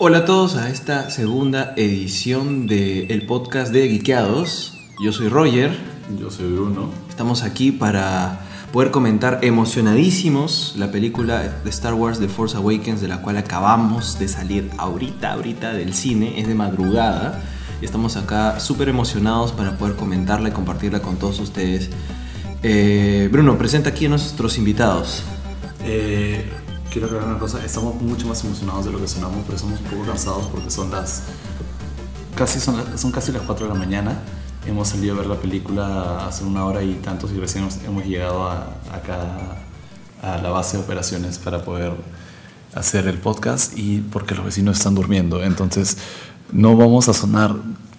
Hola a todos a esta segunda edición del podcast de Geekeados. Yo soy Roger. Yo soy Bruno. Estamos aquí para poder comentar emocionadísimos la película de Star Wars The Force Awakens, de la cual acabamos de salir ahorita, ahorita del cine, es de madrugada. Y estamos acá súper emocionados para poder comentarla y compartirla con todos ustedes. Eh, Bruno, presenta aquí a nuestros invitados. Eh, quiero aclarar una cosa, estamos mucho más emocionados de lo que sonamos, pero somos un poco cansados porque son las casi son, son casi las 4 de la mañana. Hemos salido a ver la película hace una hora y tantos y recién hemos, hemos llegado a, acá a la base de operaciones para poder hacer el podcast y porque los vecinos están durmiendo. Entonces no vamos a sonar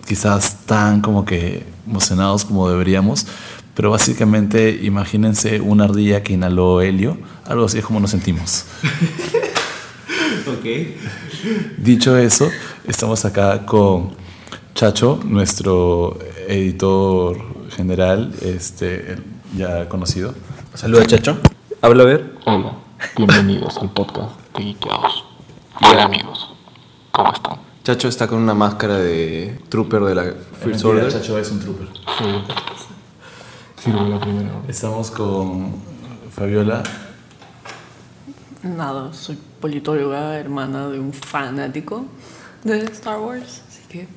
quizás tan como que emocionados como deberíamos, pero básicamente imagínense una ardilla que inhaló helio, algo así es como nos sentimos. ok. Dicho eso, estamos acá con Chacho, nuestro editor general, este, ya conocido. Saluda, Chacho. Habla a ver. Hola, bienvenidos al podcast de Geekeados. Hola amigos, ¿cómo están? Chacho está con una máscara de trooper de la First Mentira, Order. Chacho es un trooper. Sí, sirve la primera hora. Estamos con Fabiola. Nada, soy politóloga, hermana de un fanático de Star Wars, así que...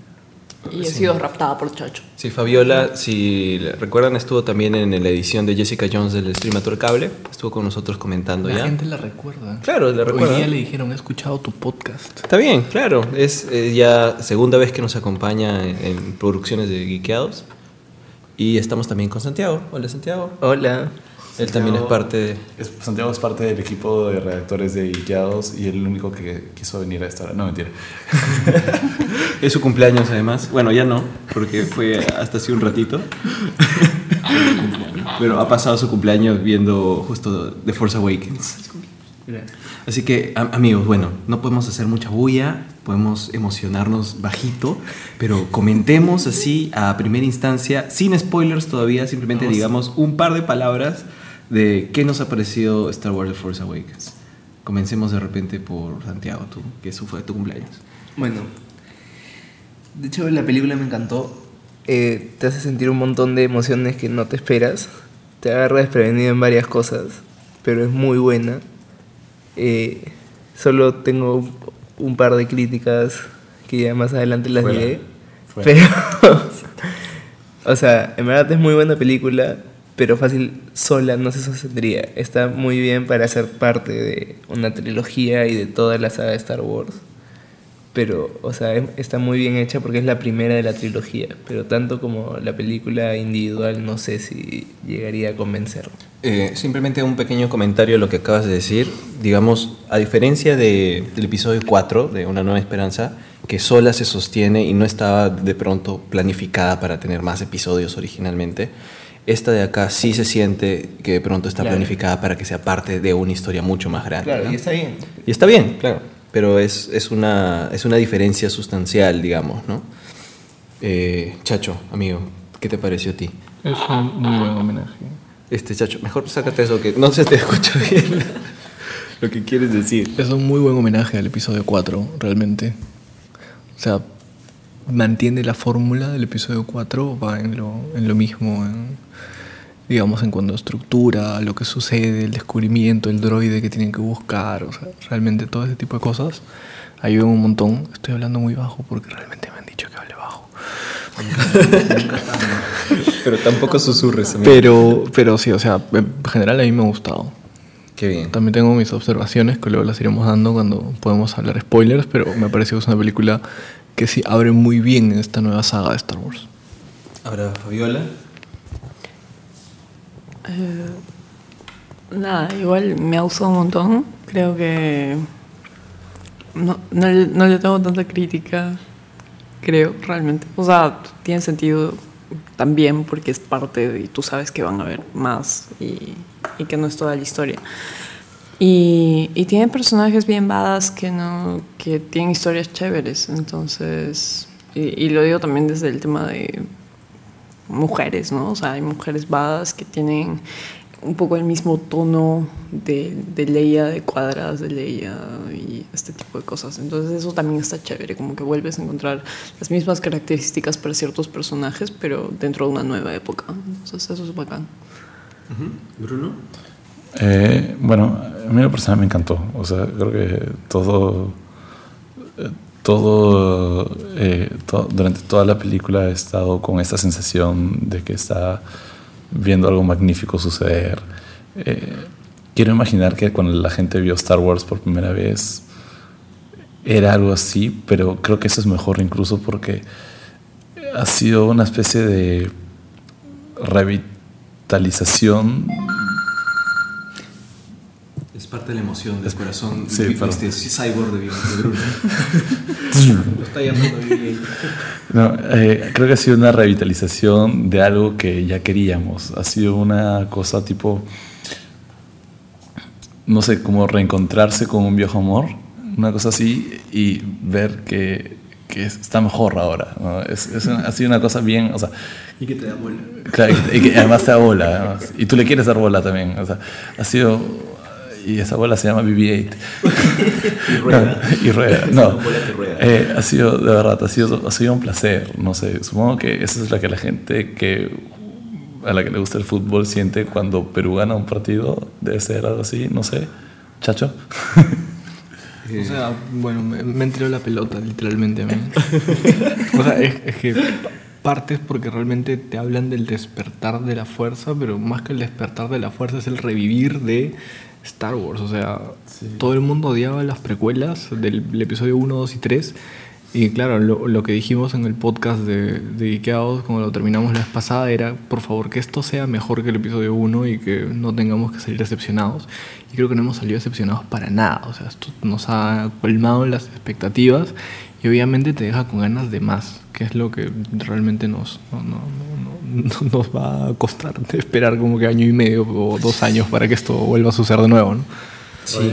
Y he Sí. sido raptada por Chacho. Sí, Fabiola, si recuerdan, estuvo también en la edición de Jessica Jones del Stream a todo el cable. Estuvo con nosotros comentando La ya. gente la recuerda. Claro, le recuerda. Hoy día le dijeron, he escuchado tu podcast. Está bien, claro. Es eh, ya segunda vez que nos acompaña en, en producciones de Geekeados. Y estamos también con Santiago. Hola, Santiago. Hola. Él también es parte de... es- Santiago es parte del equipo de redactores de Ikeados y el único que quiso venir a esta hora. No, mentira. Es su cumpleaños además. Bueno, ya no, porque fue hasta hace un ratito. Pero ha pasado su cumpleaños viendo justo The Force Awakens. Así que, am- amigos, bueno, no podemos hacer mucha bulla, podemos emocionarnos bajito, pero comentemos así a primera instancia, sin spoilers todavía, simplemente digamos un par de palabras de qué nos ha parecido Star Wars The Force Awakens. Comencemos de repente por Santiago, tú, que eso fue tu cumpleaños. Bueno, de hecho la película me encantó. Eh, te hace sentir un montón de emociones que no te esperas. Te agarra desprevenido en varias cosas, pero es muy buena. Eh, solo tengo un- par de críticas que ya más adelante las diré. Pero, o sea, en verdad es muy buena película, pero fácil sola no se sostendría. Está muy bien para ser parte de una trilogía y de toda la saga de Star Wars. Pero, o sea, em- está muy bien hecha porque es la primera de la trilogía. Pero tanto como la película individual, no sé si llegaría a convencer. Eh, simplemente un pequeño comentario a lo que acabas de decir. Digamos, a diferencia de- del episodio 4 de Una Nueva Esperanza, que sola se sostiene y no estaba de pronto planificada para tener más episodios originalmente, esta de acá sí se siente que de pronto está Claro. planificada para que sea parte de una historia mucho más grande. Claro, ¿no? y está bien. Y está bien, claro, pero es, es, una, es una diferencia sustancial, digamos, ¿no? Eh, Chacho, amigo, ¿qué te pareció a ti? Es un muy buen homenaje. Este, Chacho, mejor sácate eso que no se te escucha bien lo que quieres decir. Es un muy buen homenaje al episodio 4, realmente. O sea, mantiene la fórmula del episodio 4, va en lo, en lo mismo, en, digamos, en cuanto a estructura, lo que sucede, el descubrimiento, el droide que tienen que buscar, o sea, realmente todo ese tipo de cosas ayudan un montón. Estoy hablando muy bajo porque realmente me han dicho que hable bajo. Pero tampoco susurres, amigo. Pero, pero sí, o sea, en general a mí me ha gustado. Qué bien. También tengo mis observaciones que luego las iremos dando cuando podemos hablar spoilers, pero me pareció que es una película que sí abre muy bien en esta nueva saga de Star Wars. Ahora, Fabiola. Eh, nada, igual me ha gustado un montón. Creo que no, no, no le tengo tanta crítica, creo, realmente. O sea, tiene sentido también porque es parte de, y tú sabes que van a haber más y, y que no es toda la historia. Y, y tiene personajes bien badass que, no, que tienen historias chéveres. Entonces, y, y lo digo también desde el tema de mujeres, ¿no? O sea, hay mujeres badass que tienen un poco el mismo tono de, de Leia, de cuadradas de Leia y este tipo de cosas. Entonces eso también está chévere, como que vuelves a encontrar las mismas características para ciertos personajes, pero dentro de una nueva época. Entonces eso es bacán. Bruno. Eh, bueno, a mí la persona me encantó. O sea, creo que todo, eh, todo, eh, durante toda la película he estado con esta sensación de que está viendo algo magnífico suceder. Eh, quiero imaginar que cuando la gente vio Star Wars por primera vez era algo así, pero creo que eso es mejor incluso porque ha sido una especie de revitalización parte de la emoción del corazón. Sí, perdón. este cyborg de, de. Lo está llamando BB-8. No, eh, creo que ha sido una revitalización de algo que ya queríamos. Ha sido una cosa tipo, no sé, como reencontrarse con un viejo amor, una cosa así, y ver que, que está mejor ahora. ¿no? Es, es una- ha sido una cosa bien, o sea, Y que te da bola. Claro, y que, y que además te da bola. además. Y tú le quieres dar bola también. O sea, ha sido. Y esa bola se llama BB-8. Y rueda. y rueda. No. Eh, ha sido, de verdad, ha sido, ha sido un placer. No sé, supongo que esa es la que la gente que a la que le gusta el fútbol siente cuando Perú gana un partido. Debe ser algo así, no sé. Chacho. O sea, bueno, me, me entró la pelota, literalmente. o sea, es, es que partes porque realmente te hablan del despertar de la fuerza, pero más que el despertar de la fuerza es el revivir de Star Wars. O sea, todo el mundo odiaba las precuelas del, del episodio 1, 2 y 3. Y claro, lo, lo que dijimos en el podcast de, de cuando lo terminamos la vez pasada, era por favor que esto sea mejor que el episodio 1 y que no tengamos que salir decepcionados. Y creo que no hemos salido decepcionados para nada. O sea, esto nos ha colmado las expectativas y obviamente te deja con ganas de más, que es lo que realmente nos, no, no, no, no- nos va a costar esperar como que año y medio o dos años para que esto vuelva a suceder de nuevo. ¿no? Sí.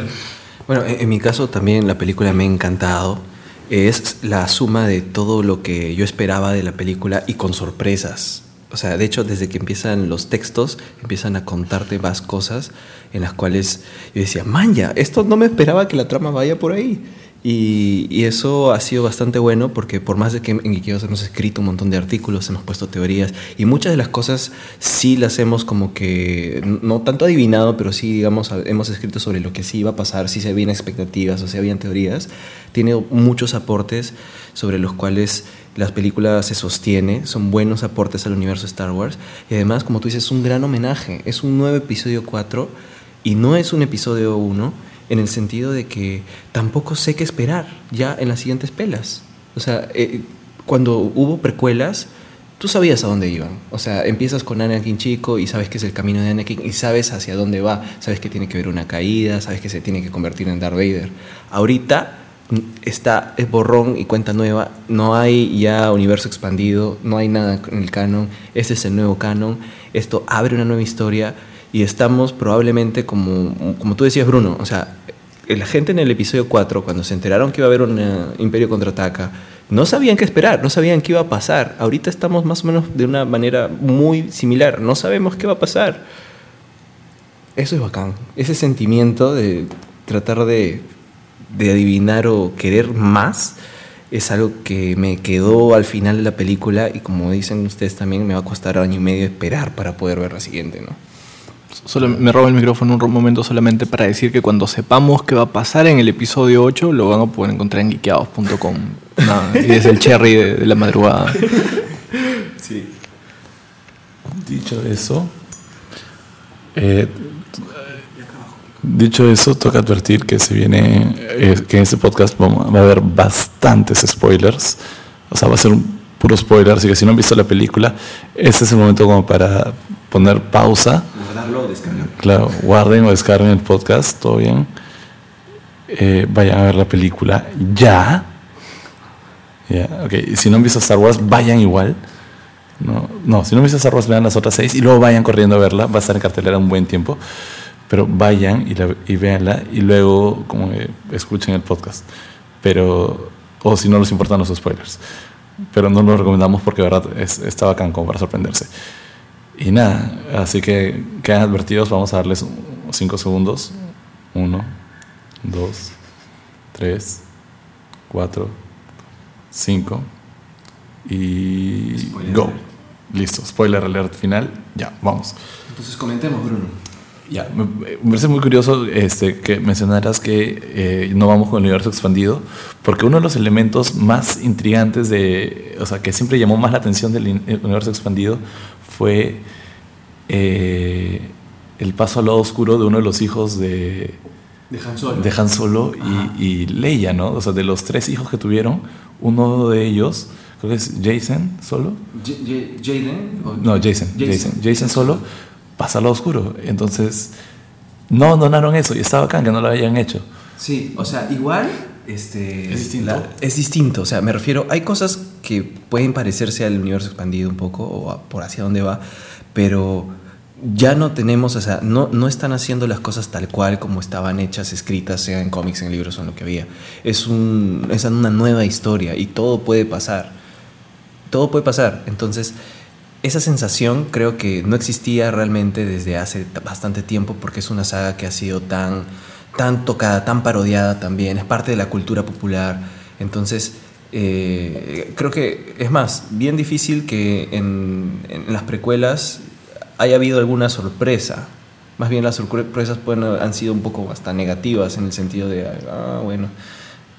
Bueno, en, en mi caso también la película me ha encantado. Es la suma de todo lo que yo esperaba de la película y con sorpresas. O sea, de hecho, desde que empiezan los textos, empiezan a contarte más cosas en las cuales yo decía, man, ya, esto no me esperaba que la trama vaya por ahí. Y, eso ha sido bastante bueno porque por más de que en Geekeos hemos escrito un montón de artículos, hemos puesto teorías y muchas de las cosas sí las hemos como que, no tanto adivinado, pero sí, digamos, hemos escrito sobre lo que sí iba a pasar, si se habían expectativas o si habían teorías. Tiene muchos aportes sobre los cuales las películas se sostiene, son buenos aportes al universo Star Wars y además, como tú dices, es un gran homenaje, es un nuevo episodio 4 y no es un episodio 1 en el sentido de que tampoco sé qué esperar ya en las siguientes pelas. O sea, eh, cuando hubo precuelas, tú sabías a dónde iban. O sea, empiezas con Anakin chico y sabes que es el camino de Anakin y sabes hacia dónde va. Sabes que tiene que haber una caída, sabes que se tiene que convertir en Darth Vader. Ahorita mm, está es borrón y cuenta nueva. No hay ya universo expandido, no hay nada en el canon. Este es el nuevo canon. Esto abre una nueva historia y estamos probablemente como, como tú decías, Bruno, o sea, la gente en el episodio 4, cuando se enteraron que iba a haber un eh, Imperio contraataca, no sabían qué esperar, no sabían qué iba a pasar. Ahorita estamos más o menos de una manera muy similar, no sabemos qué va a pasar. Eso es bacán, ese sentimiento de tratar de, de adivinar o querer más es algo que me quedó al final de la película y como dicen ustedes también me va a costar año y medio esperar para poder ver la siguiente, ¿no? Solo me robo el micrófono un momento solamente para decir que cuando sepamos qué va a pasar en el episodio 8 lo van a poder encontrar en geekeados.com. Nada, y es el cherry de, la madrugada. Sí. Dicho eso, eh, dicho eso, toca advertir que se viene, eh, que en este podcast va a haber bastantes spoilers. O sea, va a ser un puro spoiler, así que si no han visto la película, este es el momento como para poner pausa. Guardarlo o descargarlo. Claro, guarden o descarguen el podcast, todo bien. Eh, vayan a ver la película ya. Ya, ok. Y Si no han visto Star Wars, vayan igual. No, no, si no han visto Star Wars, vean las otras seis y luego vayan corriendo a verla. Va a estar en cartelera un buen tiempo. Pero vayan y, la, y véanla y luego como que escuchen el podcast. Pero, o si no les importan los spoilers. Pero no lo recomendamos porque, de verdad, es, está bacán como para sorprenderse. Y nada, así que quedan advertidos, vamos a darles 5 segundos. 1, 2, 3, 4, 5 y Spoiler go. alert. Listo, spoiler alert final. Ya, vamos. Entonces comentemos, Bruno. Ya, me, me parece muy curioso este, que mencionaras que eh, no vamos con el universo expandido, porque uno de los elementos más intrigantes de, o sea, que siempre llamó más la atención del universo expandido fue eh, el paso al lado oscuro de uno de los hijos de, De Han Solo. de Han Solo Ajá. y, y Leia, ¿no? O sea, de los tres hijos que tuvieron, uno de ellos, creo que es Jason Solo, J- J- Jaden. no, Jason, Jason, Jason, solo pasa lado oscuro. Entonces, no abandonaron eso y estaba bacán que no lo hayan hecho. Sí, o sea, igual este, Es distinto. la- es distinto. O sea, me refiero, hay cosas que pueden parecerse al universo expandido un poco o a- por hacia dónde va, pero ya no tenemos, o sea, no, no están haciendo las cosas tal cual como estaban hechas, escritas, sea en cómics, en libros o en lo que había. Es, un, es una nueva historia y todo puede pasar. Todo puede pasar. Entonces, esa sensación creo que no existía realmente desde hace bastante tiempo porque es una saga que ha sido tan, tan tocada, tan parodiada también, es parte de la cultura popular. Entonces, eh, creo que es más, bien difícil que en, en las precuelas haya habido alguna sorpresa. Más bien las sorpresas pueden, han sido un poco hasta negativas en el sentido de, ah, bueno,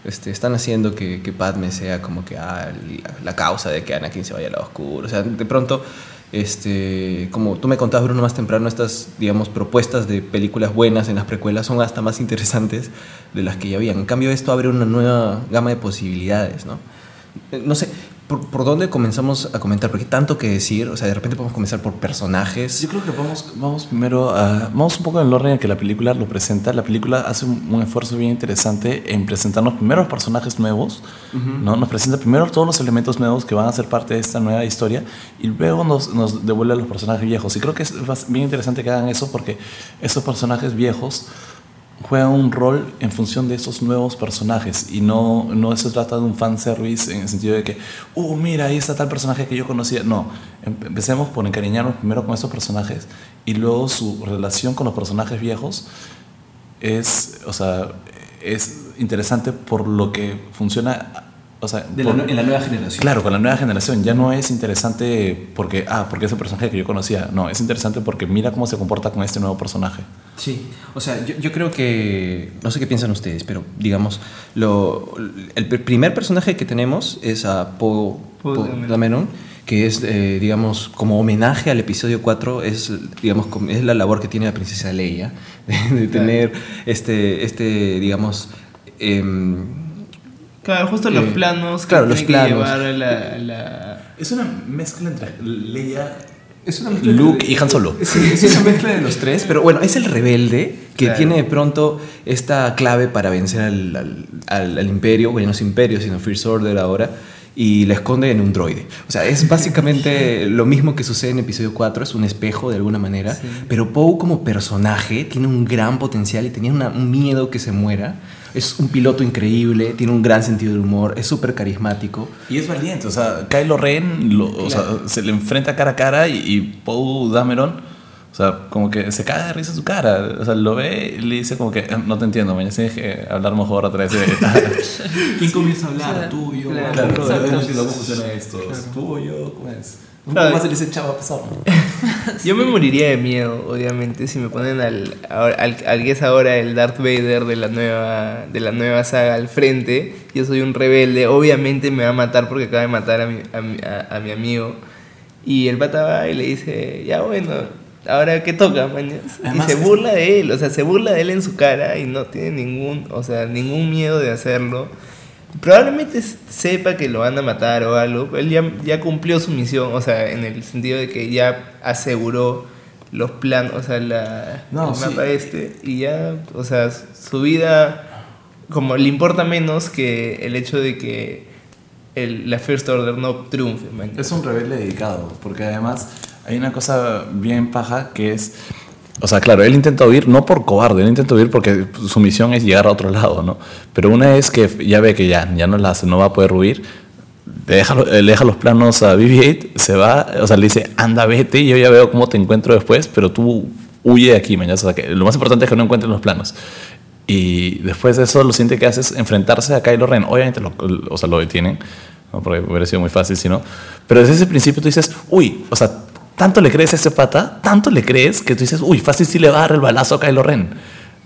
este, están haciendo que, que Padme sea como que ah, la, causa de que Anakin se vaya al lado oscuro. O sea, de pronto, este, como tú me contabas, Bruno, más temprano, estas, digamos, propuestas de películas buenas en las precuelas son hasta más interesantes de las que ya habían. En cambio, esto abre una nueva gama de posibilidades, ¿no? No sé, ¿por, por dónde comenzamos a comentar? Porque hay tanto que decir, o sea, de repente podemos comenzar por personajes. Yo creo que vamos, vamos primero a. Vamos un poco en el orden en que la película lo presenta. La película hace un, un esfuerzo bien interesante en presentarnos primero los personajes nuevos, ¿no? Nos presenta primero todos los elementos nuevos que van a ser parte de esta nueva historia y luego nos, nos devuelve a los personajes viejos. Y creo que es bien interesante que hagan eso porque esos personajes viejos juegan un rol en función de esos nuevos personajes y no, no se trata de un fanservice en el sentido de que, uh, mira, ahí está tal personaje que yo conocía. No, em- empecemos por encariñarnos primero con esos personajes y luego su relación con los personajes viejos es, o sea, es interesante por lo que funciona, o sea, De la por- nue- en la nueva generación. Claro, con la nueva generación ya no es interesante porque, ah, porque es el personaje que yo conocía. No, es interesante porque mira cómo se comporta con este nuevo personaje. Sí, o sea, yo, yo creo que, no sé qué piensan ustedes, pero digamos, lo, el pr- primer personaje que tenemos es a Poe Dameron. Dameron, que es, eh, digamos, como homenaje al episodio 4, es, digamos, es la labor que tiene la princesa Leia, de, de tener este, este, digamos, em, Claro, justo los Eh, planos que claro, los tiene que planos. llevar a la, la- Es una mezcla entre Leia, Es una mezcla Luke de- y Han Solo. Sí, es una mezcla de los tres, pero bueno, es el rebelde que Claro. tiene de pronto esta clave para vencer al, al- al- al imperio, bueno, no es imperio, sino First Order ahora, y la esconde en un droide. O sea, es básicamente lo mismo que sucede en episodio 4, es un espejo de alguna manera, pero Poe como personaje tiene un gran potencial y tenía una- un miedo que se muera. Es un piloto increíble, tiene un gran sentido del humor, es súper carismático. Y es valiente, o sea, Kylo Ren lo- o sea, se le enfrenta cara a cara y, y Poe Dameron, o sea, como que se caga de risa su cara. O sea, lo ve y le dice como que, "Eh, no te entiendo, mañana tienes que hablar mejor otra vez. ¿Quién comienza a hablar? Claro. Tú, yo. Claro. Claro, cómo funciona esto. Tú yo, ¿cómo es? Un Claro. poco más se le dice chavo pesado. Yo me moriría de miedo, obviamente, si me ponen al, al, al que es ahora el Darth Vader de la, nueva, de la nueva saga al frente. Yo soy un rebelde, obviamente me va a matar porque acaba de matar a mi, a a- a mi amigo. Y el pata va y le dice, ya bueno, ahora qué toca, mañas. Y Además se es- burla de él, o sea, se burla de él en su cara y no tiene ningún, o sea, ningún miedo de hacerlo. Probablemente sepa que lo van a matar o algo, él ya, ya cumplió su misión, o sea, en el sentido de que ya aseguró los planos, o sea, la, No, el sí. mapa este, y ya, o sea, su vida, como le importa menos que el hecho de que el, la First Order no triunfe. man. Es un rebelde dedicado, porque además hay una cosa bien paja que es. O sea, claro, él intenta huir no por cobarde, él intenta huir porque su misión es llegar a otro lado, ¿no? Pero una vez que ya ve que ya, ya no la hace, no va a poder huir, le deja, le deja los planos a BB-8, se va, o sea, le dice, anda, vete, yo ya veo cómo te encuentro después, pero tú huye de aquí, mañana. O sea, que lo más importante es que no encuentres los planos. Y después de eso, lo siguiente que hace es enfrentarse a Kylo Ren. Obviamente, lo, o sea, lo detienen, ¿no? porque hubiera sido muy fácil si no. Pero desde ese principio tú dices, uy, o sea, tanto le crees a ese pata, tanto le crees que tú dices, uy, fácil si le va a dar el balazo a Kylo Ren.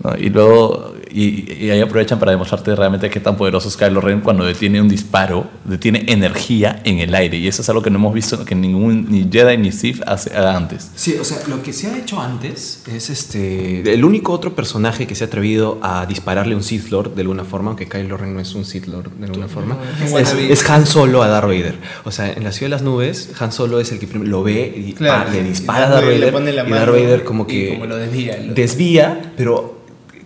¿No? Y luego, y, y ahí aprovechan para demostrarte realmente qué tan poderoso es Kylo Ren cuando detiene un disparo, detiene energía en el aire. Y eso es algo que no hemos visto que ningún ni Jedi ni Sith hace haga antes. Sí, o sea, lo que se ha hecho antes es este. El único otro personaje que se ha atrevido a dispararle a un Sith Lord de alguna forma, aunque Kylo Ren no es un Sith Lord de alguna forma, es es, wannabe. es Han Solo a Darth Vader. O sea, en la ciudad de las nubes, Han Solo es el que primero lo ve y Claro. ah, le Y dispara a Darth Vader le Vader. pone la y Darth Vader como y que como lo desvía, lo- desvía, pero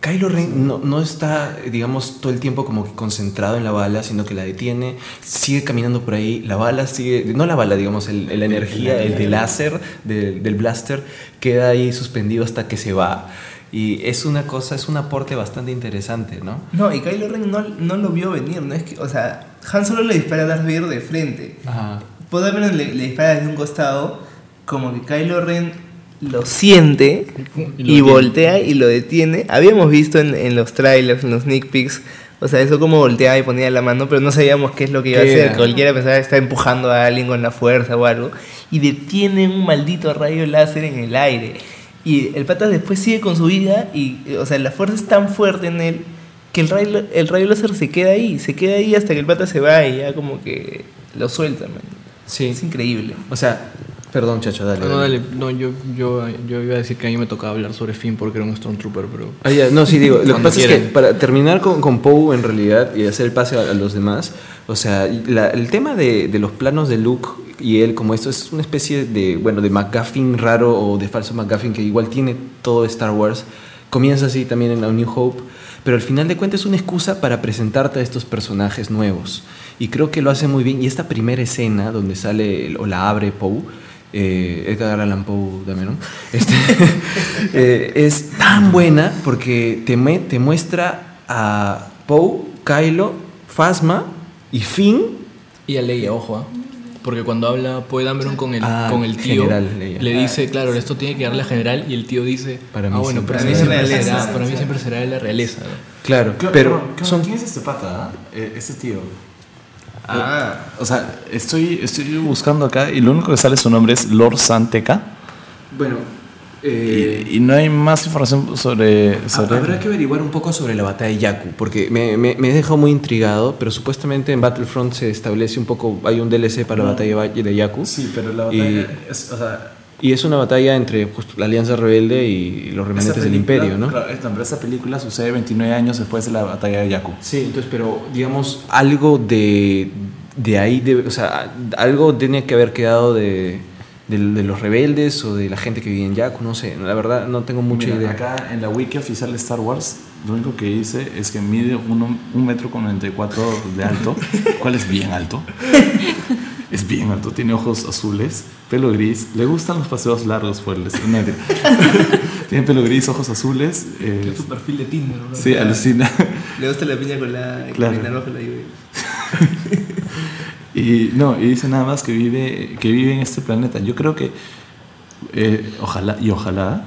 Kylo Ren no, no está, digamos, todo el tiempo como que concentrado en la bala, sino que la detiene, sigue caminando por ahí, la bala sigue, no la bala, digamos, el, el energía, el de láser del, del blaster, queda ahí suspendido hasta que se va. Y es una cosa, es un aporte bastante interesante, ¿no? No, y Kylo Ren no, no lo vio venir, no es que, o sea, Han Solo le dispara a Darth Vader de frente. Ajá. Poder le, le dispara desde un costado, como que Kylo Ren lo siente Y lo y, voltea y lo detiene. Habíamos visto en, en los trailers, en los sneak peeks, o sea, eso como volteaba y ponía la mano, pero no sabíamos qué es lo que iba a ¿Qué hacer. era? Cualquiera pensaba que está empujando a alguien con la fuerza o algo. Y detiene un maldito rayo láser en el aire. Y el pata después sigue con su vida y, o sea, la fuerza es tan fuerte en él que el rayo, el rayo láser se queda ahí, se queda ahí hasta que el pata se va y ya como que lo suelta, man. Sí. Es increíble. O sea, perdón, chacho, dale. No, dale. no, yo, yo, yo iba a decir que a mí me tocaba hablar sobre Finn porque era un Stormtrooper, pero... Ah, no, sí, digo, lo que pasa es que para terminar con, con Poe en realidad y hacer el pase a, a los demás, o sea, la- el tema de, de los planos de Luke y él como esto es una especie de, bueno, de McGuffin raro o de falso McGuffin que igual tiene todo Star Wars, comienza así también en A New Hope, pero al final de cuentas es una excusa para presentarte a estos personajes nuevos y creo que lo hace muy bien y esta primera escena donde sale o la abre Poe, eh, Edgar Allan Poe también, ¿no? Este, eh, es tan buena porque te, me- te muestra a Poe, Kylo, Phasma y Finn. Y a Leia, ojo, ¿ah? Porque cuando habla Poe Dameron con el, Ah, con el tío, general, le dice, claro, esto tiene que darle a general, y el tío dice, Para mí ah, bueno, siempre para mí, será siempre realeza. será, para mí siempre será de la realeza. ¿no? Claro, Pero, son... ¿quién es este pata? ah? Eh, Este tío. Ah, O sea, estoy, estoy buscando acá y lo único que sale su nombre es Lord Santeca. Bueno, eh, Y, y no hay más información sobre, sobre él. Habrá que averiguar un poco sobre la batalla de Yaku, porque me, me, me dejó muy intrigado, pero supuestamente en Battlefront se establece un poco, hay un DLC para la batalla de Yaku. Sí, pero la Y- batalla es, o sea, Y es una batalla entre justo la Alianza Rebelde y los remanentes esa del Imperio, ¿no? Claro, esta película sucede 29 años después de la batalla de Yaku. Sí, entonces, pero digamos, algo de, de ahí, de, o sea, algo tenía que haber quedado de, de, de los rebeldes o de la gente que vivía en Yaku, no sé, la verdad no tengo mucha Mira, idea. Acá en la wiki oficial de Star Wars, lo único que dice es que mide uno- un metro con 94 de alto, cual es bien alto. Es bien alto, tiene ojos azules, pelo gris, le gustan los paseos largos por el escenario. tiene pelo gris, ojos azules. eh, su perfil de Tinder, ¿no? sí, alucina. le gusta la piña con la Claro. bajo la lluvia. Y no, y dice nada más que vive, que vive en este planeta. Yo creo que eh, ojalá y ojalá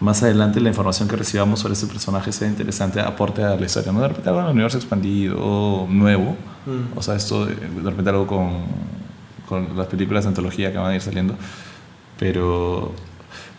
más adelante la información que recibamos sobre este personaje sea interesante, aporte a la historia. No de repente algo en el universo expandido nuevo. O sea, esto de, de repente algo con, con las películas de antología que van a ir saliendo. Pero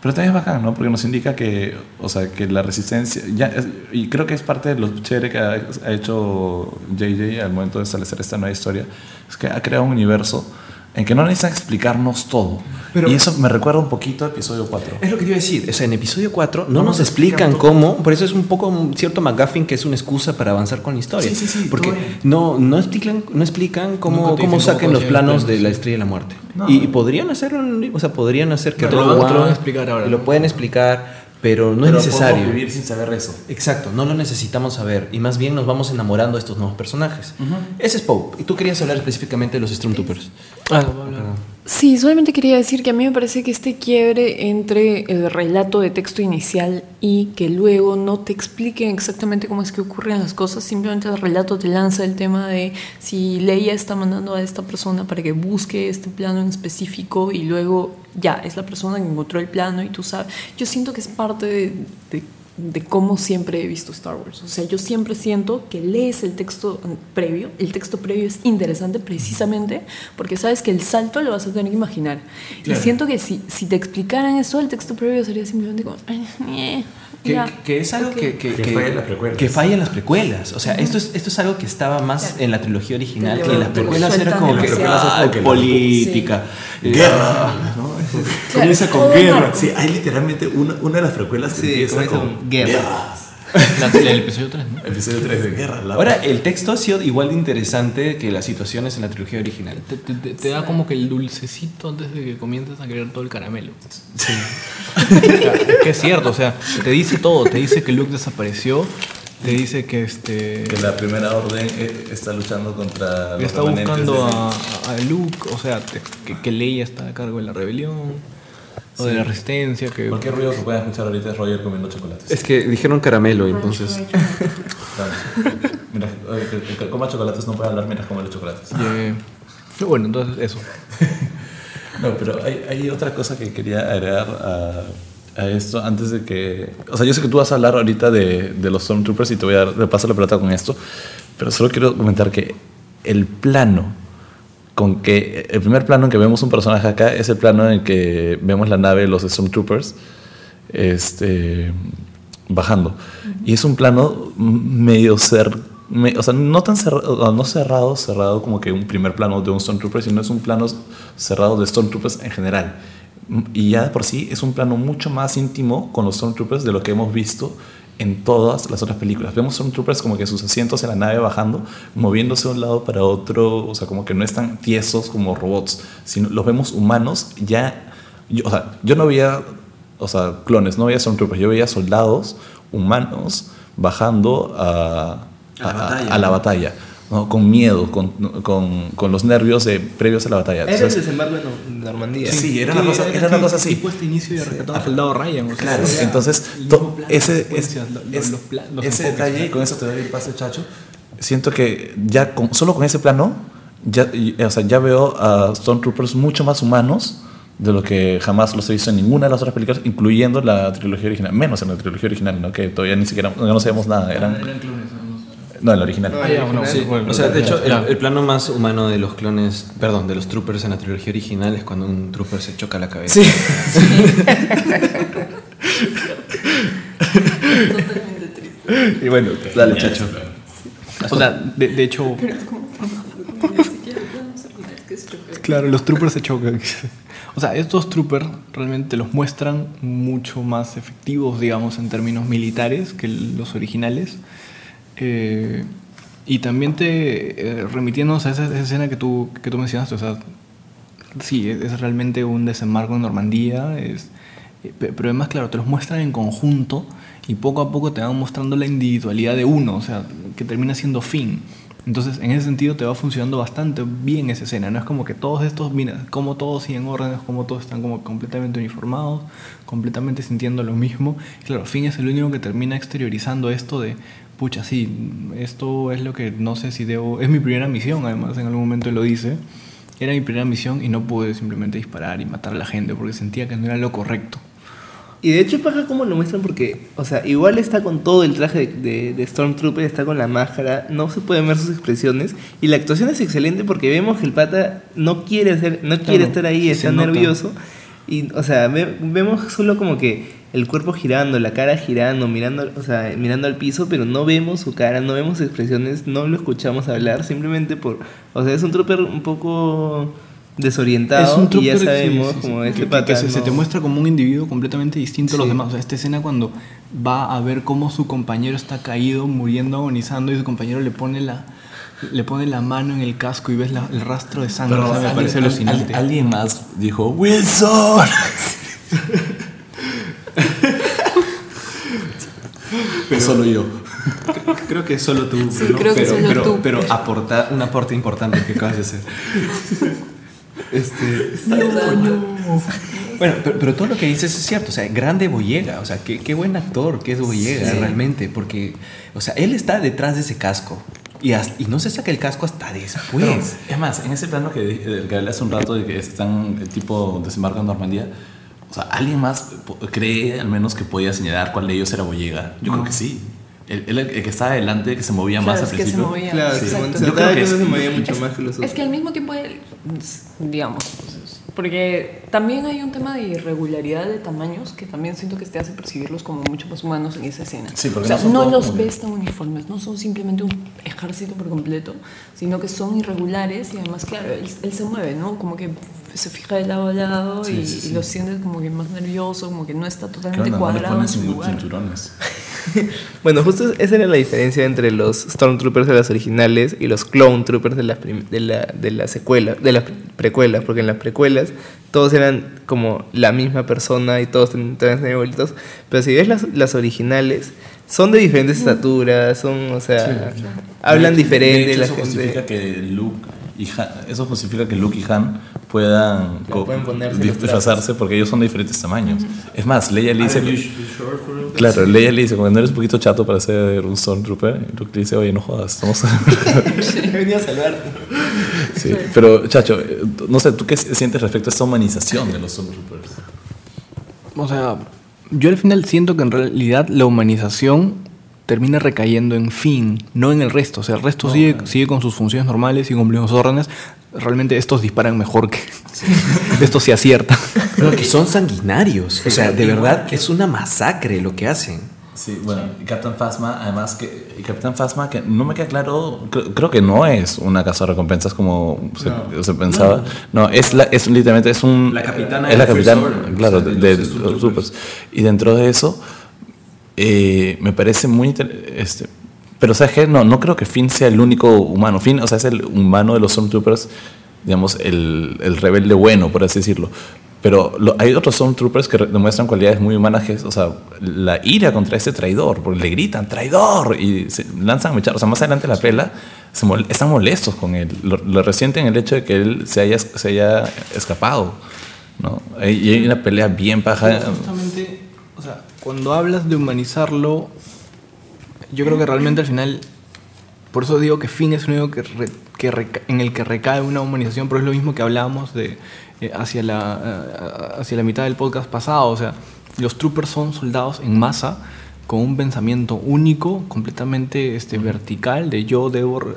pero también es bacán, ¿no? Porque nos indica que, o sea, que la resistencia, ya, es- y creo que es parte de lo chévere que ha, ha hecho JJ al momento de establecer esta nueva historia, es que ha creado un universo en que no necesitan explicarnos todo. Pero- y eso me recuerda un poquito a episodio 4. Es lo que te iba a decir, o sea, en episodio 4 no, No nos nos explican explican cómo, por eso es un poco un cierto McGuffin que es una excusa para avanzar con la historia. Sí, sí, sí, porque todo no, no explican, no explican cómo, cómo saquen los planos de la estrella de la muerte. No. y, y podrían hacerlo, en un libro, o sea, podrían hacer que Te lo lo a One- explicar ahora, Lo pueden explicar, pero no Pero es necesario. podemos vivir sin saber eso. Exacto, no lo necesitamos saber y más bien nos vamos enamorando de estos nuevos personajes. Ese es Pope. Y tú querías hablar específicamente de los Stormtroopers. Ah, no. Perdón. Sí, solamente quería decir que a mí me parece que este quiebre entre el relato de texto inicial y que luego no te expliquen exactamente cómo es que ocurren las cosas, simplemente el relato te lanza el tema de si Leia está mandando a esta persona para que busque este plano en específico y luego ya es la persona que encontró el plano y tú sabes. Yo siento que es parte de, de de cómo siempre he visto Star Wars. O sea, yo siempre siento que lees el texto previo. El texto previo es interesante precisamente porque sabes que el salto lo vas a tener que imaginar. Y siento que si, si te explicaran eso, el texto previo sería simplemente como... "Eh, Que, es algo ok". que, que, falla en las precuelas. que falla en las precuelas. O sea, esto, es, esto es algo que estaba más en la trilogía original, Que en las precuelas era como que, ah, política, eh, Guerra. ¿no? Claro, Comienza con guerra. Sí, hay literalmente una, una de las precuelas que Sí, empieza con con guerra. guerras. La- el episodio 3, ¿no? Episodio 3 de guerra. la- Ahora, el texto ha sido igual de interesante que las situaciones en la trilogía original. Te, te- te- te da como que el dulcecito antes de que comiences a querer todo el caramelo. Sí. es que es cierto, o sea, te dice todo, te dice que Luke desapareció, te dice que este Que la primera orden eh, está luchando contra los está buscando de- a, a Luke, o sea, te- que, que Leia está a cargo de la rebelión o de la resistencia, que Cualquier ruido que puedan escuchar ahorita es Roger comiendo chocolates. Es que dijeron caramelo, entonces. Mira, que, el que coma chocolates no puede hablar mientras come los chocolates. bueno, entonces eso. No, pero hay, hay otra cosa que quería agregar a, a esto antes de que... O sea, yo sé que tú vas a hablar ahorita de, de los Stormtroopers y te voy a dar de paso la pelota con esto, pero solo quiero comentar que el plano con que... El primer plano en que vemos un personaje acá es el plano en el que vemos la nave de los Stormtroopers este, bajando. Y es un plano medio cer me- o sea, no tan cerrado, no cerrado, cerrado como que un primer plano de un Stormtrooper, sino es un plano cerrado de Stormtroopers en general. Y ya por sí es un plano mucho más íntimo con los Stormtroopers de lo que hemos visto en todas las otras películas. Vemos Stormtroopers como que sus asientos en la nave bajando, moviéndose de un lado para otro, o sea, como que no están tiesos como robots, sino los vemos humanos ya... Yo, o sea, yo no veía, o sea, clones, no veía Stormtroopers, yo veía soldados humanos bajando a, A la a- batalla, a la ¿no? batalla, ¿no? con miedo, con, con, con los nervios de, previos a la batalla. Era el Entonces, desembarco en Nor- Normandía. Sí, era una cosa, era una cosa así. Tipo este inicio de rescatado al soldado Ryan. O sea, Claro, era entonces el to- plan, ese, las es- secuencias, lo- lo- es- los los ese enfoques. detalle, con eso te doy el pase, chacho. Siento que ya con, solo con ese plano, ya, y- o sea, ya veo a Stormtroopers mucho más humanos de lo que jamás los he visto en ninguna de las otras películas, incluyendo la trilogía original, menos en la trilogía original, ¿no? que todavía ni siquiera no, no sabemos nada. Eran, clones. no, en la original. No, Ah, ya, bueno, original. sí, bueno, O sea, de hecho, el, el plano más humano de los clones, perdón, de los troopers en la trilogía original es cuando un trooper se choca la cabeza. Sí. Totalmente triste. Y bueno, dale, chacho. O sea, de, de hecho, Pero es como. Ni siquiera podemos olvidar que es choque. Claro, los troopers se chocan. O sea, estos troopers realmente los muestran mucho más efectivos, digamos, en términos militares que los originales. Eh, y también te, eh, remitiéndonos a esa, esa escena que tú, que tú mencionaste, o sea, sí, es, es realmente un desembarco en Normandía, es, eh, pe- pero además, claro, te los muestran en conjunto y poco a poco te van mostrando la individualidad de uno, o sea, que termina siendo fin. Entonces, en ese sentido te va funcionando bastante bien esa escena, no es como que todos estos, mira, como todos siguen órdenes, como todos están como completamente uniformados, completamente sintiendo lo mismo. Claro, Finn es el único que termina exteriorizando esto de, pucha, sí, esto es lo que no sé si debo, es mi primera misión, además en algún momento lo dice, era mi primera misión y no pude simplemente disparar y matar a la gente porque sentía que no era lo correcto. Y de hecho paja cómo lo muestran porque, o sea, igual está con todo el traje de, de- de Stormtrooper, está con la máscara, no se pueden ver sus expresiones y la actuación es excelente porque vemos que el pata no quiere hacer, no quiere estar ahí, está nota. Y, o sea, ve- vemos solo como que el cuerpo girando, la cara girando, mirando, o sea, mirando al piso, pero no vemos su cara, no vemos expresiones, no lo escuchamos hablar, simplemente por, o sea, es un trooper un poco desorientado y ya sabemos como este que- pata que se, te muestra como un individuo completamente distinto a los demás. O sea, esta escena cuando va a ver cómo su compañero está caído, muriendo, agonizando y su compañero le pone la le pone la mano en el casco y ves la- el rastro de sangre. Pero o sea, me alguien- parece al- alucinante. al- alguien más dijo, Wilson. Pero solo yo. Creo que solo tú, Sí, ¿no? creo que pero, solo pero, tú. pero aporta un aporte importante que acabas de hacer. Este, bueno, pero, pero todo lo que dices es cierto, o sea, grande Boyega, o sea, qué, qué buen actor que es Boyega realmente, porque, o sea, él está detrás de ese casco y, as- y no se saca el casco hasta después. Es más, en ese plano que, del que hablé hace un rato de que están el tipo desembarca en Normandía, o sea, ¿alguien más cree al menos que podía señalar cuál de ellos era Boyega? Yo creo que sí. El, el- el que estaba adelante, que se movía más Claro, al es que se principio. movía. Claro, Exacto. se, Yo creo que es- se movía mucho Es- más que los otros. Es que al mismo tiempo, él, digamos, porque también hay un tema de irregularidad de tamaños que también siento que te hace percibirlos como mucho más humanos en esa escena. Sí, porque o sea, no no los ves tan uniformes, no son simplemente un ejército por completo, sino que son irregulares y además, claro, él, él se mueve, ¿no? Como que se fija de lado a lado Sí, y, sí, y lo sientes como que más nervioso, como que no está ¿Qué totalmente? No le cuadrado ponen en su lugar. cinturones. Bueno, justo esa era la diferencia entre los Stormtroopers de las originales y los Clone Troopers de las, prim- de la, de la secuela, de las precuelas, porque en las precuelas todos eran como la misma persona y todos ten- tenían igualitos, pero si ves las, las originales, son de diferentes estaturas, son, o sea, hablan De- diferente, de hecho, la eso justifica gente... que Luke y Han, eso justifica que Luke y Han puedan, disfrazarse porque ellos son de diferentes tamaños. Es más, Leia le dice... Claro, Leia le dice, cuando eres un poquito chato para ser un Stormtrooper, Luke le dice, oye, no jodas, estamos... He venido a salvarte. Sí, pero Chacho, eh, no sé, ¿tú qué sientes respecto a esta humanización de los Stormtroopers? O sea, yo al final siento que en realidad la humanización termina recayendo en Finn, no en el resto. O sea, el resto sigue, sigue con sus funciones normales, sigue cumpliendo sus órdenes. Realmente estos disparan mejor que... estos se aciertan. Pero que son sanguinarios, o sea, de verdad es una masacre lo que hacen. Sí, bueno, y Captain Phasma, además que y Captain Phasma, que no me queda claro, creo, creo que no es una casa de recompensas como se, se pensaba. No, es, la, es literalmente es un... La capitana Es la capitana, claro, o sea, de, de de los los Stormtroopers. Troopers. Y dentro de eso, eh, me parece muy... inter- Este, pero ¿sabes qué? No, no creo que Finn sea el único humano. Finn, o sea, es el humano de los Stormtroopers, digamos, el, el rebelde bueno, por así decirlo. Pero lo- hay otros Stormtroopers que demuestran cualidades muy humanas, que es, o sea, la ira contra ese traidor, porque le gritan, traidor, y se lanzan a mechar. O sea, más adelante la pela, se mol- están molestos con él. Lo, lo resienten el hecho de que él se haya, se haya escapado. ¿no? Y hay una pelea bien paja. Justamente, o sea, cuando hablas de humanizarlo, yo creo que realmente al final, por eso digo que Finn es el único que, que reca- en el que recae una humanización, pero es lo mismo que hablábamos de eh, hacia, la, eh, hacia la mitad del podcast pasado, o sea, los troopers son soldados en masa con un pensamiento único, completamente este, vertical, de yo debo re-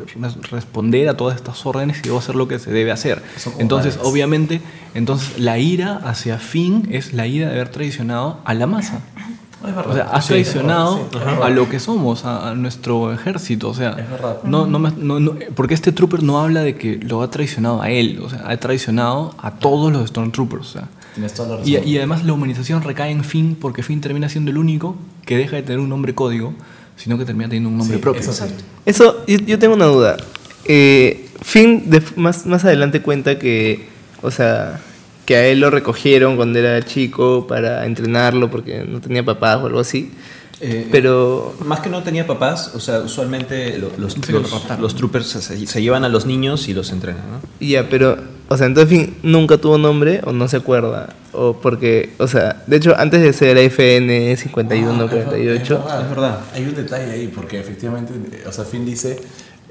responder a todas estas órdenes y debo hacer lo que se debe hacer. Son Entonces, obviamente, entonces la ira hacia Finn es la ira de haber traicionado a la masa. O sea, has traicionado a lo que somos, a, a nuestro ejército. O sea, Es verdad. no, no, no- no- porque este trooper no habla de que lo ha traicionado a él, o sea, ha traicionado a todos los Stormtroopers. O sea. Tienes toda la Y, razón. y además la humanización recae en Finn porque Finn termina siendo el único que deja de tener un nombre código, sino que termina teniendo un nombre Sí, propio. eso sí. Eso, yo, yo tengo una duda. Eh, Finn de- más, más adelante cuenta que, o sea, que a él lo recogieron cuando era chico para entrenarlo porque no tenía papás o algo así. Eh, Pero, Más que no tenía papás, o sea, usualmente lo- los, los, los troopers se, se llevan a los niños y los entrenan, ¿no? ya, pero, o sea, entonces Finn nunca tuvo nombre o no se acuerda. O porque, o sea, de hecho, antes de ser FN 51, Ah, 48, Es verdad. Hay un detalle ahí, porque efectivamente, o sea, Finn dice,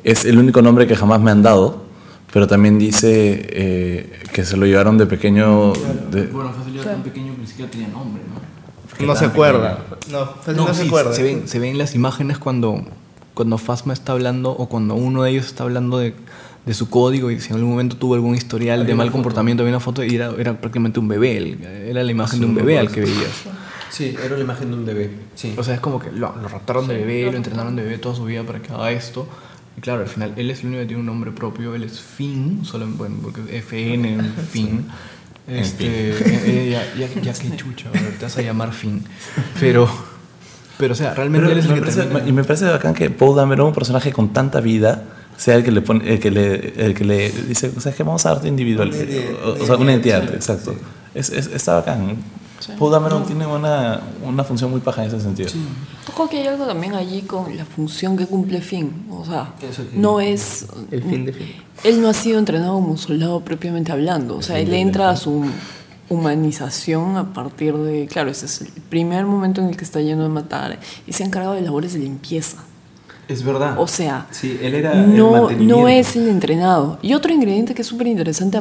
es el único nombre que jamás me han dado, pero también dice eh, que se lo llevaron de pequeño... de- Bueno, fácil era tan pequeño que ni siquiera tenía nombre, ¿no? no se acuerda. No, fácil no, se sí, acuerda. Se ven, se ven las imágenes cuando, cuando Fasma está hablando o cuando uno de ellos está hablando de, de su código y si en algún momento tuvo algún historial de mal comportamiento, había una foto y era, era prácticamente un bebé. el- Era la imagen de un bebé al que veías. Sí, era la imagen de un bebé. Sí. O sea, es como que lo, lo raptaron de bebé, lo entrenaron de bebé toda su vida para que haga esto. Y claro, al final él es el único que tiene un nombre propio, él es Finn, solo, bueno, porque es FN, Finn. Este, eh, eh, ya, ya, ya que chucha, ver, te vas a llamar Finn. Pero, pero o sea, realmente Pero él es me el que parece- termina- y me parece bacán que Paul Dameron, un personaje con tanta vida, sea el que le pone, el que le, el que le dice, o sea, es que vamos a darte individual, Una idea, o, sea, una identidad, exacto. Es, es- está bacán. Paul Dameron tiene una, una función muy paja en ese sentido. Ojo que hay algo también allí con la función que cumple Finn. O sea, no es. El fin de fin. Él no ha sido entrenado como soldado propiamente hablando. O sea, él entra a su humanización a partir de. Claro, ese es el primer momento en el que está lleno de matar y se ha encargado de labores de limpieza. Es verdad. O sea, sí, él era el no, mantenimiento. no es el entrenado. Y otro ingrediente que es súper interesante,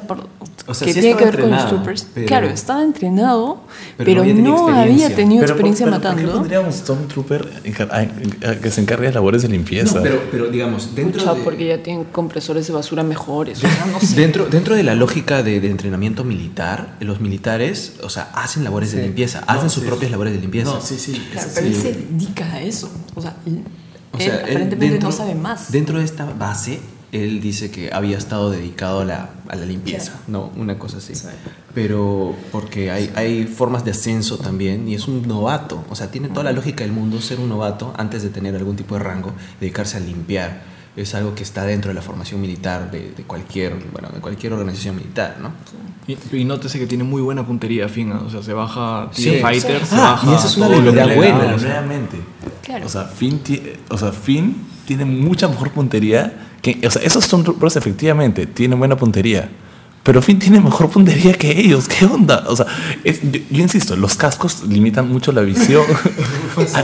O sea, que sí tiene que ver con los troopers. pero- Claro, estaba entrenado, pero pero, no había tenido no experiencia. había tenido Pero, experiencia ¿por- pero ¿Por qué matando. pondríamos Stormtrooper a- que se encargue de labores de limpieza? No, pero, pero digamos, dentro Pucha, de, porque ya tienen compresores de basura mejores. O sea, no sé. dentro, dentro de la lógica de, de entrenamiento militar, los militares, o sea, hacen labores de limpieza, hacen sus propias labores de limpieza. No, sí, sí. Claro, pero él sí. se dedica a eso. O sea, él, O él sea, él aparentemente dentro- no sabe más. Dentro de esta base, él dice que había estado dedicado a la, a la limpieza, ¿no? Una cosa así. Pero porque hay, hay formas de ascenso también y es un novato. O sea, tiene toda la lógica del mundo ser un novato antes de tener algún tipo de rango, dedicarse a limpiar. Es algo que está dentro de la formación militar de, de cualquier, bueno, de cualquier organización militar, ¿no? Y, y nótese que tiene muy buena puntería, Finn. O sea, se baja Sí. Fighter, se Ah, baja. y esa es una habilidad buena, nuevamente. Claro. O sea, Finn, o sea, Finn tiene mucha mejor puntería que. O sea, esos Stormtroopers efectivamente tienen buena puntería. Pero Finn tiene mejor puntería que ellos. ¿Qué onda? O sea, es- yo, yo insisto, los cascos limitan mucho la visión.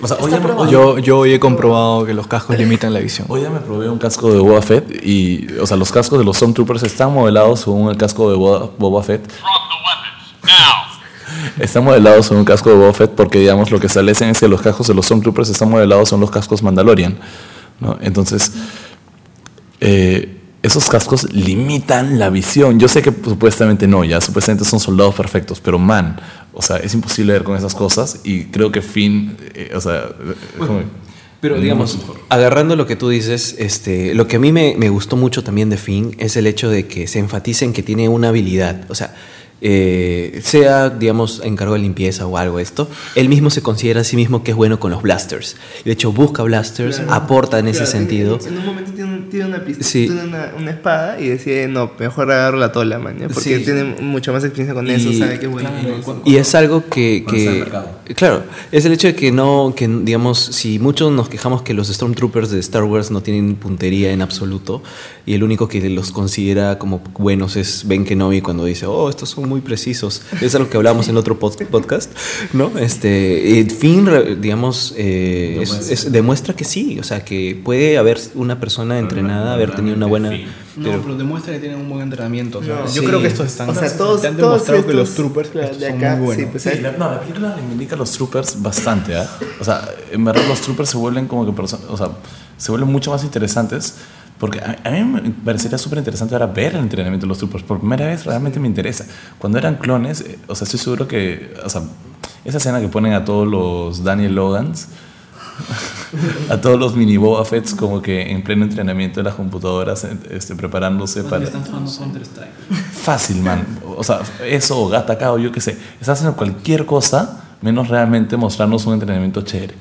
O sea, hoy ya, me, hoy- Yo, yo hoy he comprobado que los cascos limitan la visión. hoy ya me probé un casco de Boba Fett y, o sea, los cascos de los Stormtroopers están modelados según el casco de Boba, Boba Fett. Están modelados según un casco de Boba Fett porque, digamos, lo que establecen es que los cascos de los Stormtroopers están modelados son los cascos Mandalorian. ¿no? Entonces, eh, esos cascos limitan la visión. Yo sé que supuestamente no, ya supuestamente son soldados perfectos, pero man, o sea, es imposible ver con esas cosas y creo que Finn, eh, o sea, como- Pero digamos, agarrando lo que tú dices, este, lo que a mí me, me gustó mucho también de Finn es el hecho de que se enfatiza en que tiene una habilidad. O sea, eh, sea, digamos, encargo de limpieza o algo esto, él mismo se considera a sí mismo que es bueno con los blasters. De hecho, busca blasters, Claro. aporta en ese sentido. En, en un momento tiene, un- tiene una pistola, Sí. tiene una, una espada y decide, no, mejor agarro la tola, man, ¿ya? porque Sí. tiene mucha más experiencia con eso, Y- sabe que es bueno. Eso. cu- Y es algo que, que- claro, es el hecho de que no, que digamos, si muchos nos quejamos que los Stormtroopers de Star Wars no tienen puntería en absoluto, y el único que los considera como buenos es Ben Kenobi cuando dice, oh, estos son muy precisos. Es algo que hablamos en otro pod- podcast, ¿no? Este, fin, digamos, eh, es- es- demuestra que sí, o sea, que puede haber una persona entrenada, haber tenido una buena... No, pero- pero demuestra que tienen un buen entrenamiento. o sea, No, yo sí. creo que estos están. O sea, todos, te han todos demostrado que los estos, troopers claro, estos de son acá, muy buenos. sí, pues, Sí, la, no, la película reivindica a los troopers bastante, ¿ah? O sea, en verdad los troopers se vuelven como que o sea, se vuelven mucho más interesantes porque a, a mí me parecería súper interesante ahora ver el entrenamiento de los troopers. Por primera vez realmente me interesa. Cuando eran clones, eh, o sea, estoy seguro que, o sea, esa escena que ponen a todos los Daniel Logans, a todos los mini Boba Fetts como que en pleno entrenamiento de las computadoras, este, preparándose para... Fácil, man. O sea, eso o Gata o yo qué sé. Están haciendo cualquier cosa menos realmente mostrarnos un entrenamiento chévere.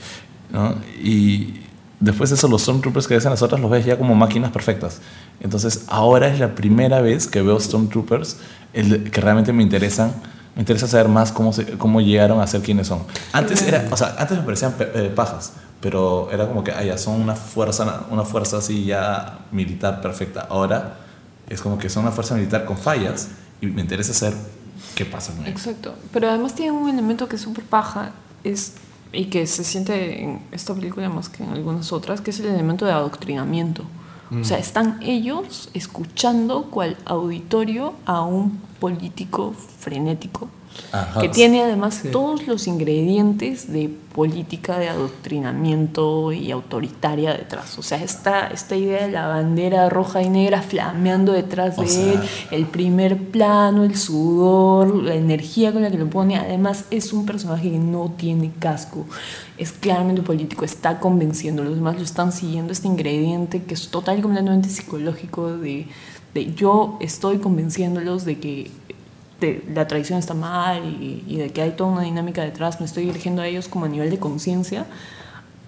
¿no? Y después de eso, los Stormtroopers que ves en las otras los ves ya como máquinas perfectas. Entonces, ahora es la primera vez que veo Stormtroopers el- que realmente me interesan. Me interesa saber más cómo, se- cómo llegaron a ser quienes son. Antes, era, o sea, antes me parecían eh, pajas, pero era como que ah, ya son una fuerza, una fuerza así ya militar perfecta. Ahora es como que son una fuerza militar con fallas y me interesa saber qué pasa con ellos. Exacto. Pero además tiene un elemento que es súper paja es, y que se siente en esta película más que en algunas otras, que es el elemento de adoctrinamiento. O sea, están ellos escuchando cual auditorio a un político frenético Ajá. que tiene además todos los ingredientes de política de adoctrinamiento y autoritaria detrás. O sea, esta, esta idea de la bandera roja y negra flameando detrás O de sea- él, el primer plano, el sudor, la energía con la que lo pone. Además, es un personaje que no tiene casco. Es claramente político, está convenciendo. Los demás lo están siguiendo. Este ingrediente que es total y completamente psicológico de, de yo estoy convenciéndolos de que de la tradición está mal y, y, de que hay toda una dinámica detrás, me estoy dirigiendo a ellos como a nivel de conciencia,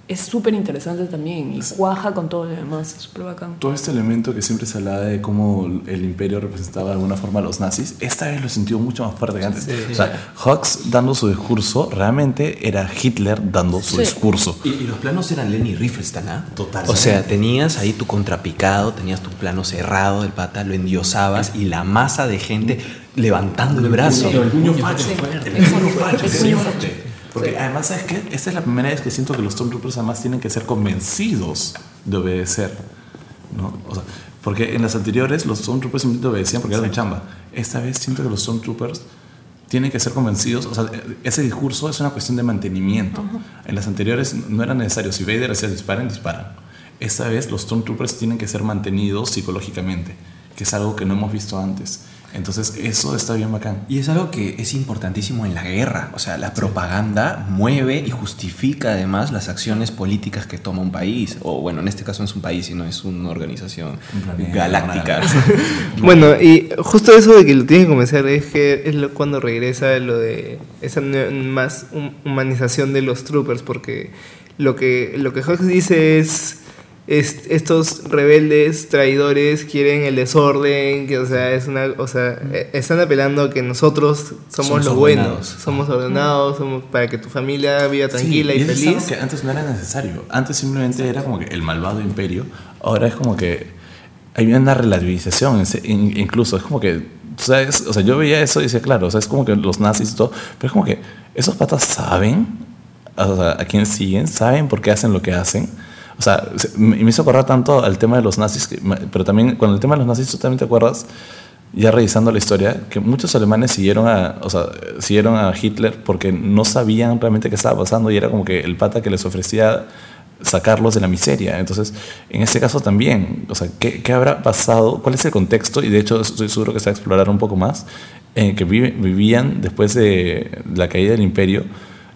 es súper interesante también y cuaja con todo lo demás, es súper bacán. Todo este elemento que siempre se hablaba de cómo el imperio representaba de alguna forma a los nazis, esta vez lo sintió mucho más fuerte que antes. O sea, Hawks dando su discurso realmente era Hitler dando su Sí. discurso. Y, y los planos eran Lenny Riefenstahl, ¿ah? Totalmente. O sea, tenías ahí tu contrapicado, tenías tu plano cerrado del pata, lo endiosabas y la masa de gente levantando el brazo. El puño facho, fuerte, el puño facho, fuerte. Porque además, ¿sabes qué? Esta es la primera vez que siento que los Stormtroopers además tienen que ser convencidos de obedecer. ¿no? O sea, porque en las anteriores los Stormtroopers simplemente obedecían porque era su chamba. Esta vez siento que los Stormtroopers tienen que ser convencidos. O sea, ese discurso es una cuestión de mantenimiento. En las anteriores no era necesario. Si Vader decía disparen, disparan. Esta vez los Stormtroopers tienen que ser mantenidos psicológicamente, que es algo que no hemos visto antes. Entonces, eso está bien bacán. Y es algo que es importantísimo en la guerra. O sea, la propaganda mueve y justifica además las acciones políticas que toma un país. O bueno, en este caso no es un país, sino es una organización Un galáctica. Bueno, y justo eso de que lo tienen que convencer es que es lo- cuando regresa lo de esa más hum- humanización de los troopers, porque lo que, lo que Hawks dice es, es- estos rebeldes, traidores, quieren el desorden, que o sea, es una, o sea, eh, están apelando a que nosotros somos, Somos los ordenados. buenos, somos ordenados, somos para que tu familia viva tranquila Sí, y es feliz. algo que antes no era necesario. Antes simplemente era como que el malvado imperio. Ahora es como que hay una relativización. Incluso es como que. O sea, es- o sea, yo veía eso y decía, claro, o sea, es como que los nazis y todo. Pero es como que esos patas saben o sea, a quién siguen, saben por qué hacen lo que hacen. O sea, se- me hizo acordar tanto al tema de los nazis, que- pero también con el tema de los nazis, tú también te acuerdas ya revisando la historia, que muchos alemanes siguieron a, o sea, siguieron a Hitler porque no sabían realmente qué estaba pasando y era como que el pata que les ofrecía sacarlos de la miseria. Entonces, en este caso también, o sea, ¿qué, habrá pasado? ¿Cuál es el contexto? Y de hecho, estoy seguro que se va a explorar un poco más, en que vive- vivían después de la caída del imperio,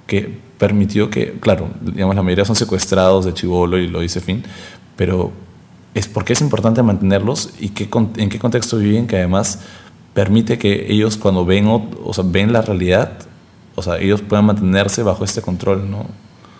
que permitió que, claro, digamos, la mayoría son secuestrados de chivolo y lo dice Finn, pero es porque es importante mantenerlos y qué, en qué contexto viven que además permite que ellos cuando ven, o sea, ven la realidad, o sea, ellos puedan mantenerse bajo este control, ¿no?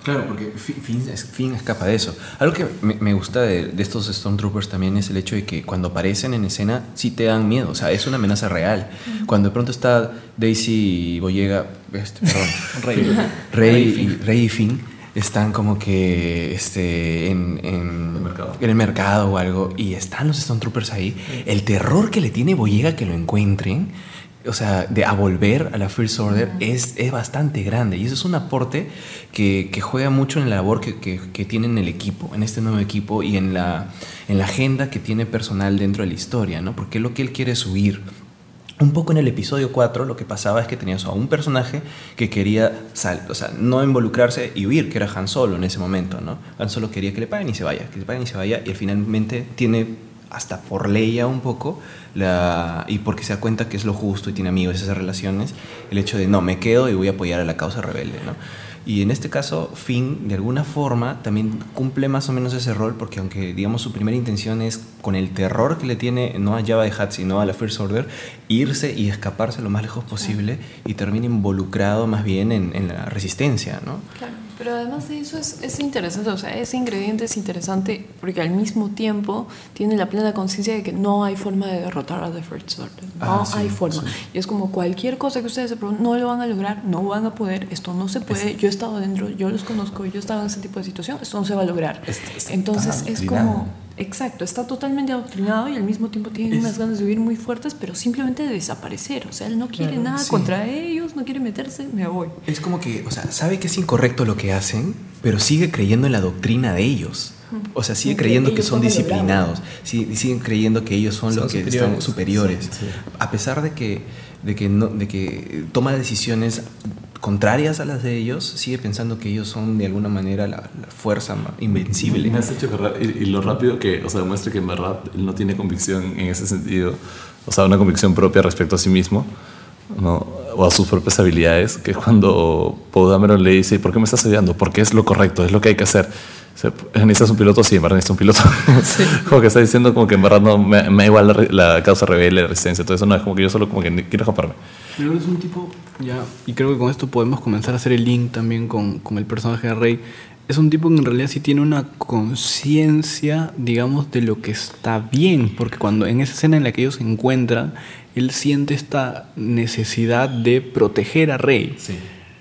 Claro, porque Fi- Finn, es- Finn escapa de eso. Algo que me, me gusta de, de estos Stormtroopers también es el hecho de que cuando aparecen en escena sí te dan miedo, o sea, es una amenaza real. Cuando de pronto está Daisy y Boyega, este, perdón, Rey, Rey, y, Rey y Finn están como que este, en, en- El mercado. en el mercado o algo y están los Stormtroopers ahí, el terror que le tiene Boyega que lo encuentren, o sea, de a volver a la First Order es, es bastante grande y eso es un aporte que, que juega mucho en la labor que, que, que tiene en el equipo, en este nuevo equipo y en la, en la agenda que tiene personal dentro de la historia, ¿no? Porque lo que él quiere es huir. Un poco en el episodio 4 lo que pasaba es que tenías a un personaje que quería sal, o sea, no involucrarse y huir, que era Han Solo en ese momento, ¿no? Han Solo quería que le paguen y se vaya, que le paguen y se vaya, y finalmente tiene hasta por ley ya un poco, y porque se da cuenta que es lo justo y tiene amigos esas relaciones, el hecho de no, me quedo y voy a apoyar a la causa rebelde. Y en este caso, Finn, de alguna forma, también cumple más o menos ese rol, porque aunque, digamos, su primera intención es, con el terror que le tiene, no a Java de Hutt, sino a la First Order, irse y escaparse lo más lejos posible y termina involucrado más bien en, en la resistencia, ¿no? Claro, pero además de eso es, es interesante, o sea, ese ingrediente es interesante porque al mismo tiempo tiene la plena conciencia de que no hay forma de derrotar a The First Order, no Ah, sí, hay forma. Y es como cualquier cosa que ustedes se pregunten, no lo van a lograr, no van a poder, esto no se puede, yo he estado dentro, yo los conozco, yo he estado en ese tipo de situación, esto no se va a lograr. Está- está Entonces tan es como, exacto, está totalmente adoctrinado y al mismo tiempo tiene unas ganas de vivir muy fuertes, pero simplemente de desaparecer, o sea, él no quiere nada sí. contra ellos, no quiere meterse, me voy. Es como que, o sea, sabe que es incorrecto lo que hacen, pero sigue creyendo en la doctrina de ellos. O sea, sigue que creyendo que son disciplinados, sí- siguen creyendo que ellos son, Son los que superiores. están superiores. A pesar de que, de, que no, de que toma decisiones contrarias a las de ellos, sigue pensando que ellos son de alguna manera la, fuerza invencible. Y, lo rápido que, o sea, demuestra que en verdad no tiene convicción en ese sentido, o sea, una convicción propia respecto a sí mismo, ¿no? o a sus propias habilidades, que cuando Paul Dameron le dice, ¿por qué me estás ayudando? Porque es lo correcto, es lo que hay que hacer. O sea, ¿Necesitas un piloto? Sí, en verdad necesito un piloto. como que está diciendo como que en verdad no, me, me da igual la, causa rebelde, la resistencia, todo eso no, es como que yo solo como que quiero escaparme. Pero es un tipo, ya, y creo que con esto podemos comenzar a hacer el link también con, con el personaje de Rey. es un tipo que en realidad sí tiene una conciencia, digamos, de lo que está bien, porque cuando en esa escena en la que ellos se encuentran, él siente esta necesidad de proteger a Rey. Sí.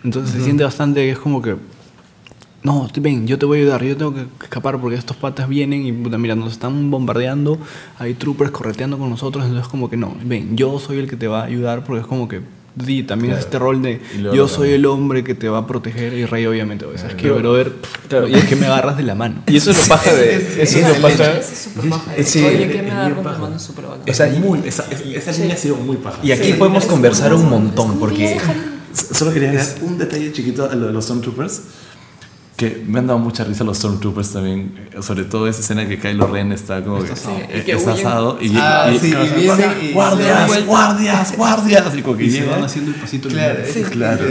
Entonces se siente bastante que es como que, no, ven, yo te voy a ayudar, yo tengo que escapar porque estos patas vienen y puta, mira, nos están bombardeando, hay troopers correteando con nosotros, entonces como que no, ven, yo soy el que te va a ayudar porque es como que, sí, también es este rol de yo soy cambia. el hombre que te va a proteger y Rey obviamente, o sea, es que, brother, y es que me agarras de la mano. Y eso es lo paja de. Eso es lo paja. Sí. Oye, que me la mano súper bacán. O sea, y- muy, esa, esa- esa línea ha sido muy paja. Y aquí podemos conversar un montón, porque. Solo quería agregar un detalle chiquito a lo de los Stormtroopers. Que me han dado mucha risa los Stormtroopers también. Sobre todo esa escena que Kylo Ren está como que, eh, que está asado y, Ah, y- sí, y- y viene y- guardias, guardias, guardias. Y como que haciendo el pasito Claro, claro.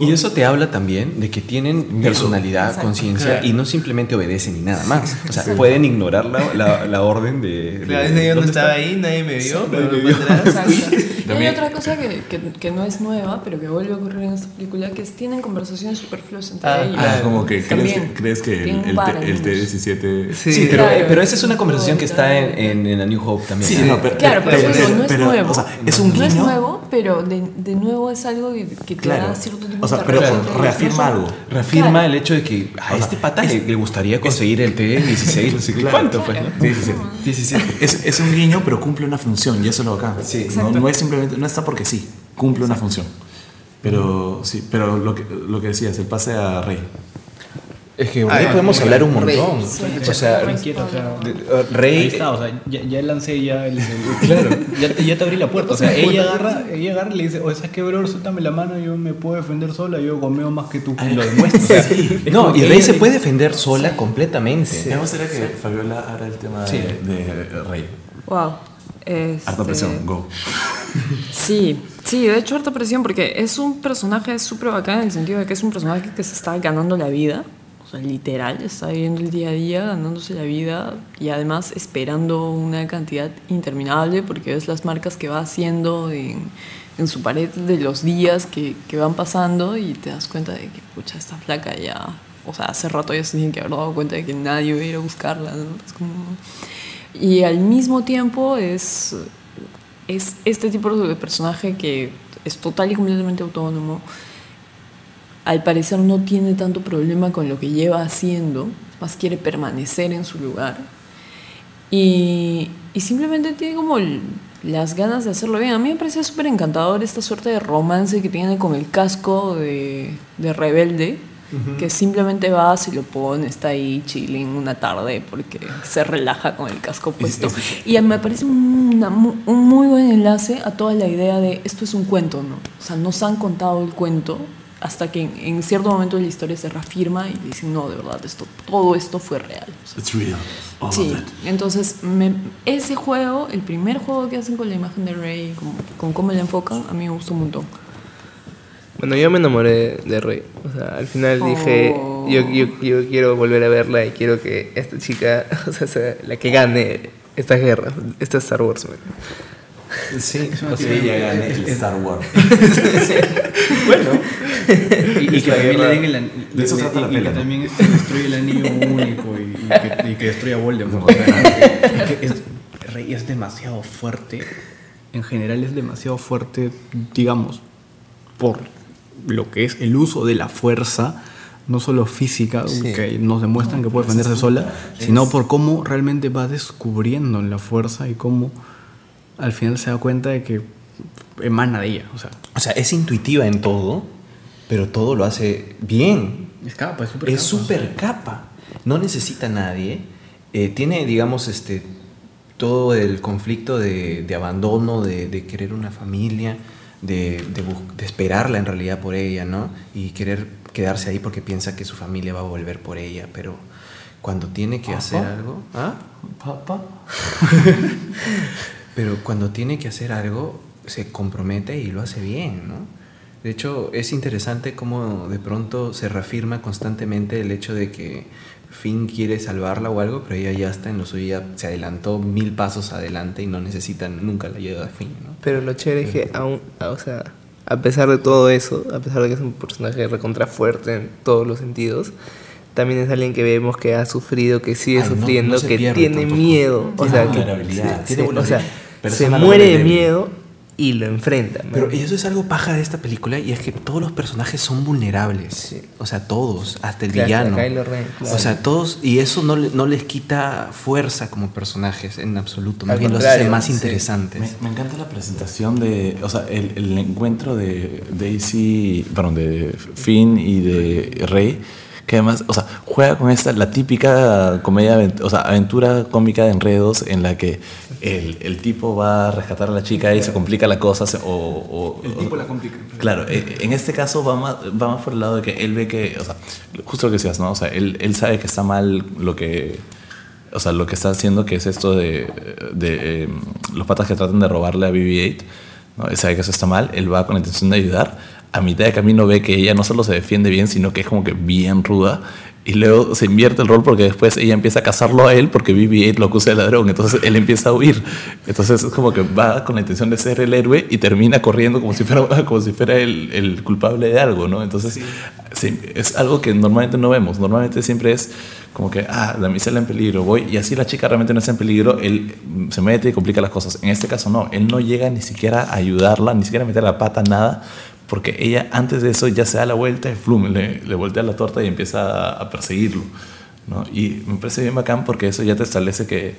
Y eso te habla también de que tienen personalidad, conciencia y no simplemente obedecen ni nada más. O sea, pueden ignorar la, la, la orden de. Claro, yo no ¿dónde estaba está? ahí, nadie me vio. Y hay otra cosa que, que, que no es nueva, pero que vuelve a ocurrir en esta película, que es tienen conversaciones superfluas entre Ah. Ah, como que crees, También. crees que el, el, par T- el amigos. T-17. Sí, Sí, pero, Claro. pero esa es una conversación que está en, en, en A New Hope también. Sí, no, pero, Claro, pero, eso no es pero, nuevo. O sea, es un no es guiño. nuevo, pero de, de nuevo es algo que, que te Claro. da cierto tipo O sea, de pero reafirma algo. Reafirma Claro. el hecho de que a este pata le, le gustaría conseguir el T16, no sé qué Claro. cuánto, pues, ¿no? Sí, sí, sí. 17. Es, es un guiño, pero cumple una función, y eso es lo acá. Sí. no, no es simplemente, no está porque sí, cumple una función. Pero sí, pero lo que, lo que decías, el pase a Rey. Es que Ah, Rey podemos hablar un Rey. montón. O sea, Rey. Inquieta, o sea, de- uh, Rey. Ahí está, o sea, ya, ya lancé ya el, el- claro, ya te, ya te abrí la puerta. O sea, ella agarra, ella agarra y le dice, oye, ¿sabes qué, bro? Suéltame la mano, yo me puedo defender sola, yo gomeo más que tú. Y lo demuestra. O sea, es No, y que Rey se puede defender sola completamente. Me gustaría que Fabiola abra el tema Sí. de, de Rey. Wow. Harta Este, presión, go. Sí, sí, de hecho harta presión porque es un personaje súper bacán en el sentido de que es un personaje que se está ganando la vida, o sea, literal, está viviendo el día a día, ganándose la vida y además esperando una cantidad interminable porque ves las marcas que va haciendo en, su pared de los días que, van pasando y te das cuenta de que, pucha, esta flaca ya, o sea, hace rato ya se tiene que haber dado cuenta de que nadie va a ir a buscarla, ¿no? Es. Y al mismo tiempo es, es este tipo de personaje que es total y completamente autónomo. Al parecer no tiene tanto problema con lo que lleva haciendo, más quiere permanecer en su lugar. Y, y simplemente tiene como las ganas de hacerlo bien. A mí me parece súper encantador esta suerte de romance que tiene con el casco de rebelde, que simplemente va, se lo pone, está ahí chilling una tarde porque se relaja con el casco puesto. Y me parece una un muy buen enlace a toda la idea de esto es un cuento, ¿no? O sea, nos han contado el cuento hasta que en, en cierto momento de la historia se reafirma y dicen, no, de verdad, esto, todo esto fue real. O sea, It's real. All Sí, of it. entonces me- ese juego, el primer juego que hacen con la imagen de Rey, con, con cómo la enfocan, a mí me gustó un montón. Bueno, yo me enamoré de Rey. O sea, al final dije, Oh. yo, yo, yo quiero volver a verla y quiero que esta chica, o sea, sea la que gane esta guerra, esta Star Wars. man. Sí, O sea, ella gane el Star Wars. bueno. Y, y que también le den el trata la y que también este, destruye el anillo único y, y que, y que destruya a Voldemort. Que es- Rey es demasiado fuerte. En general es demasiado fuerte, digamos, por lo que es el uso de la fuerza, no solo física, que nos demuestran que puede defenderse sola, sino por cómo realmente va descubriendo en la fuerza y cómo al final se da cuenta de que emana de ella. O sea, O sea, es intuitiva en todo, pero todo lo hace bien. es capa, es súper Es capa. súper capa. No necesita a nadie. Eh, tiene, digamos, este todo el conflicto de, de abandono, de, de querer una familia, de, de bus- de esperarla en realidad por ella, ¿no? Y querer quedarse ahí porque piensa que su familia va a volver por ella, pero cuando tiene que hacer algo... ¿Ah? Papá. Pero cuando tiene que hacer algo, se compromete y lo hace bien, ¿no? De hecho, es interesante cómo de pronto se reafirma constantemente el hecho de que Finn quiere salvarla o algo, pero ella ya está en lo suyo, ya se adelantó mil pasos adelante y no necesita nunca la ayuda de Finn, ¿no? Pero lo chévere es que aún, o sea, a pesar de todo eso, a pesar de que es un personaje recontra fuerte en todos los sentidos, también es alguien que vemos que ha sufrido, que sigue Ay, sufriendo, no que tiene miedo, o sea, que se- o sea, se muere de miedo y lo enfrenta. ¿no? Pero eso es algo paja de esta película y es que todos los personajes son vulnerables. O sea, todos, hasta el Claro, villano. Kylo Ren, claro. O sea, todos, y eso no, no les quita fuerza como personajes en absoluto, más bien los hace más sí. interesantes. Me, me encanta la presentación de, o sea, el, el encuentro de Daisy, perdón, de Finn y de Rey, que además, o sea, juega con esta, la típica comedia, o sea, aventura cómica de enredos en la que el, el tipo va a rescatar a la chica y se complica la cosa, se- o, o- El tipo la complica. Claro, eh, en este caso va más, va más por el lado de que él ve que, o sea, justo lo que decías, ¿no? O sea, él, él sabe que está mal lo que, o sea, lo que está haciendo, que es esto de, de eh, los patas que tratan de robarle a BB-8, ¿no? Él sabe que eso está mal, él va con la intención de ayudar. A mitad de camino ve que ella no solo se defiende bien, sino que es como que bien ruda. Y luego se invierte el rol porque después ella empieza a cazarlo a él porque BB-8 lo acusa de ladrón. Entonces él empieza a huir. Entonces es como que va con la intención de ser el héroe y termina corriendo como si fuera, como si fuera el, el culpable de algo, ¿no? Entonces sí, es algo que normalmente no vemos. Normalmente siempre es como que, ah, la damisela en peligro, voy. Y así la chica realmente no está en peligro, él se mete y complica las cosas. En este caso no, él no llega ni siquiera a ayudarla, ni siquiera a meter la pata, nada. Porque ella antes de eso ya se da la vuelta flum, le, le voltea la torta y empieza a, a perseguirlo. ¿no? Y me parece bien bacán porque eso ya te establece que,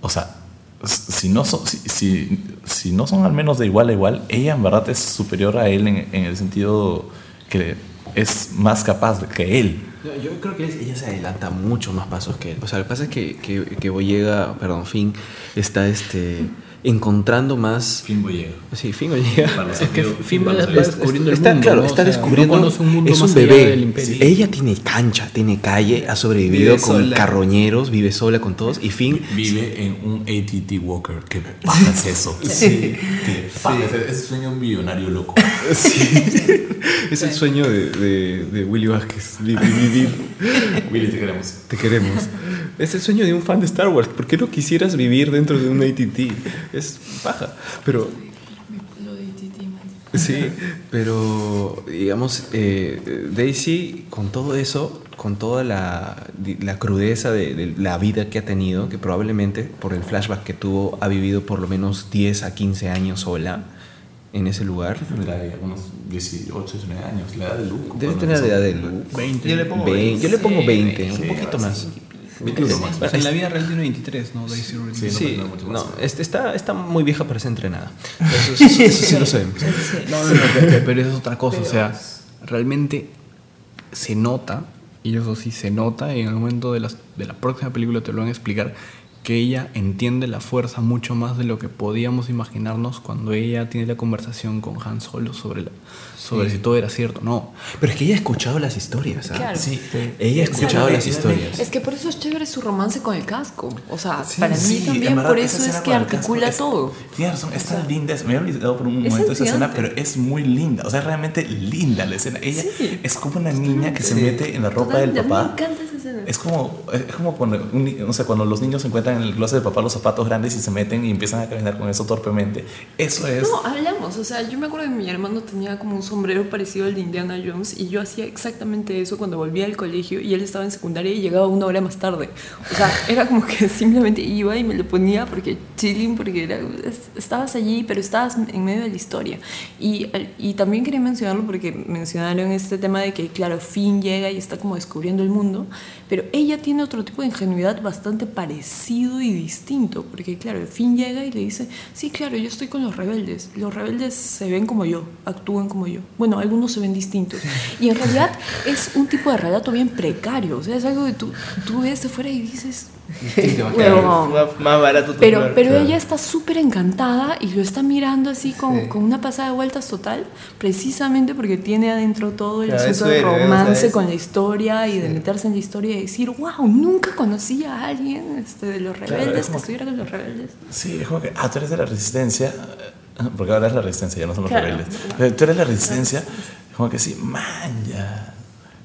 o sea, si no son, si, si, si no son al menos de igual a igual, ella en verdad es superior a él en, en el sentido que es más capaz que él. Yo, yo creo que ella se adelanta mucho más pasos que él. O sea, lo que pasa es que, que, que Boyega, perdón, Finn, está este, encontrando más... Fin Boyega. Sí. Para los Es que amigos- va amigos. descubriendo el está, mundo. Claro, ¿no? está O sea, descubriendo. no conoce un mundo es un más allá bebé. del imperio. Ella tiene cancha, tiene calle, ha sobrevivido Vive con sola. carroñeros, vive sola con todos. Y Finn Vive en un ATT Walker. ¿Qué paja es eso? Sí. ¿Qué paja es? Es sueño de un millonario loco. es el sueño de, de, de Willy Vázquez. vi- vi- Vivir. Willy, te queremos. Te queremos. Es el sueño de un fan de Star Wars. ¿Por qué no quisieras vivir dentro de un ATT? Es paja. Pero Lo de man. Sí, pero digamos, eh, Daisy, con todo eso, con toda la, la crudeza de, de la vida que ha tenido, que probablemente por el flashback que tuvo, ha vivido por lo menos 10 a 15 años sola en ese lugar. Unos 18, 19 años. La edad de Luke. Debe tener la edad de Luke. 20. Yo le pongo 20, yo le pongo 20, un sí, poquito más. 21 más. O sea, en la vida real tiene 23, ¿no? Daisy Ridley. Sí, no, Sí, no, mucho no, más. este, está, está muy vieja para ser entrenada. Eso, eso- eso sí lo sabemos. No, no, no, pero, pero eso es otra cosa. O sea, realmente se nota, y eso sí se nota, y en el momento de, las, de la próxima película te lo van a explicar, que ella entiende la fuerza mucho más de lo que podíamos imaginarnos cuando ella tiene la conversación con Han Solo sobre, la, sobre si todo era cierto o no. Pero es que ella ha escuchado las historias, ¿ah? Claro. Sí, ella ha escuchado las historias. Es que por eso es chévere su romance con el casco. O sea, Sí, para sí, mí también verdad, por eso es que articula es- todo. Tienes razón, es tan linda, es- me había olvidado por un Es momento esa escena, pero es muy linda, o sea, es realmente linda la escena. Ella Sí. es como una niña que se mete en la ropa del Totalmente, papá. Me encanta esa escena. Es como, es como cuando, un o sea, cuando los niños encuentran en el closet del papá los zapatos grandes y se meten y empiezan a caminar con eso torpemente. Eso es. No, hablamos. O sea, yo me acuerdo que mi hermano tenía como un sombrero parecido al de Indiana Jones y yo hacía exactamente eso cuando volvía al colegio y él estaba en secundaria y llegaba una hora más tarde. O sea, era como que simplemente iba y me lo ponía porque chilling, porque era, es- estabas allí, pero estabas en medio de la historia. Y, y también quería mencionarlo porque mencionaron este tema de que, claro, Finn llega y está como descubriendo el mundo, pero ella tiene otro tipo de ingenuidad bastante y distinto, porque, claro, Finn llega y le dice, sí, claro, yo estoy con los rebeldes. Los rebeldes se ven como yo, actúan como yo. Bueno, algunos se ven distintos. Y en realidad es un tipo de relato bien precario, o sea, es algo que tú, tú ves de fuera y dices, huevón. Más, más barato tu Pero, pero Claro. ella está súper encantada y lo está mirando así con, Sí. con una pasada de vueltas total, precisamente porque tiene adentro todo el Claro, es asunto de su héroe, o sea, romance con la historia y de meterse en la historia y decir, wow, nunca conocí a alguien este, de los rebeldes es como- que estuviera con los rebeldes. Sí, es como que, ah, tú eres de la resistencia, eh, porque ahora es la resistencia, ya no son los Claro. rebeldes. Pero tú eres la resistencia, como que sí, man, ya.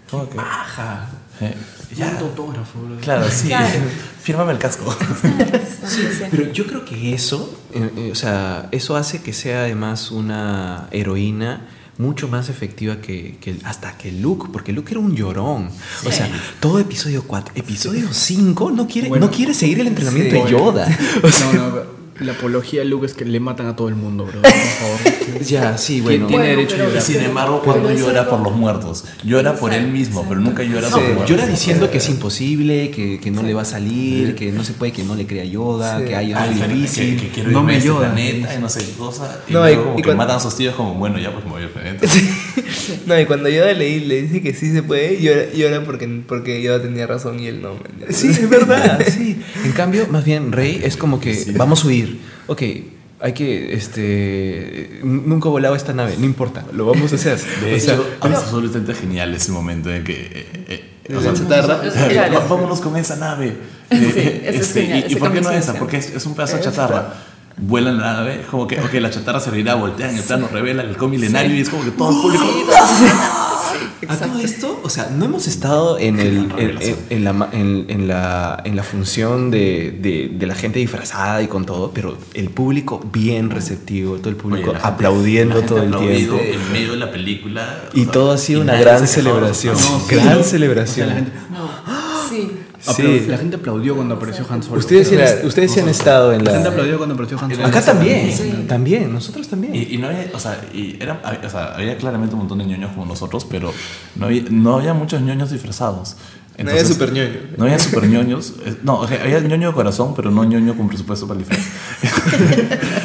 Como que, Ajá. Eh, ya. autógrafo, bro. Claro, sí. Claro. Fírmame el casco. Pero yo creo que eso, eh, eh, o sea, eso hace que sea además una heroína mucho más efectiva que, que hasta que Luke, porque Luke era un llorón. O sea, todo episodio 4, episodio 5 no quiere, Bueno. no quiere seguir el entrenamiento Sí. de Yoda. O sea, No, no, la apología de Luke es que le matan a todo el mundo, bro. Por favor. ya, sí, bueno. tiene Bueno, derecho a llorar? Sin embargo, cuando llora por los muertos, llora por él mismo, pero nunca llora por los muertos. Llora diciendo que es imposible, que, que no le va a salir, que no se puede, que no le crea Yoda, Sí. que hay Ah, algo difícil. Que, que quiero No me a este llora. planeta y no sé qué cosa. Y No, luego y- como y que cuando- matan a sus tíos como, bueno, ya pues me voy al planeta. No, y cuando Yoda le, le dice que sí se puede, llora, llora porque, porque Yoda tenía razón y él no. Sí, es verdad, sí. En cambio, más bien, Rey es como que vamos a huir. Ok, hay que, este, nunca he volado esta nave, no importa, lo vamos a hacer. De O sea, hecho, es absolutamente genial ese momento en que... eh, eh, o la sea, chatarra. eh, Claro. Vámonos con esa nave. Sí, Eh, eso es genial, ¿Y, por qué no es esa? Porque es, es un pedazo de chatarra. Vuelan la nave, como que, ok, la chatarra se reirá, voltean el plano, revelan el milenario y es como que todo el público... a todo esto, o sea, no hemos estado en, el, en, en- en la, en, en la, en la función de, de- de la gente disfrazada y con todo, pero el público bien receptivo, todo el Oye, público la gente- aplaudiendo todo el tiempo. En medio de la película. Y o sea, todo ha sido una gran celebración. gran celebración. Gente, sí. Sí. la gente aplaudió cuando apareció Han Solo. Ustedes, sí han- ustedes sí han estado en La gente la... aplaudió cuando apareció Han Solo. Acá también, Sí. también, nosotros también. Y, y no había, o sea, y era, había- o sea, había claramente un montón de ñoños como nosotros, pero no había, no había muchos ñoños disfrazados. No había super ñoño. No había super ñoños. eh, No, o sea, había ñoño de corazón, pero no ñoño con presupuesto para el disfraz.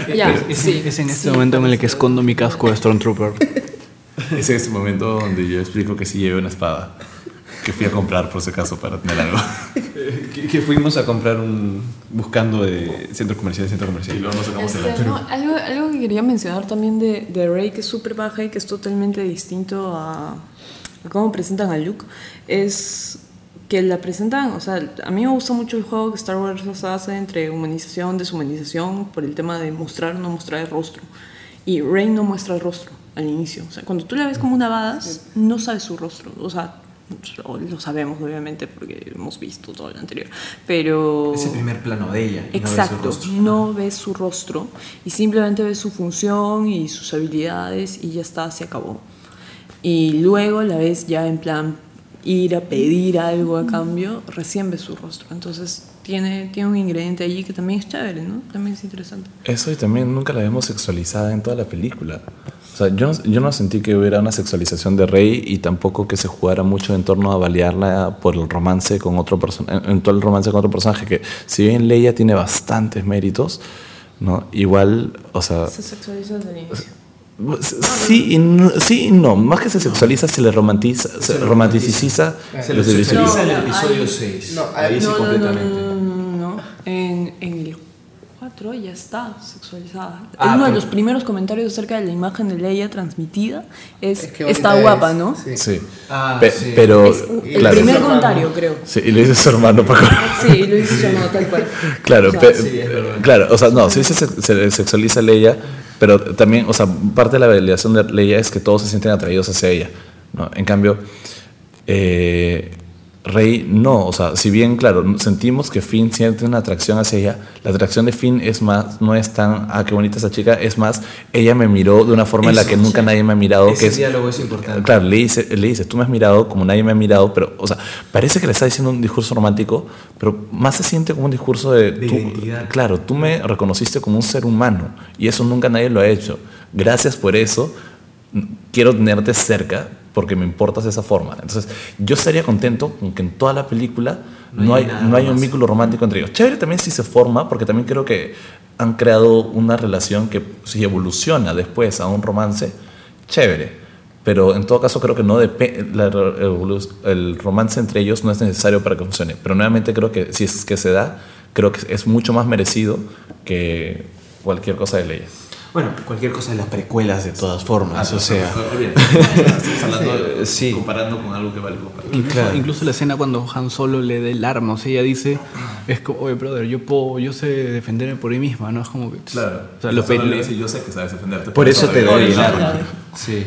Ya, Es, sí. es en este momento en el que escondo mi casco de Stormtrooper. Es en este momento donde yo explico que sí llevé una espada. Que fui a comprar por si acaso para tener algo. que, que fuimos a comprar un... buscando de centro comercial, centro Y comercial. luego no sacamos el Este, ancho. no, algo, algo que quería mencionar también de, de Rey, que es súper baja y que es totalmente distinto a, a cómo presentan a Luke, es que la presentan, o sea, a mí me gusta mucho el juego que Star Wars hace entre humanización, deshumanización, por el tema de mostrar o no mostrar el rostro. Y Rey no muestra el rostro al inicio. O sea, cuando tú la ves como una badass, no sabes su rostro. O sea, lo sabemos obviamente porque hemos visto todo lo anterior. Pero... Ese primer plano de ella. y no de su Exacto, rostro. no ves su rostro y simplemente ves su función y sus habilidades y ya está, se acabó. Y luego la ves ya en plan ir a pedir algo a cambio, recién ves su rostro. Entonces tiene, tiene un ingrediente allí que también es chévere, ¿no? También es interesante. Eso y también nunca la vemos sexualizada en toda la película. O sea, yo no, yo no sentí que hubiera una sexualización de Rey y tampoco que se jugara mucho en torno a balearla por el romance con otro personaje, en, en todo el romance con otro personaje, que si bien Leia tiene bastantes méritos, ¿no? Igual, o sea, Se sexualiza desde el inicio. sí y no, sí y no, más que se sexualiza, se le romantiza, se romanticiza. Se le sexualiza en el episodio hay- 6. no, ahí sí no, no, no, completamente. no, no, no, no. En, en el 4 ya está sexualizada. Ah, Uno de por- los primeros comentarios acerca de la imagen de Leia transmitida es, Es que está guapa, es, ¿no? sí. Sí. Ah, Pe- sí. Pero, Es el claro. primer comentario, creo. Sí, y lo dice su hermano Paco. Sí, lo dice su hermano tal cual. Claro, O sea, sí, claro, o sea, no, sí se, se sexualiza Leia, pero también, o sea, parte de la validación de Leia es que todos se sienten atraídos hacia ella, ¿no? En cambio, eh, Rey no, o sea, si bien, claro, sentimos que Finn siente una atracción hacia ella, la atracción de Finn es más, no es tan, ah, qué bonita esa chica, es más, ella me miró de una forma en la que nunca sí. nadie me ha mirado, Ese que es, diálogo es importante. Claro, le dice, le dice, tú me has mirado como nadie me ha mirado, pero, o sea, parece que le está diciendo un discurso romántico, pero más se siente como un discurso de... De tú- claro, tú me reconociste como un ser humano y eso nunca nadie lo ha hecho. Gracias por eso, quiero tenerte cerca porque me importas de esa forma. Entonces, yo estaría contento con que en toda la película No no, hay no hay un vínculo romántico entre ellos. Chévere también si se forma, porque también creo que han creado una relación que si evoluciona después a un romance, chévere. Pero en todo caso creo que no la evolu- el romance entre ellos no es necesario para que funcione. Pero nuevamente creo que si es que se da, creo que es mucho más merecido que cualquier cosa de ley. Bueno, cualquier cosa de las precuelas de todas formas, o sea... hablando- Sí. comparando con algo que vale Incluso, Claro. incluso la escena cuando Han Solo le da el arma, o sea, ella dice, es como, oye, brother, yo puedo, yo sé defenderme por mí misma, ¿no? Es como que... Claro. O sea, lo pe- yo sé que sabes defenderte. Por eso te doy el arma. arma. Sí.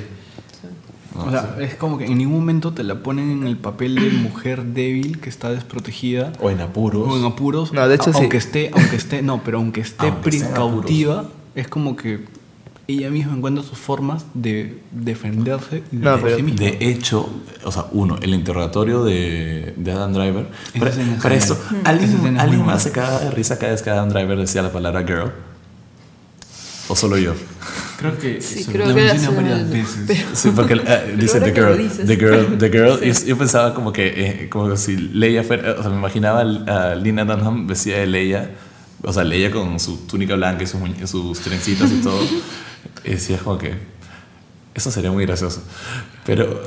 ¿no? O sea, es como que en ningún momento te la ponen en el papel de mujer débil que está desprotegida O en apuros. o en apuros. No, de hecho a- sí. aunque esté, aunque esté, no, pero aunque esté Aunque precautiva, es como que ella misma encuentra sus formas de defenderse y de No, sí pero- misma. De hecho, o sea, uno, el interrogatorio de, de Adam Driver. Para, para Esa escena ¿alguien, ¿alguien más se caga de risa cada vez que Adam Driver decía la palabra girl? ¿O solo yo? Creo que Sí, creo que varias veces. pero- Sí, porque eh, dice The Girl. dices. The Girl, The Girl. Sí. Y yo pensaba como que, eh, como si Leia fuera, o sea, me imaginaba a Lina Dunham vestida de Leia, o sea, Leia con su túnica blanca y sus, sus trencitos y todo. Y decía como que, eso sería muy gracioso. Pero,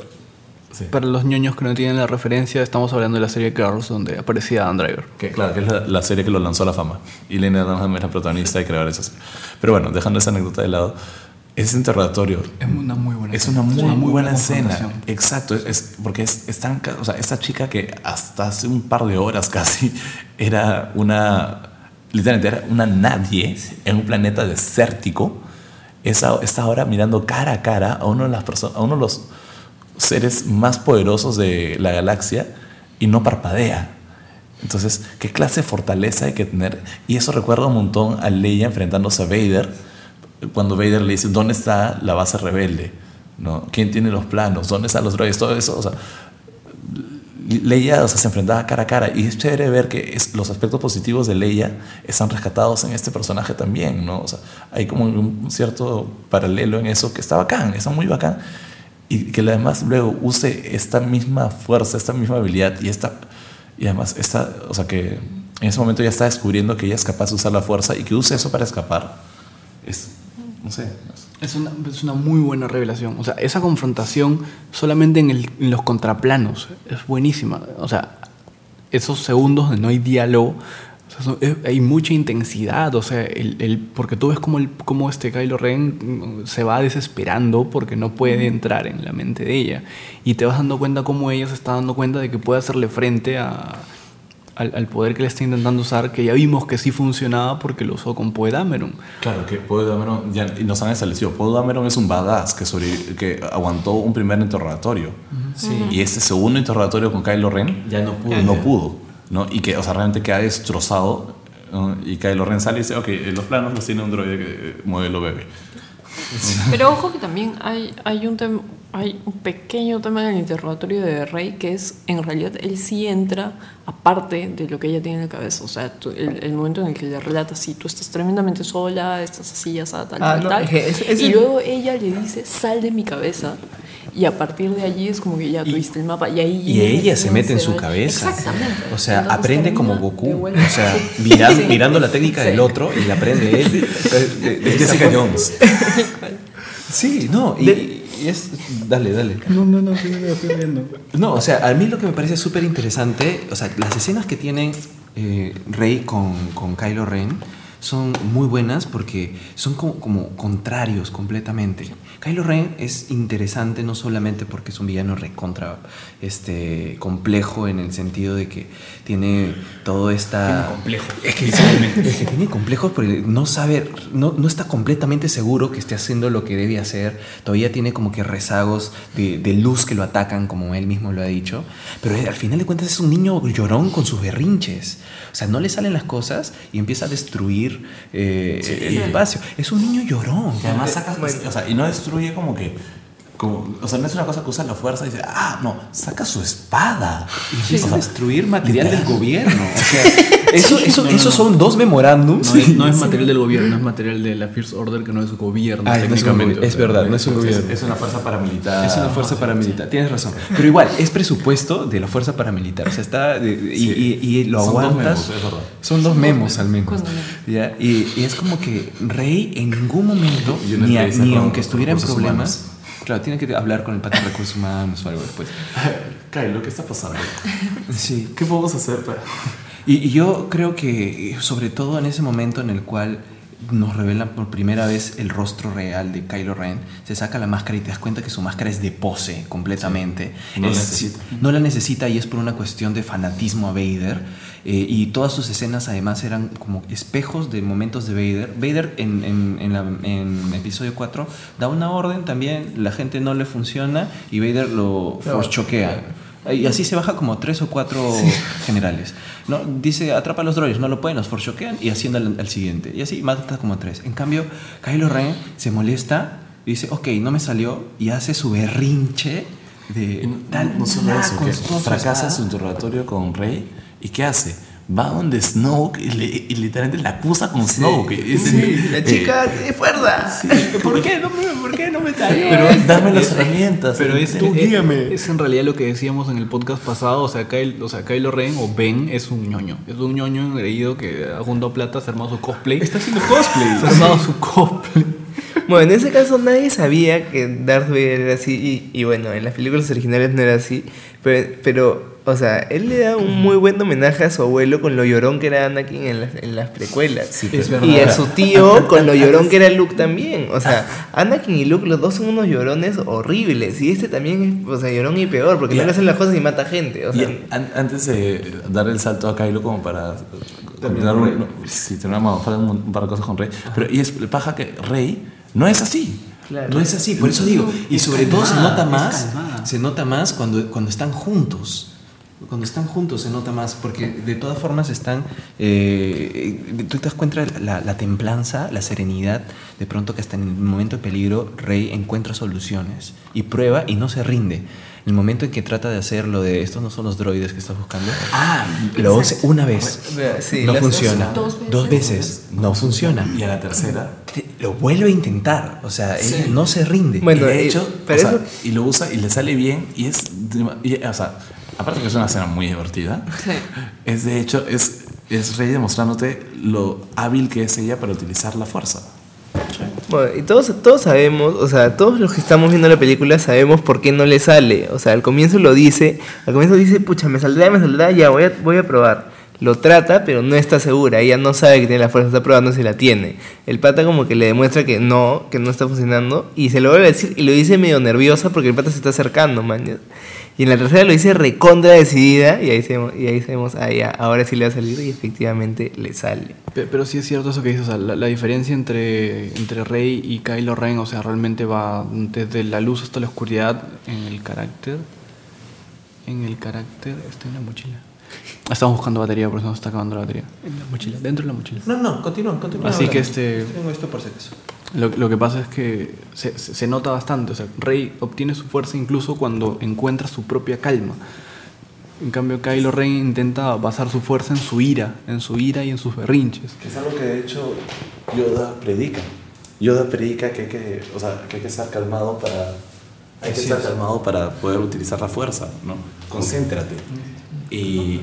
sí. Para los ñoños que no tienen la referencia, estamos hablando de la serie Girls, donde aparecía Dan Driver. Que, claro, que es la, la serie que lo lanzó a la fama. Y Lena Dunham es la protagonista y creadora de esa serie. Pero bueno, dejando esa anécdota de lado, ese interrogatorio Es una muy buena es escena. una muy, Es muy buena escena. confrontación. Exacto, es, porque es, es tan o sea, esta chica que hasta hace un par de horas casi era una, literalmente era una nadie en un planeta desértico, está ahora mirando cara a cara a uno de las personas, a uno de los seres más poderosos de la galaxia y no parpadea. Entonces, ¿qué clase de fortaleza hay que tener? Y eso recuerda un montón a Leia enfrentándose a Vader, cuando Vader le dice, ¿dónde está la base rebelde? ¿No? ¿Quién tiene los planos? ¿Dónde están los droides? Todo eso, o sea, Leia o sea, se enfrentaba cara a cara y es chévere ver que es- los aspectos positivos de Leia están rescatados en este personaje también, ¿no? O sea, hay como un cierto paralelo en eso que está bacán, está muy bacán y que además luego use esta misma fuerza, esta misma habilidad y esta y además esta, o sea que en ese momento ya está descubriendo que ella es capaz de usar la fuerza y que use eso para escapar. Es no sé, una, es una muy buena revelación. O sea, esa confrontación solamente en, el- en los contraplanos es buenísima. O sea, esos segundos donde no hay diálogo, o sea, son- es- hay mucha intensidad. O sea, el, el- porque tú ves como, el, como este Kylo Ren mm, se va desesperando porque no puede entrar en la mente de ella. Y te vas dando cuenta cómo ella se está dando cuenta de que puede hacerle frente a, al, al poder que le está intentando usar, que ya vimos que sí funcionaba porque lo usó con Poe Dameron. Claro, que Poe Dameron, ya, y nos han establecido, Poe Dameron es un badass que, sobre- que aguantó un primer interrogatorio. Y este segundo interrogatorio con Kylo Ren Ya no pudo. no pudo. ¿no? Y que, o sea, realmente queda destrozado. ¿no? Y Kylo Ren sale y dice, ok, los planos los tiene un droide que, eh, modelo bebé. Pero ojo que también hay, hay, un tem- hay un pequeño tema en el interrogatorio de Rey que es, en realidad, él sí entra aparte de lo que ella tiene en la cabeza. O sea, tú- el, el momento en el que le relata, sí, tú estás tremendamente sola, estás así, ya tal, Ah, tal, no, tal. es es- y luego ella le dice, sal de mi cabeza. Y a partir de allí es como que ya tuviste el mapa. Y, ahí Y ella se mete en su cabeza. Exactamente. O sea, Entonces aprende como Goku. O sea, mirando, Sí. mirando la técnica Sí. del otro y la aprende él. Entonces, de- de Es Jessica Jones. Sí, no, y, y es. Dale, dale. No, no, no, estoy viendo. No, o sea, a mí lo que me parece súper interesante, o sea, las escenas que tiene eh, Rey con, con Kylo Ren son muy buenas porque son como, como contrarios completamente. Kylo Ren es interesante no solamente porque es un villano recontra este, complejo en el sentido de que tiene todo esta... Tiene complejos, Es que, es que tiene complejos porque no sabe, no, no está completamente seguro que esté haciendo lo que debe hacer. Todavía tiene como que rezagos de, de luz que lo atacan, como él mismo lo ha dicho. Pero al final de cuentas es un niño llorón con sus berrinches. O sea, no le salen las cosas y empieza a destruir eh, el espacio. Es un niño llorón. Y además saca, o sea, y no destruye como que, como- o sea, no es una cosa que usa la fuerza y dice, ah, no, saca su espada. Y empieza a destruir material del gobierno. O sea, eso, eso, No, no, esos no. son dos memorándums. No es, no es material del gobierno, es material de la First Order, que no es su gobierno. Ah, no es un técnicamente. es sea, verdad, no es un gobierno. Es, es una fuerza paramilitar. Es una fuerza paramilitar, tienes razón. Pero igual, es presupuesto de la fuerza paramilitar. O sea, está. de- de- y, Sí. y- y lo Son dos aguantas. memos, es verdad. Son dos memos al menos. ¿Ya? Y, y es como que Rey en ningún momento, ni, ni con aunque estuviera en problemas. Claro, tiene que hablar con el pato de recursos humanos o algo después. Kylo, ¿qué está pasando? Sí. ¿Qué podemos hacer para...? Y, y yo creo que, sobre todo en ese momento en el cual nos revelan por primera vez el rostro real de Kylo Ren. Se saca la máscara y te das cuenta que su máscara es de pose completamente. No la Es- necesita. No la necesita y es por una cuestión de fanatismo a Vader. Eh, y todas sus escenas además eran como espejos de momentos de Vader. Vader en, en, en la- en episodio 4 da una orden también, la gente no le funciona y Vader lo force choquea. Y así se baja como tres o cuatro generales. ¿no? Dice, atrapa a los droids, no lo pueden, los force choquean y haciendo al, al siguiente. Y así mata como tres. En cambio, Kylo Ren se molesta y dice, ok, no me salió y hace su berrinche de no, tal no solo eso, que fracasa espada. su interrogatorio con Rey. ¿Y qué hace? Va donde Snoke y, le- y literalmente la acusa con Snoke. Dice, La eh, chica tiene fuerza. ¿Por qué no me, por qué no me salió? pero dame las herramientas. Pero es, Tú es- guíame. es en realidad lo que decíamos en el podcast pasado, o sea, Kylo, o sea, Kylo Ren o Ben es un ñoño. Es un ñoño engreído que ha juntado plata, se ha armado su cosplay. Está haciendo cosplay. Se ha armado su cosplay. Bueno, en ese caso nadie sabía que Darth Vader era así y, y bueno, en las películas originales no era así, pero, pero, o sea, él le da un muy buen homenaje a su abuelo con lo llorón que era Anakin en las, en las precuelas. Sí, Es pero- verdad. Y a su tío con lo llorón que era Luke también. O sea, Anakin y Luke, los dos son unos llorones horribles. Y este también es, o sea, llorón y peor, porque no le hacen las cosas y mata gente. O sea, Y an- antes de dar el salto a Kylo como para terminar no, sí, terminamos un, un par de cosas con Rey, pero y es paja que Rey no es así. claro. No es así, por eso digo. Y sobre todo se nota más, se nota más cuando, cuando están juntos. Cuando están juntos se nota más, porque de todas formas están, eh, eh, tú te das cuenta de la, la templanza, la serenidad, de pronto que hasta en el momento de peligro Rey encuentra soluciones y prueba y no se rinde. En el momento en que trata de hacer lo de estos no son los droides que estás buscando, Ah, lo hace una vez, Sí, no funciona, Dos veces. dos veces, no funciona. y a la tercera. Te- Lo vuelve a intentar, o sea, ella no se rinde. Bueno, y de hecho, pero o sea, eso- y lo usa y le sale bien y es, y, o sea, aparte que es una escena muy divertida, Sí. es de hecho es es Rey demostrándote lo hábil que es ella para utilizar la fuerza. Bueno, y todos, todos sabemos, o sea, todos los que estamos viendo la película sabemos por qué no le sale. O sea, al comienzo lo dice, al comienzo dice, pucha, me saldrá, me saldrá, ya voy a, voy a probar. Lo trata, pero no está segura. Ella no sabe que tiene la fuerza, está probando si la tiene. El pata como que le demuestra que no, que no está funcionando. Y se lo vuelve a decir, y lo dice medio nerviosa porque el pata se está acercando, man. Y en la tercera lo dice recontra decidida. Y ahí sabemos, y ahí sabemos ah, ahora sí le va a salir. Y efectivamente le sale. Pe- Pero sí es cierto eso que dices, la diferencia entre, entre Rey y Kylo Ren, o sea, realmente va desde la luz hasta la oscuridad en el carácter. En el carácter, está en la mochila. Estamos buscando batería, por eso nos está acabando la batería. En la mochila, dentro de la mochila. No, no, continúa, continúa. Así que este- Tengo esto por si acaso. Lo, lo que pasa es que se, se- se nota bastante, o sea, Rey obtiene su fuerza incluso cuando encuentra su propia calma. En cambio, Kylo Ren intenta basar su fuerza en su ira, en su ira y en sus berrinches. Es algo que de hecho Yoda predica. Yoda predica que hay que, o sea, que hay que estar calmado para hay que estar calmado para poder utilizar la fuerza, ¿no? Concéntrate. Y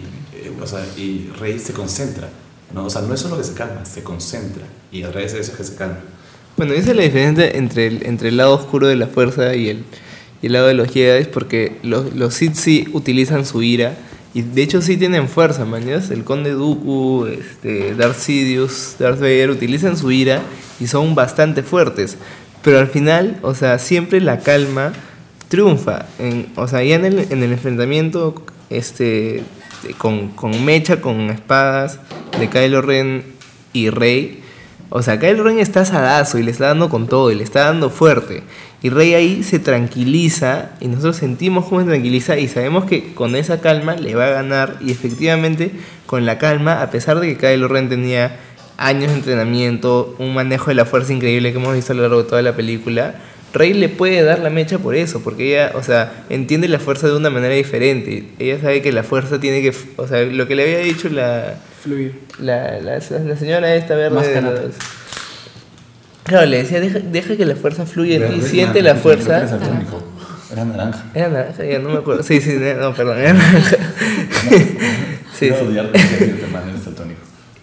o sea, y Rey se concentra, ¿no? O sea, no es solo que se calma, se concentra y a través de eso es que se calma. Bueno, esa es la diferencia entre el, entre el lado oscuro de la fuerza y el, y el lado de los Jedi, porque los, los Sith sí utilizan su ira, y de hecho sí tienen fuerza, mañas. El Conde Dooku, este, Darth Sidious, Darth Vader utilizan su ira y son bastante fuertes. Pero al final, o sea, siempre la calma triunfa. En- o sea, ya en el, en el enfrentamiento este, de- con, con Mecha, con espadas de Kylo Ren y Rey, o sea, Kylo Ren está asadazo y le está dando con todo y le está dando fuerte. Y Rey ahí se tranquiliza y nosotros sentimos cómo se tranquiliza y sabemos que con esa calma le va a ganar. Y efectivamente, con la calma, a pesar de que Kylo Ren tenía años de entrenamiento, un manejo de la fuerza increíble que hemos visto a lo largo de toda la película, Rey le puede dar la mecha por eso, porque ella, o sea, entiende la fuerza de una manera diferente. Ella sabe que la fuerza tiene que, o sea, lo que le había dicho la, Fluir. la, la, la señora esta verde. Los- Claro, le decía, deja, deja que la fuerza fluya en ti, siente la fuerza. Era naranja. Era naranja, ya no me acuerdo. Sí, sí, no, perdón, era naranja. sí, sí.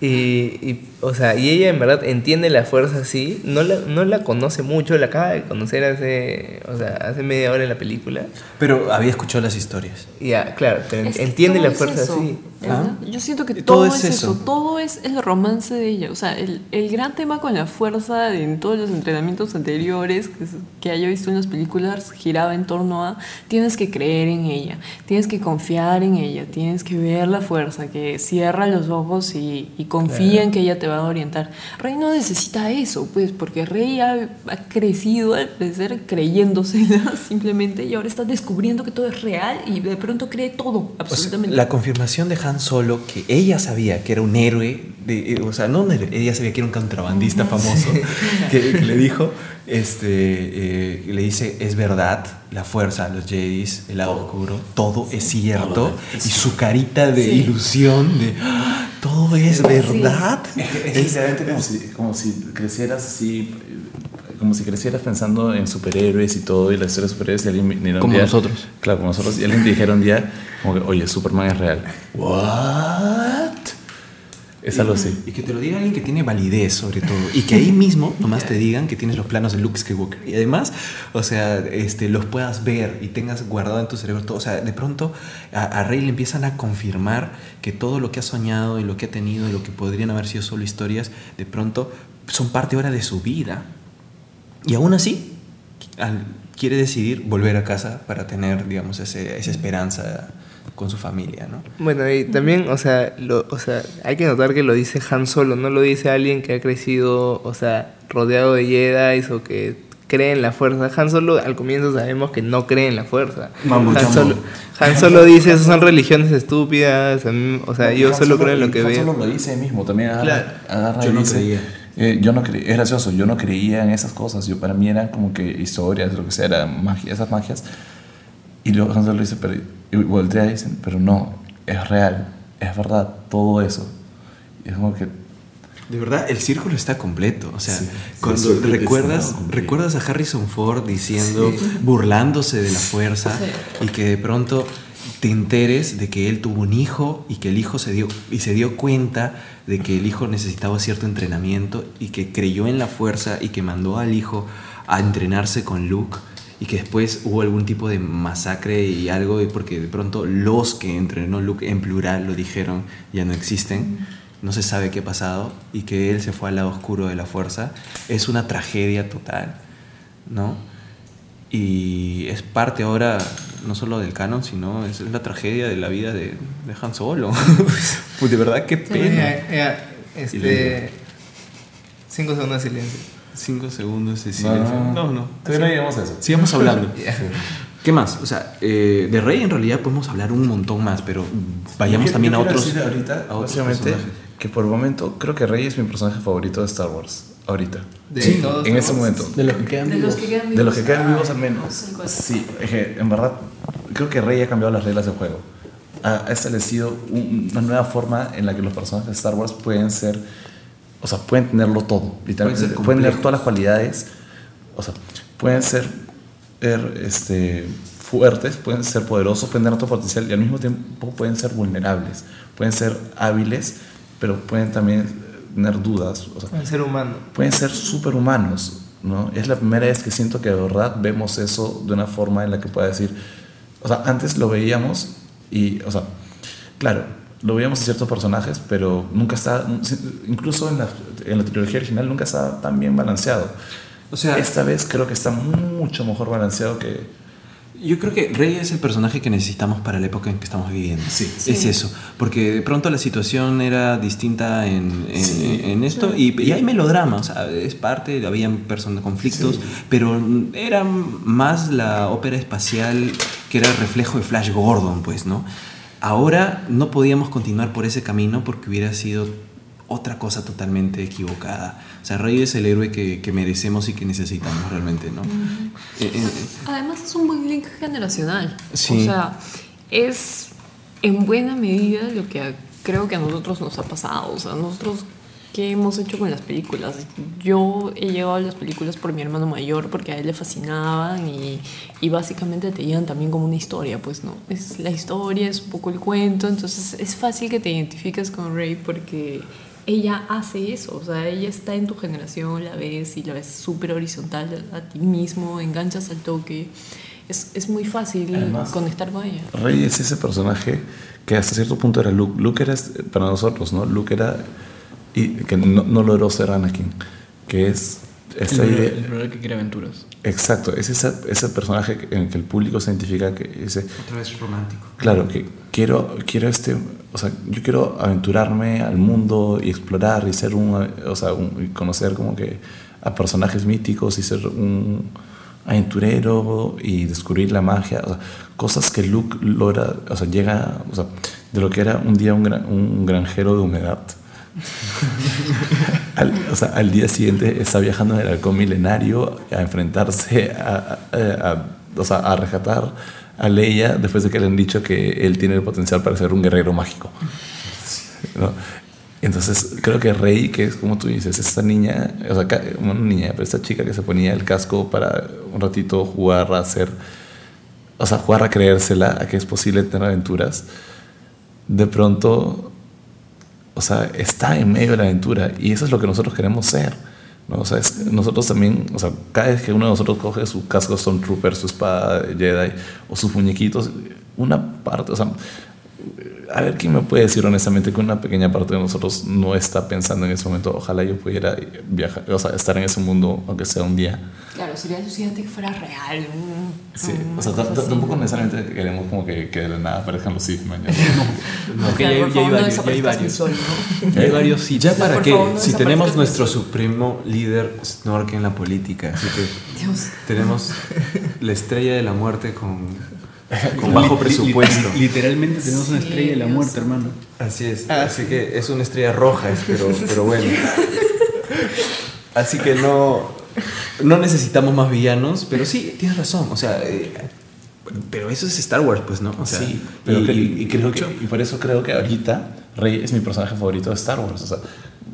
Y, y, o sea, y ella en verdad entiende la fuerza así, no la, no la conoce mucho, la acaba de conocer hace, o sea, hace media hora en la película. Pero había escuchado las historias. Ya, claro, pero Es que entiende la es fuerza eso. así. ¿Ah? Yo siento que Todo todo, es es, eso. eso. todo es el romance de ella. O sea, el, el gran tema con la fuerza en todos los entrenamientos anteriores que, que haya visto en las películas giraba en torno a tienes que creer en ella, tienes que confiar en ella, tienes que ver la fuerza, que cierra los ojos y, y confía en que ella te va a orientar. Rey no necesita eso, pues, porque Rey ha, ha crecido al parecer creyéndosela simplemente y ahora está descubriendo que todo es real y de pronto cree todo, O sea, absolutamente. la confirmación de Han Solo que ella sabía que era un héroe, de, eh, o sea, no ella sabía que era un contrabandista famoso, que, que le dijo, este, eh, le dice, es verdad, la fuerza, los Jedis, el lado oscuro, todo es cierto, y su carita de Sí. ilusión, de, "Ah, todo es verdad. Es literalmente como si, como si crecieras así, eh, como si crecieras pensando en superhéroes y todo, y la historia de superhéroes, y alguien Como día- nosotros. Claro, como nosotros, y alguien te dijera un día, como que, oye, Superman es real. ¿What? Es algo así. Y que te lo diga alguien que tiene validez, sobre todo. Y que ahí mismo nomás te digan que tienes los planos de Luke Skywalker. Y además, o sea, este, los puedas ver y tengas guardado en tu cerebro todo. O sea, de pronto a, a Rey le empiezan a confirmar que todo lo que ha soñado y lo que ha tenido y lo que podrían haber sido solo historias, de pronto son parte ahora de su vida. Y aún así, al- quiere decidir volver a casa para tener, digamos, ese- esa esperanza con su familia, ¿no? Bueno, y también, o sea, lo, o sea, hay que notar que lo dice Han Solo, no lo dice alguien que ha crecido, o sea, rodeado de Jedi o que cree en la fuerza. Han Solo al comienzo sabemos que no cree en la fuerza. Mambo Han. Solo, Han Solo dice, esas son religiones estúpidas, o sea, yo Han solo creo en lo que Han veo. Solo lo dice él mismo, también agarra, Claro. agarra Yo y no dice, creía. eh, yo no creía, es gracioso, yo no creía en esas cosas, yo para mí eran como que historias, lo que sea, eran magia, esas magias. Y luego Han Solo dice, pero, y voltea y dicen, pero no, es real, es verdad, todo eso. Y es como que, De verdad, el círculo está completo. O sea, Sí, sí, cuando círculo recuerdas, recuerdas a Harrison Ford diciendo, burlándose de la fuerza y que de pronto te enteres de que él tuvo un hijo y que el hijo se dio y se dio cuenta de que el hijo necesitaba cierto entrenamiento y que creyó en la fuerza y que mandó al hijo a entrenarse con Luke y que después hubo algún tipo de masacre y algo y porque de pronto los que entrenó Luke en plural lo dijeron ya no existen. No se sabe qué ha pasado y que él se fue al lado oscuro de la fuerza. Es una tragedia total no y es parte ahora no solo del canon sino es la tragedia de la vida de, de Han Solo. Pues de verdad qué pena. Ya, ya, este, cinco segundos de silencio. Cinco segundos de no, silencio no, no no todavía no llegamos a eso. sigamos hablando Ya. ¿Qué más? O sea, eh, de Rey en realidad podemos hablar un montón más, pero vayamos Yo también a quiero otros. decir ahorita, a otros básicamente, personajes. que por el momento creo que Rey es mi personaje favorito de Star Wars. Ahorita. De Sí, todos en este momento. De los que quedan De los que quedan De los que vivos. quedan vivos al menos. Cual. Sí, es que en verdad creo que Rey ha cambiado las reglas del juego. Ha, establecido un- una nueva forma en la que los personajes de Star Wars pueden ser, o sea, pueden tenerlo todo, literalmente. ser Pueden, tener todas las cualidades, o sea, pueden ser er, este, fuertes, pueden ser poderosos, pueden tener otro potencial y al mismo tiempo pueden ser vulnerables, pueden ser hábiles, pero pueden también tener dudas. O sea, Un ser humano. pueden ser superhumanos, ¿no? Es la primera vez que siento que de verdad vemos eso de una forma en la que pueda decir, o sea, antes lo veíamos y, o sea, claro, lo veíamos en ciertos personajes, pero nunca está, incluso en la, en la trilogía original nunca está tan bien balanceado. O sea, Esta vez creo que está mucho mejor balanceado que... Yo creo que Rey es el personaje que necesitamos para la época en que estamos viviendo. Sí. Es eso. Porque de pronto la situación era distinta en, en- en esto y, y hay melodrama, o sea, es parte, habían personas, conflictos, pero era más la ópera espacial que era el reflejo de Flash Gordon, pues, ¿no? Ahora no podíamos continuar por ese camino porque hubiera sido otra cosa totalmente equivocada. O sea, Rey es el héroe que, que merecemos y que necesitamos realmente, ¿no? Eh, eh, Además es un buen link generacional. Sí. O sea, es en buena medida lo que creo que a nosotros nos ha pasado. O sea, nosotros, ¿qué hemos hecho con las películas? Yo he llegado a las películas por mi hermano mayor porque a él le fascinaban y, y básicamente te llevan también como una historia, pues no. Es la historia, es un poco el cuento, entonces es fácil que te identifiques con Rey porque ella hace eso, o sea, ella está en tu generación, la ves y la ves súper horizontal a ti mismo, enganchas al toque. Es, es muy fácil Además, conectar con ella. Rey es ese personaje que hasta cierto punto era Luke. Luke era, para nosotros, ¿no? Luke era, y que no, no logró ser Anakin, que es esta el, idea- el que quiere aventuras. Exacto, es esa- ese personaje en el que el público se identifica que dice, Otra vez romántico. claro, que quiero, quiero este, o sea, yo quiero aventurarme al mundo y explorar y ser un, o sea, un- y conocer como que a personajes míticos y ser un aventurero y descubrir la magia, o sea, cosas que Luke logra, o sea, llega, o sea, de lo que era un día un, gran- un granjero de humedad. Al, o sea, al día siguiente está viajando en el halcón milenario a enfrentarse a, a- a- o sea, a rescatar a Leia después de que le han dicho que él tiene el potencial para ser un guerrero mágico. ¿no? Entonces creo que Rey, que es como tú dices, esta niña, o sea, una niña, pero esta chica que se ponía el casco para un ratito jugar a hacer, o sea, jugar a creérsela, a que es posible tener aventuras, de pronto o sea, está en medio de la aventura y eso es lo que nosotros queremos ser. ¿no? O sea, es- nosotros también, o sea, cada vez que uno de nosotros coge su casco Stormtrooper, su espada Jedi o sus muñequitos, una parte, o sea, a ver quién me puede decir honestamente que una pequeña parte de nosotros no está pensando en ese momento, ojalá yo pudiera viajar, o sea, estar en ese mundo, aunque sea un día. Claro, sería alucinante que fuera real. Sí, una o sea, tampoco necesariamente queremos como que, que de la nada aparezcan los Sith, man, ya. No, que Claro, ya, hay varios, ya hay varios. Ya hay varios sí. Ya para qué, si tenemos nuestro supremo líder Snork en la política, así que Dios. tenemos la estrella de la muerte con, con bajo presupuesto. Literalmente tenemos una estrella de la Dios. muerte, hermano. Así es, así que es una estrella roja, es, pero, pero bueno. Así que no, no necesitamos más villanos, pero sí, tienes razón, o sea, eh, pero eso es Star Wars, pues, ¿no? O sea, sí, pero y, que- y- y creo que- y por eso creo que ahorita Rey es mi personaje favorito de Star Wars, o sea,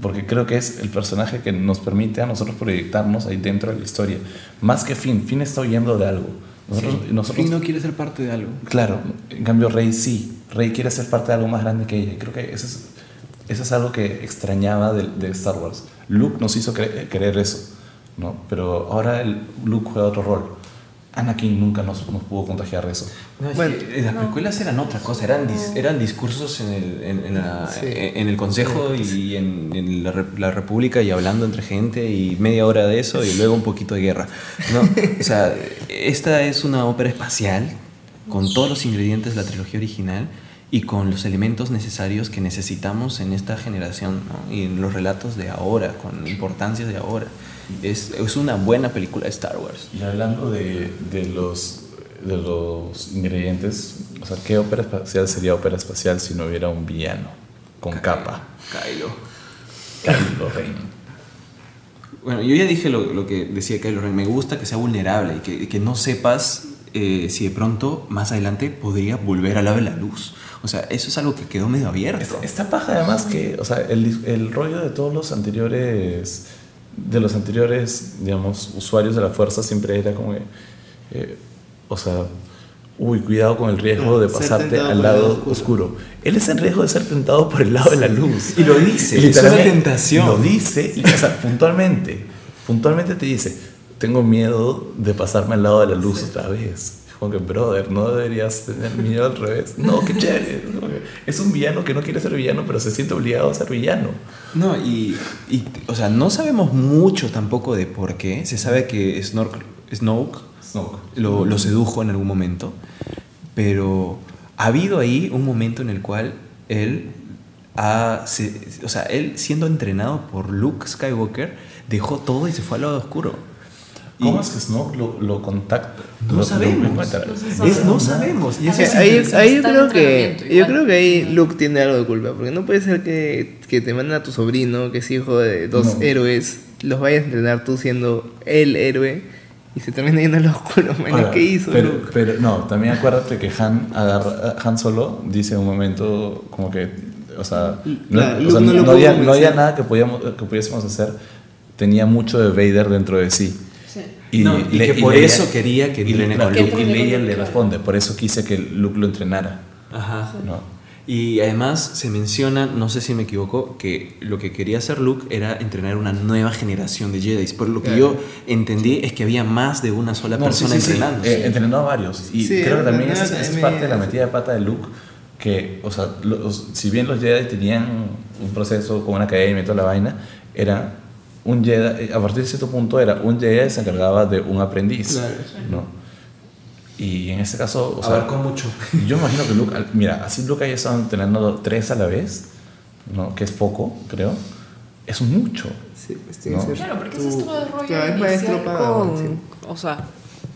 porque creo que es el personaje que nos permite a nosotros proyectarnos ahí dentro de la historia, más que Finn, Finn está huyendo de algo. Nosotros, no quiere ser parte de algo. Claro, en cambio Rey sí, Rey quiere ser parte de algo más grande que ella, y creo que eso es, eso es algo que extrañaba de, de Star Wars. Luke nos hizo cre- querer eso, ¿no? Pero ahora el Luke juega otro rol. Anakin nunca nos, nos pudo contagiar de eso. No, es Bueno, que las precuelas eran otra cosa, eran, dis- eran discursos en el, en, en la- Sí. en- el Consejo y en, en la, la República y hablando entre gente y media hora de eso y luego un poquito de guerra. ¿no? O sea, esta es una ópera espacial con todos los ingredientes de la trilogía original y con los elementos necesarios que necesitamos en esta generación ¿no? y en los relatos de ahora, con importancias de ahora. Es, es una buena película de Star Wars. Y hablando de, de los, de los ingredientes, o sea, ¿qué ópera espacial sería ópera espacial si no hubiera un villano con capa? Kylo. Kylo Ren. Bueno, yo ya dije lo, lo que decía Kylo Ren. Me gusta que sea vulnerable y que, que no sepas eh, si de pronto más adelante podría volver al lado de la luz. O sea, eso es algo que quedó medio abierto. Esta, esta paja además que, o sea, el, el rollo de todos los anteriores, de los anteriores, digamos, usuarios de la fuerza siempre era como que, eh, o sea, uy, cuidado con el riesgo de Ser pasarte al lado oscuro. Él es en riesgo de ser tentado por el lado de la luz. Y lo dice, es Literalmente, una tentación. Lo dice, y, o sea, puntualmente, puntualmente te dice, tengo miedo de pasarme al lado de la luz otra vez. Como que, brother, no deberías tener miedo al revés. No, qué chévere. Es un villano que no quiere ser villano, pero se siente obligado a ser villano. No, y, y, o sea, no sabemos mucho tampoco de por qué. Se sabe que Snork, Snoke Snoke. lo, lo sedujo en algún momento, pero ha habido ahí un momento en el cual él ha, se- o sea, él siendo entrenado por Luke Skywalker, dejó todo y se fue al lado oscuro. ¿Cómo es que Snoke lo, lo contacta? No Lo- lo sabemos. sabe. Es- no sabemos. Y eso Sí, es ahí, ahí yo creo que yo creo que ahí Luke tiene algo de culpa porque no puede ser que, que te manden a tu sobrino que es hijo de dos No. héroes los vayas a entrenar tú siendo el héroe y se termina yendo al oscuro man, Ahora, ¿qué hizo pero, Luke? pero no, también acuérdate que Han, agarra, Han Solo dice en un momento como que, o sea, no, Claro, o sea, no lo no había, no había nada que, podíamos, que pudiésemos hacer. Tenía mucho de Vader dentro de sí. No, y que por eso quería que y, entrene no, con Luke- y Leia le responde, por eso quise que Luke lo entrenara. Ajá. ¿no? Y además se menciona, no sé si me equivoco, que lo que quería hacer Luke era entrenar una nueva generación de Jedi. Por lo que Claro. yo entendí es que había más de una sola No, persona sí, sí, sí. entrenando. Eh, entrenó a varios. Y Sí, creo que también entrenó es, parte de la metida de pata de Luke. Que, o sea, los- si bien los Jedi tenían un proceso con una academia y toda la vaina, era un Jedi, a partir de cierto punto, era un Jedi se encargaba de un aprendiz. Claro. ¿no? Y en este caso, o sea, Abarcó mucho. yo imagino que Luke, mira, así Luke haya estado entrenando tres a la vez, ¿no? que es poco, creo, es mucho. Sí, estoy No. Claro, porque Tú- ese es todo el rollo Claro, inicial con... sí. O sea,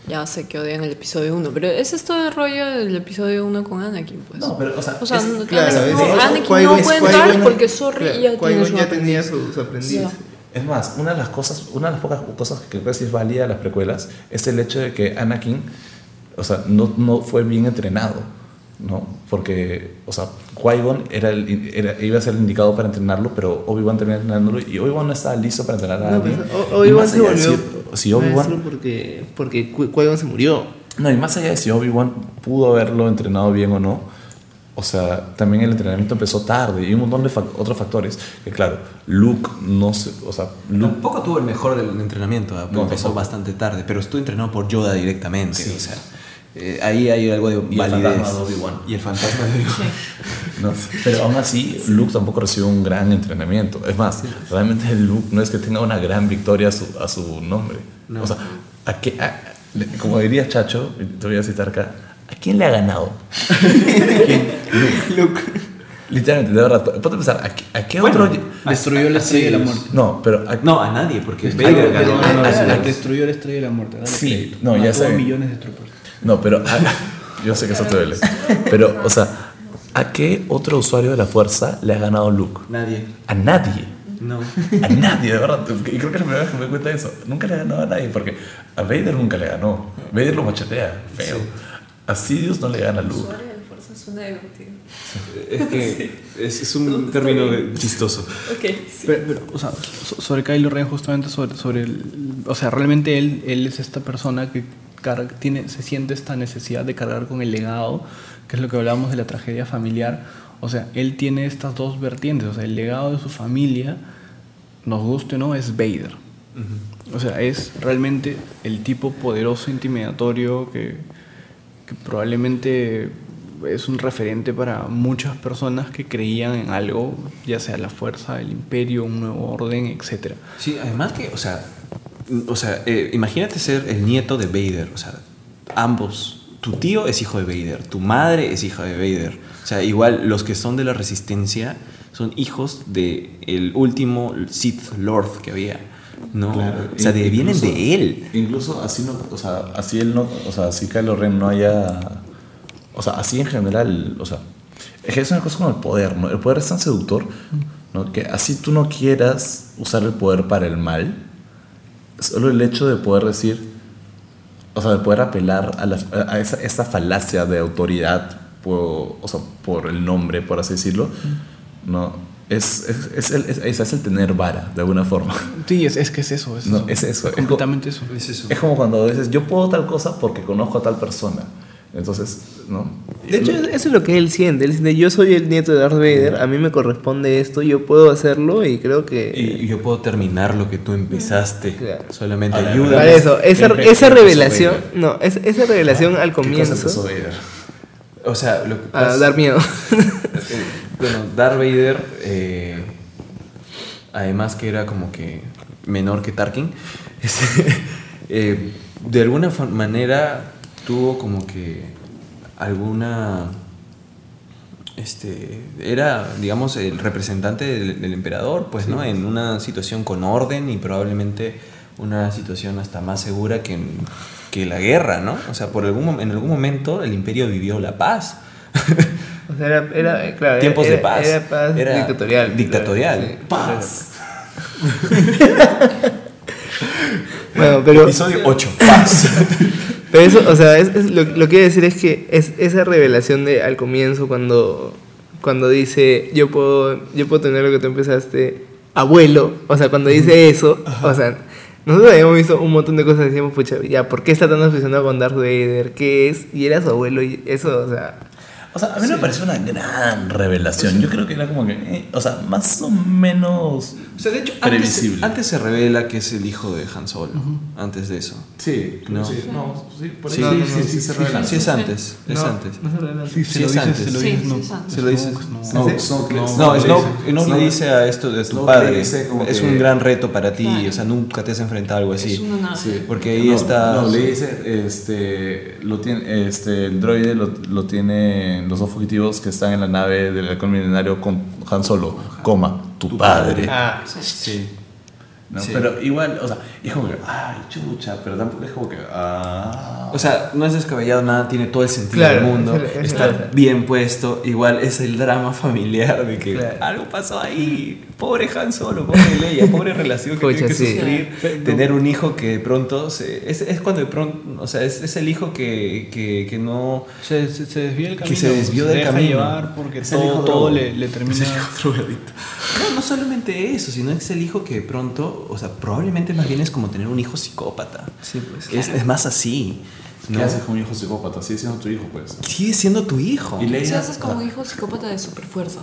ya sé que odian el episodio 1, pero ese es todo el rollo del episodio 1 con Anakin, pues. No, pero, o sea, O sea, es- no- Claro, Anakin, es- no, es- Anakin no puede entrar porque sorry claro, ya tiene ya tenía aprendiz. su, su aprendiz. Ya. Es más, una de las cosas, una de las pocas cosas que creo que sí es válida de las precuelas es el hecho de que Anakin, o sea, no, no fue bien entrenado, ¿no? Porque, o sea, Qui-Gon era el- era- iba a ser el indicado para entrenarlo, pero Obi-Wan terminó entrenándolo y Obi-Wan no estaba listo para entrenar a No, alguien. pues, O- Y Obi-Wan se volvió Si, si Obi-Wan porque, porque Qui- Qui-Gon se murió. No, y más allá de si Obi-Wan pudo haberlo entrenado bien o no, o sea, también el entrenamiento empezó tarde y un montón de fac- otros factores. Que claro, Luke no se. O sea, Luke. Tampoco tuvo el mejor del entrenamiento, empezó tampoco. bastante tarde, pero estuvo entrenado por Yoda directamente. Sí. O sea, eh, ahí hay algo de Y el validez. fantasma de Obi-Wan. Y el fantasma de Obi-Wan. ¿no? Pero aún así, Luke tampoco recibió un gran entrenamiento. Es más, realmente Luke no es que tenga una gran victoria a su, a su nombre. No. O sea, ¿a qué, a- le- como diría Chacho, te voy a citar acá, ¿a quién le ha ganado? Luke. Literalmente, de verdad, ponte a pensar, ¿a qué, a qué Bueno, otro... Destruyó la estrella de la muerte. No, pero... a- No, a nadie, porque Destruyó- Vader ganó. no, no, no, a- a- destruyó la estrella de la muerte. dale Sí, crédito. no, ya sé. millones de troopers. No, pero a- yo sé que eso te duele. Pero, o sea, ¿a qué otro usuario de la fuerza le ha ganado Luke? Nadie. A nadie. No. A nadie, de verdad. Y creo que es la primera vez que me doy cuenta de eso. Nunca le ha ganado a nadie, porque a Vader nunca le ganó. Vader lo machetea, feo. A Sidious no le gana a Luke. Suena divertido. Es que es, es un término chistoso. Ok, sí. Pero, pero, o sea, so- sobre Kylo Ren, justamente sobre, sobre el. O sea, realmente él, él es esta persona que carga- tiene, se siente esta necesidad de cargar con el legado, que es lo que hablábamos de la tragedia familiar. O sea, él tiene estas dos vertientes. O sea, el legado de su familia, nos guste o no, es Vader. O sea, es realmente el tipo poderoso, intimidatorio, que, que probablemente es un referente para muchas personas que creían en algo, ya sea la fuerza, el imperio, un nuevo orden, etc. Sí, además que, o sea, o sea, eh, imagínate ser el nieto de Vader, o sea, ambos. Tu tío es hijo de Vader, tu madre es hija de Vader. O sea, igual los que son de la resistencia son hijos de el último Sith Lord que había. No, o sea, de- vienen de él. Incluso así no, o sea, así él no, o sea, así Kylo Ren no haya, o sea, así en general, o sea, es que es una cosa como el poder, ¿no? El poder es tan seductor, ¿no? Que así tú no quieras usar el poder para el mal, solo el hecho de poder decir, o sea, de poder apelar a, la- a esa, esa falacia de autoridad, por, o sea, por el nombre, por así decirlo, ¿no? Es, es, es el, es, es el tener vara, de alguna forma. Sí, es, es que es eso. Es No, eso. es eso. Es completamente eso. Es eso. Es como cuando dices, yo puedo tal cosa porque conozco a tal persona. Entonces, ¿no? De hecho, eso es lo que él siente. Él siente, yo soy el nieto de Darth Vader, a mí me corresponde esto, yo puedo hacerlo y creo que... Y yo puedo terminar lo que tú empezaste. Claro. Solamente ayuda. Para eso, esa, esa revelación, no, es- esa revelación al ¿Qué cosa comienzo Vader? O sea, lo que a dar miedo. Bueno, Darth Vader, eh, además que era como que menor que Tarkin, este, eh, de alguna manera tuvo como que alguna... Este, era, digamos, el representante del, del emperador, pues, ¿no? En una situación con orden y probablemente una situación hasta más segura que, en- que la guerra, ¿no? O sea, por algún, en algún momento el imperio vivió la paz. O sea, era, era, claro, Tiempos era, de paz. Era paz Era dictatorial. dictatorial. Sí, Paz. Bueno, pero, Episodio 8. Paz. pero eso, o sea, es, es lo, lo que quiero decir es que es esa revelación de al comienzo cuando, cuando dice yo puedo, yo puedo tener lo que tú empezaste, abuelo, o sea, cuando dice eso, o sea, nosotros habíamos visto un montón de cosas y decíamos, pucha, ya, ¿por qué está tan obsesionado con Darth Vader? ¿Qué es? Y era su abuelo y eso, o sea, O sea, a mí me pareció una gran revelación. Yo creo que era como que, eh, o sea, más o menos O sea, de hecho, antes, previsible. antes se revela que es el hijo de Han Solo. Antes de eso. Sí, No. sí, no, sí, por Sí, ahí sí, sí, sí, sí, sí, se sí, revela. sí, es antes. Es antes. Sí. Sí, sí, es antes. Se lo dices. No, Snoke No, le dice a esto de tu padre. dice Es un gran reto para ti. O sea, nunca te has enfrentado a algo así. Porque ahí no, está- No, le dice, este, lo tiene, este, el droide lo, lo tienen los dos fugitivos que están en la nave del halcón milenario con Han Solo, coma, tu padre. Ah, Sí. ¿no? sí. Pero igual, o sea, es como que, ay, chucha, pero tampoco es como que, ah. O sea, no es descabellado nada, tiene todo el sentido Claro, del mundo, es- es está bien puesto. Igual es el drama familiar de que Claro. algo pasó ahí. Pobre Han Solo, pobre Leia, pobre relación que Pucha, tiene que sí. sufrir. Tener un hijo que de pronto. Se, es, es cuando de pronto. O sea, es, es el hijo que, que, que no. Se, se, se desvía el Que camino. se desvió del deja camino. llevar porque Es el todo, todo le, le termina. No, no solamente eso, sino es el hijo que de pronto. O sea, probablemente más bien es como tener un hijo psicópata. Sí, pues. Es, es más así. ¿Qué ¿no? haces con un hijo psicópata? Sigue siendo tu hijo, pues. Sigue siendo tu hijo. Y Leia, sea, haces como o sea, hijo psicópata de superfuerza.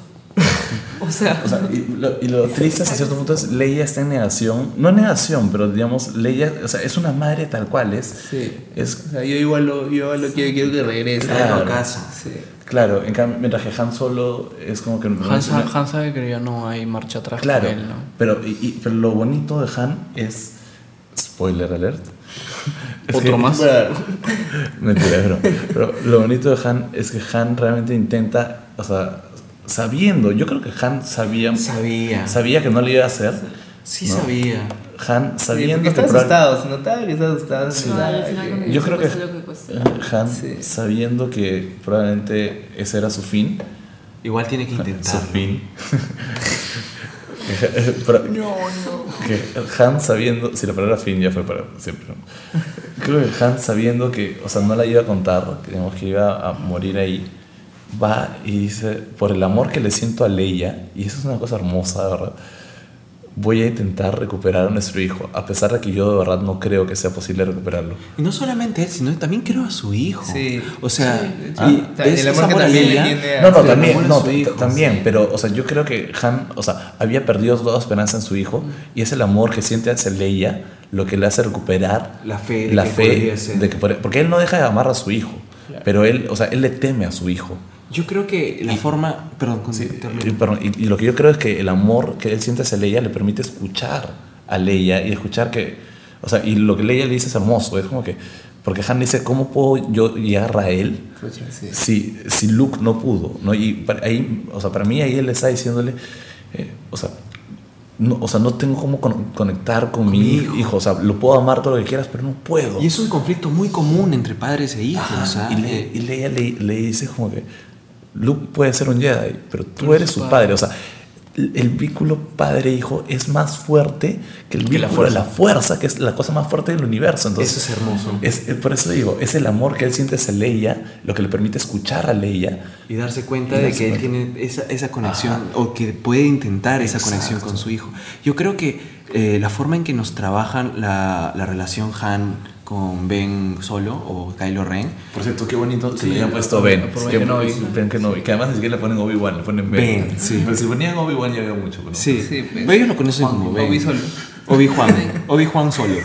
O sea, O sea, y lo, y lo triste hasta cierto punto es Leia está en negación, no en negación, pero digamos, Leia, o sea, es una madre tal cual, es, sí. es O sea, yo igual lo, yo igual lo quiero, quiero que regrese. Claro. a casa. Sí. claro, en cambio, mientras que Han Solo es como que... Han, Han sabe que ya no hay marcha atrás Claro, con él, ¿no? pero, y- y- pero lo bonito de Han es, spoiler alert, Otro más. Mentira, pero, pero lo bonito de Han es que Han realmente intenta, o sea, sabiendo, yo creo que Han sabía, Sabía. sabía que no le iba a hacer. Sí ¿no? sabía. Han Sí, sabiendo porque que asustado, se notaba que estaba asustado. se no, Yo creo que- que. Han Sí. sabiendo que probablemente ese era su fin. Igual tiene que Su intentarlo. Fin. Pero- que Han sabiendo, si la palabra fin ya fue para siempre, ¿no? creo que Han sabiendo que, o sea, no la iba a contar, digamos que iba a morir ahí, va y dice, por el amor que le siento a Leia, y eso es una cosa hermosa, verdad, voy a intentar recuperar a nuestro hijo, a pesar de que yo de verdad no creo que sea posible recuperarlo. Y no solamente él, sino también creo a su hijo. Sí. O sea, Sí. Ah. y O sea, es- el amor que también le Leia. tiene a- No, no, Sí, también, no, hijo, también, sí. pero, o sea, yo creo que Han, o sea, había perdido toda esperanza en su hijo y es el amor que siente hacia Leia lo que le hace recuperar La fe de la que fe podría ser. de que por- porque él no deja de amar a su hijo, pero él, o sea, él le teme a su hijo. Yo creo que la forma. Perdón, con- Sí, y, perdón, y- y lo que yo creo es que el amor que él siente hacia Leia le permite escuchar a Leia y escuchar que, o sea, y lo que Leia le dice es hermoso, es como que, porque Han dice, ¿cómo puedo yo llegar a él? Sí. si, si Luke no pudo, ¿no? Y para, ahí, o sea, para mí ahí él está diciéndole, eh, o sea, no, o sea, no tengo cómo con- conectar con, mi hijo. hijo. o sea, lo puedo amar todo lo que quieras, pero no puedo. Y es un conflicto muy común entre padres e hijos. O sea, y, le, eh, y Leia le, le dice como que Luke puede ser un Jedi, pero tú eres su padre. O sea, el, vínculo padre-hijo es más fuerte que el la de la fuerza, que es la cosa más fuerte del universo. Entonces, Eso es hermoso. es- por eso digo, es el amor que él siente hacia Leia, lo que le permite escuchar a Leia. y darse cuenta Y de que él tiene esa, esa conexión o que puede intentar esa Exacto. conexión con su hijo. Yo creo que eh, la forma en que nos trabajan la, la relación Han con Ben Solo o Kylo Ren, Por cierto, qué bonito que Sí, le hayan puesto Ben. Ben que, Kenobi. Ben Kenobi, que además ni siquiera le ponen Obi-Wan, le ponen Ben. Ben, sí. Pero si ponían Obi-Wan ya veo mucho. ¿no? sí, Sí, pues. ellos lo conocen como Ben. Obi solo. Obi-Juan, Obi-Juan Solo.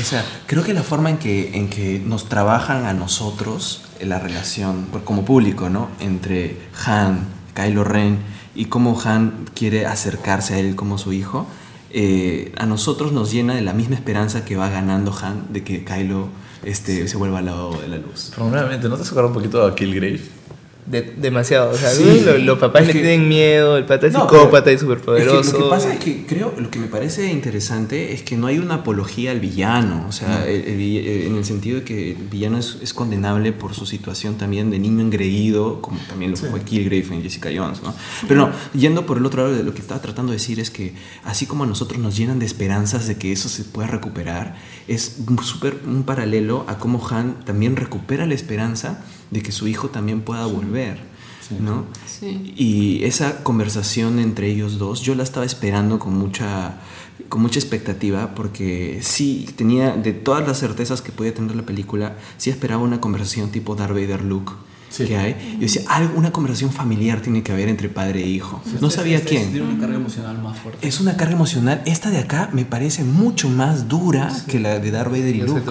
o sea, creo que la forma en que, en que nos trabajan a nosotros en la relación, como público, ¿no? Entre Han, Kylo Ren y cómo Han quiere acercarse a él como su hijo, eh, a nosotros nos llena de la misma esperanza que va ganando Han de que Kylo este, se vuelva al lado de la luz. Pero nuevamente, ¿no te has un poquito a Killgrave? De- demasiado. O sea, Sí. lo- los papás Es le que- tienen miedo, el pata es No, psicópata y superpoderoso. Es que lo que pasa es que creo, lo que me parece interesante es que no hay una apología al villano, o sea, el- el eh, en el sentido de que el villano es, es condenable por su situación también de niño engreído, como también lo fue Killgrave en Jessica Jones, ¿no? Pero no, yendo por el otro lado de lo que estaba tratando de decir es que así como a nosotros nos llenan de esperanzas de que eso se pueda recuperar, es súper un paralelo a cómo Han también recupera la esperanza de que su hijo también pueda volver. ¿no? Sí. Y esa conversación entre ellos dos, yo la estaba esperando con mucha, con mucha expectativa, porque sí tenía, de todas las certezas que podía tener la película, sí esperaba una conversación tipo Darth Vader Luke, Sí. que hay. Yo decía, algo, una conversación familiar tiene que haber entre padre e hijo. No sabía Este quién. Tiene una carga emocional más fuerte. Es una carga emocional. Esta de acá me parece mucho más dura que la de Darth Vader y Luke.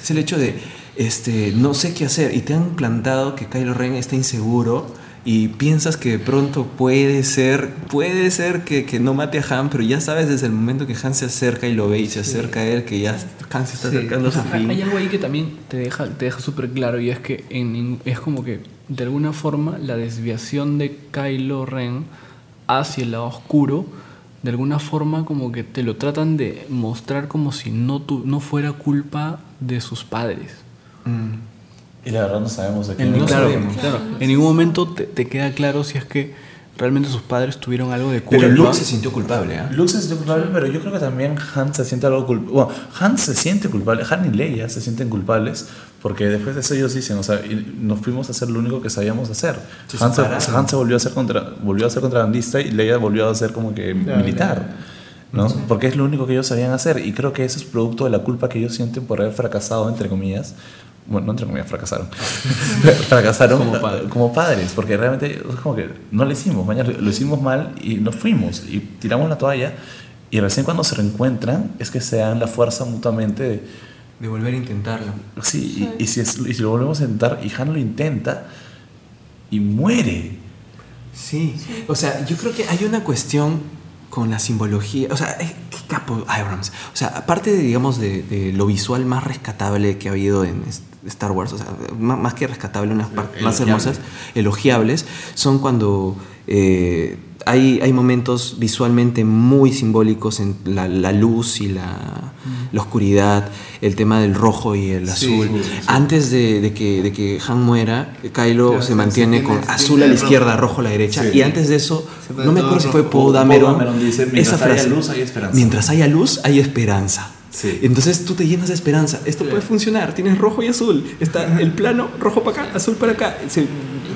Es el hecho de, este, no sé qué hacer y te han plantado que Kylo Ren está inseguro y piensas que de pronto puede ser, puede ser que, que no mate a Han, pero ya sabes desde el momento que Han se acerca y lo ve y se acerca a él que ya Han se está Sí. acercando a su fin. hay algo ahí que también te deja, te deja súper claro y es que en, es como que de alguna forma la desviación de Kylo Ren hacia el lado oscuro, de alguna forma como que te lo tratan de mostrar como si no, tu- no fuera culpa de sus padres. Y la verdad no sabemos de En, quién. no claro, sabemos. claro, en ningún momento te, te queda claro si es que realmente sus padres tuvieron algo de culpa. Pero Luke se sintió culpable, ¿ah? Luke se siente culpable, pero yo creo que también Han se siente algo culpable. Bueno, Han se siente culpable, Han y Leia se sienten culpables porque después de eso ellos dicen, o sea, y nos fuimos a hacer lo único que sabíamos hacer. Se Han, se. Han se volvió a ser contra, volvió a ser contrabandista y Leia volvió a ser como que militar. ¿no? Porque es lo único que ellos sabían hacer y creo que eso es producto de la culpa que ellos sienten por haber fracasado, entre comillas. Bueno, no entre comillas, fracasaron. fracasaron Como padres. como padres, porque realmente es como que no lo hicimos, mañana lo hicimos mal y nos fuimos y tiramos la toalla y recién cuando se reencuentran es que se dan la fuerza mutuamente de, De volver a intentarlo. sí, Y, y si es- y si lo volvemos a intentar y Han lo intenta y muere. Sí. O sea, yo creo que hay una cuestión con la simbología. O sea, eh, qué capo Abrams. O sea, aparte de, digamos, de, de lo visual más rescatable que ha habido en es- Star Wars, o sea, má- más, que rescatable, unas partes más hermosas, elogiables, son cuando eh, hay, hay momentos visualmente muy simbólicos en la, la luz y la, la oscuridad, el tema del rojo y el azul. Antes de, de que, de que Han muera, Kylo se mantiene con azul a la izquierda, rojo a la derecha. Y antes de eso, no me acuerdo si fue. Poe Dameron. Dameron dice, "Mientras haya luz, hay esperanza". Mientras haya luz, hay esperanza. Sí. Entonces tú te llenas de esperanza. Esto puede funcionar. Tienes rojo y azul. Está el plano, rojo para acá, azul para acá. Se,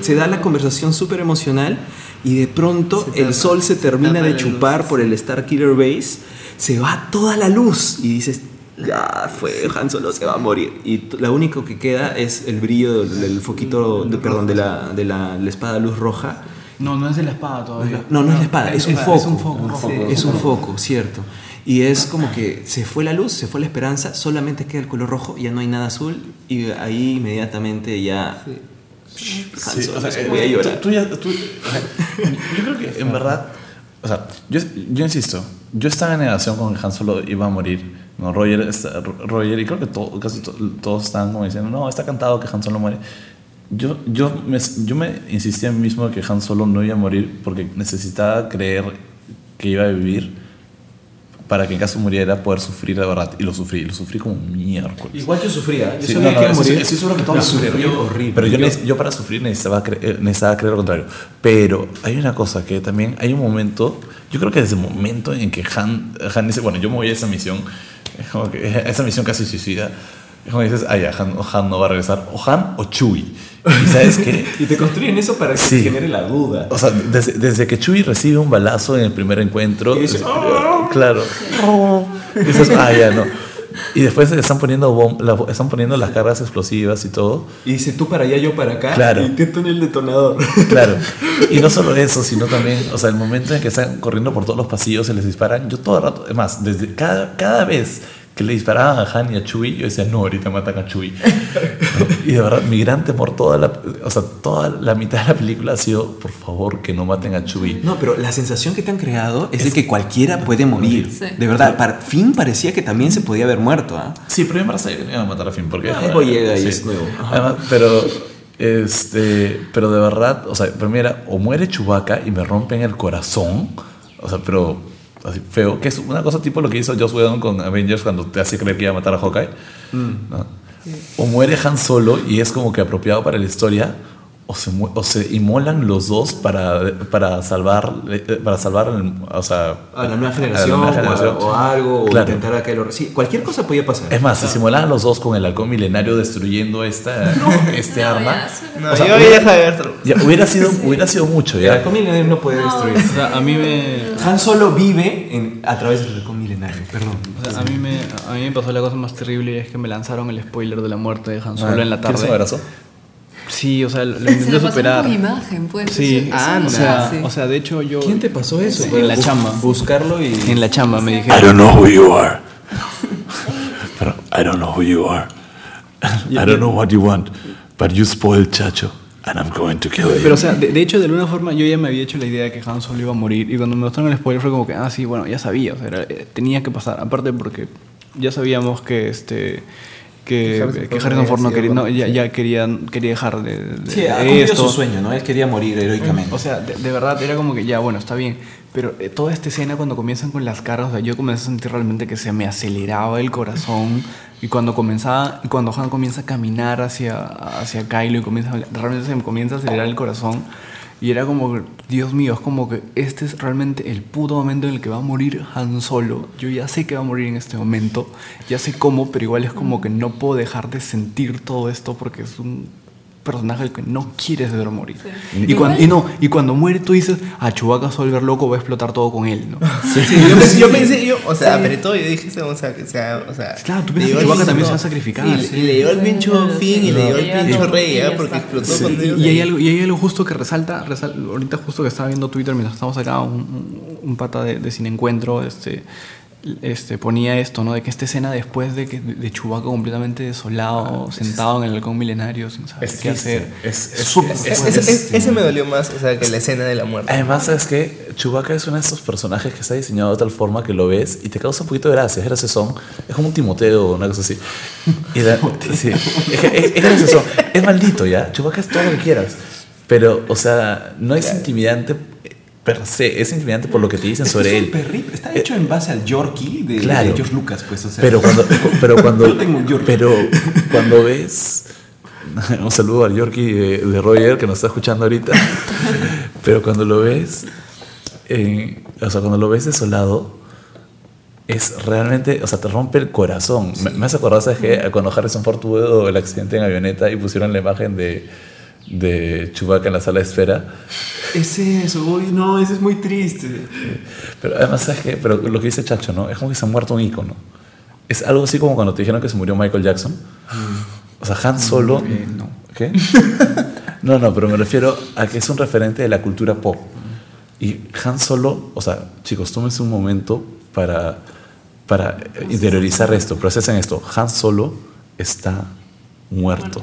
se da la conversación súper emocional y de pronto el sol se termina de chupar por el Star Killer Base. Se va toda la luz y dices, ya fue, Han Solo se va a morir. Y lo único que queda es el brillo del, del foquito, de- perdón, de la, de la, la espada luz roja. No, no es de la espada todavía. No, no es la espada, es un Es- foco. es un foco. Es un foco, cierto. Y es como que se fue la luz, se fue la esperanza, solamente queda el color rojo, ya no hay nada azul y ahí inmediatamente ya... Sí, Solo, o sea, se eh, voy a tú- llorar. tú ya- tú- o sea, yo creo que en verdad, o sea, yo, yo insisto, yo estaba en negación con que Han Solo iba a morir. No, Roger, está- Roger y creo que to- casi to- todos estaban como diciendo, no, está cantado que Han Solo muere. Yo, yo, me, yo me insistí a mí mismo de que Han Solo no iba a morir porque necesitaba creer que iba a vivir para que en caso muriera poder sufrir de verdad. Y lo sufrí, lo sufrí como miércoles. Igual yo sufría, yo Sí, sabía no, no, que morir. estoy seguro que todos sufrieron. horrible. Pero yo, yo para sufrir necesitaba, cre- eh, necesitaba creer lo contrario. Pero hay una cosa que también hay un momento, yo creo que desde el momento en que Han, Han dice, bueno, yo me voy a esa misión, como que esa misión casi suicida, es como dices, ah, ya, Han, Han no va a regresar, o Han o Chewie. ¿Y sabes qué? Y te construyen eso para que Sí. genere la duda. O sea, desde, desde que Chewie recibe un balazo en el primer encuentro, Y dices, es- claro, dices, ah, ya, no. Y después están poniendo, bom- la- están poniendo las cargas explosivas y todo. Y dice tú para allá, yo para acá. Claro. Y intento en el detonador. Claro. Y no solo eso, sino también, o sea, el momento en que están corriendo por todos los pasillos, se les disparan. Yo todo el rato, es más, desde cada, cada vez que le disparaban a Han y a Chewie, yo decía, no, ahorita matan a Chewie. Y de verdad, mi gran temor, toda la, o sea, toda la mitad de la película ha sido, por favor, que no maten a Chewie. No, pero la sensación que te han creado es de que cualquiera puede morir. Sí. De verdad, para fin parecía que también se podía haber muerto. ¿ah? Sí, pero yo me sabía que no iban a matar a Finn, porque... Ah, llega y Sí. es nuevo. Además, pero, este, pero de verdad, o sea, pero mira, o muere Chewbacca y me rompen el corazón, o sea, pero así feo, que es una cosa tipo lo que hizo Joss Whedon con Avengers cuando te hace creer que iba a matar a Hawkeye, ¿no? O muere Han Solo y es como que apropiado para la historia, o se, o se inmolan los dos para, para salvar, para salvar el- o sea, A la nueva la generación, nueva o a- generación. O, algo, o intentar a que lo... Sí, cualquier cosa podía pasar. Es más, se molaban los dos con el halcón milenario destruyendo esta, este arma, No, O sea, yo hubiera- ya, hubiera, sido, hubiera sido mucho. El Ya. halcón milenario no puede destruir. O sea, a mí me, Han Solo vive en- a través del halcón milenario, perdón. o sea, a mí me, a mí me pasó la cosa más terrible y es que me lanzaron el spoiler de la muerte de Han Solo Ah, en la ¿quieres un tarde. abrazo? Sí, o sea, lo intenté superar. con imagen, pues. Sí, eso- eso ah, no o se sea, o sea, de hecho yo... ¿Quién te pasó eso? En la chamba. Buscarlo y... En la chamba me I dijeron... don't know who you are. Pero I don't know who you are. I don't know what you want. But you spoiled Chacho. And I'm going to kill you. Pero, o sea, de, de hecho, de alguna forma yo ya me había hecho la idea de que Han Solo iba a morir. Y cuando me mostraron el spoiler fue como que, ah, sí, bueno, ya sabía. O sea, era- eh, tenía que pasar. Aparte porque ya sabíamos que este. Que, que Harrison Ford no quería, no, ya, ya quería, quería dejar de, de- Sí, de esto. su sueño, ¿no? Él quería morir heroicamente. O sea, de, de verdad era como que ya, bueno, está bien. Pero eh, toda esta escena cuando comienzan con las caras, o sea, yo comencé a sentir realmente que se me aceleraba el corazón. Y cuando comenzaba, y cuando Han comienza a caminar hacia, hacia Kylo y comienza, realmente se me comienza a acelerar el corazón. Y era como, Dios mío, es como que este es realmente el puto momento en el que va a morir Han Solo. Yo ya sé que va a morir en este momento, ya sé cómo, pero igual es como que no puedo dejar de sentir todo esto porque es un personaje al que no quieres ver morir. Y, cuando, y no, y cuando muere tú dices, ah, Chewbacca se va a volver loco, va a explotar todo con él, ¿no? Sí, yo, pensé, yo pensé, yo, o sea, apretó y yo dije, o sea, que sea, o sea. Claro, tú piensas que Chewbacca también se va a sacrificar. y le llegó el pincho Sí, fin y le llegó el pincho rey, ¿ah? porque explotó Sí, con y, ellos. y hay algo, y hay algo justo que resalta, resal- ahorita justo que estaba viendo Twitter mientras estamos acá, un, un- un pata de, de Sin Encuentro este, este, ponía esto, ¿no? De que esta escena después de que de Chewbacca completamente desolado, sentado en el halcón milenario sin saber Es qué triste. hacer. Es- es- es- Es- es- es- ese me dolió más, o sea, que la escena de la muerte. Además, ¿sabes qué? Chewbacca es uno de esos personajes que está diseñado de tal forma que lo ves y te causa un poquito de gracia. Es graciosón. Es como un Timoteo o una cosa así. Y la- sí, es, que- es, es graciosón. Es maldito, ¿ya? Chewbacca es todo lo que quieras. Pero, o sea, no es intimidante per se. Es intimidante por lo que te dicen Es que sobre un él. perrito, Está hecho en base al Yorkie de, Claro. de George Lucas, pues. O sea, Pero cuando, pero cuando, Yo tengo un Yorkie. pero cuando ves, un saludo al Yorkie de, de Roger que nos está escuchando ahorita, pero cuando lo ves, eh, o sea, cuando lo ves desolado, es realmente, o sea, te rompe el corazón. Me, me hace acordar, ¿sabes qué? Cuando Harrison Ford tuvo el accidente en avioneta y pusieron la imagen de, de Chewbacca en la sala de espera. Es eso, uy, no, eso es muy triste. Pero además, ¿sabes qué? Pero lo que dice Chacho, ¿no? Es como que se ha muerto un ícono. Es algo así como cuando te dijeron que se murió Michael Jackson. O sea, Han Solo. Eh, no. ¿Qué? No, no, pero me refiero a que es un referente de la cultura pop. Y Han Solo, o sea, chicos, tómense un momento para, para interiorizar esto, procesen esto. Han Solo está muerto.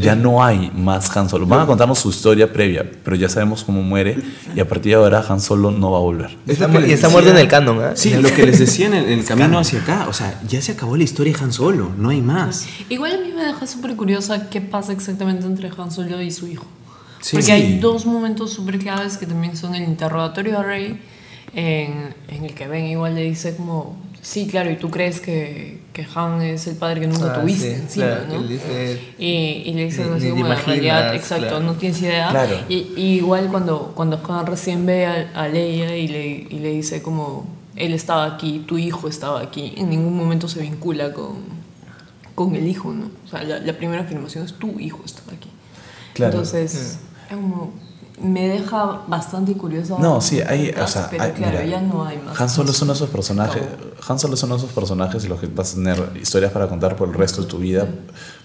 Ya no hay más Han Solo. Van a contarnos su historia previa, pero ya sabemos cómo muere y a partir de ahora Han Solo no va a volver. Es lo que y está decía- muerto en el canon, ¿ah? Sí, lo que les decía en el, en el camino hacia acá. O sea, ya se acabó la historia de Han Solo, no hay más. Igual a mí me deja súper curiosa qué pasa exactamente entre Han Solo y su hijo. Sí. Porque Sí. hay dos momentos súper claves que también son el interrogatorio a Rey, en, en el que Ben igual le dice como, sí, claro, y tú crees que, que Han es el padre que nunca Ah, tuviste sí, encima, claro, ¿no? él dice, y, y le dice Ni- algo así como, en realidad, exacto, claro. no tienes idea. Claro. Y, y igual cuando, cuando Han recién ve a, a Leia y le, y le dice como, él estaba aquí, tu hijo estaba aquí, en ningún momento se vincula con, con el hijo, ¿no? O sea, la, la primera afirmación es tu hijo estaba aquí. Claro. Entonces, es como, me deja bastante curiosa. No, sí, hay, o sea, pero hay- claro, mira, ya no hay más. Han Solo es uno de esos personajes, Han Solo es uno de esos personajes en los que vas a tener historias para contar por el resto de tu vida,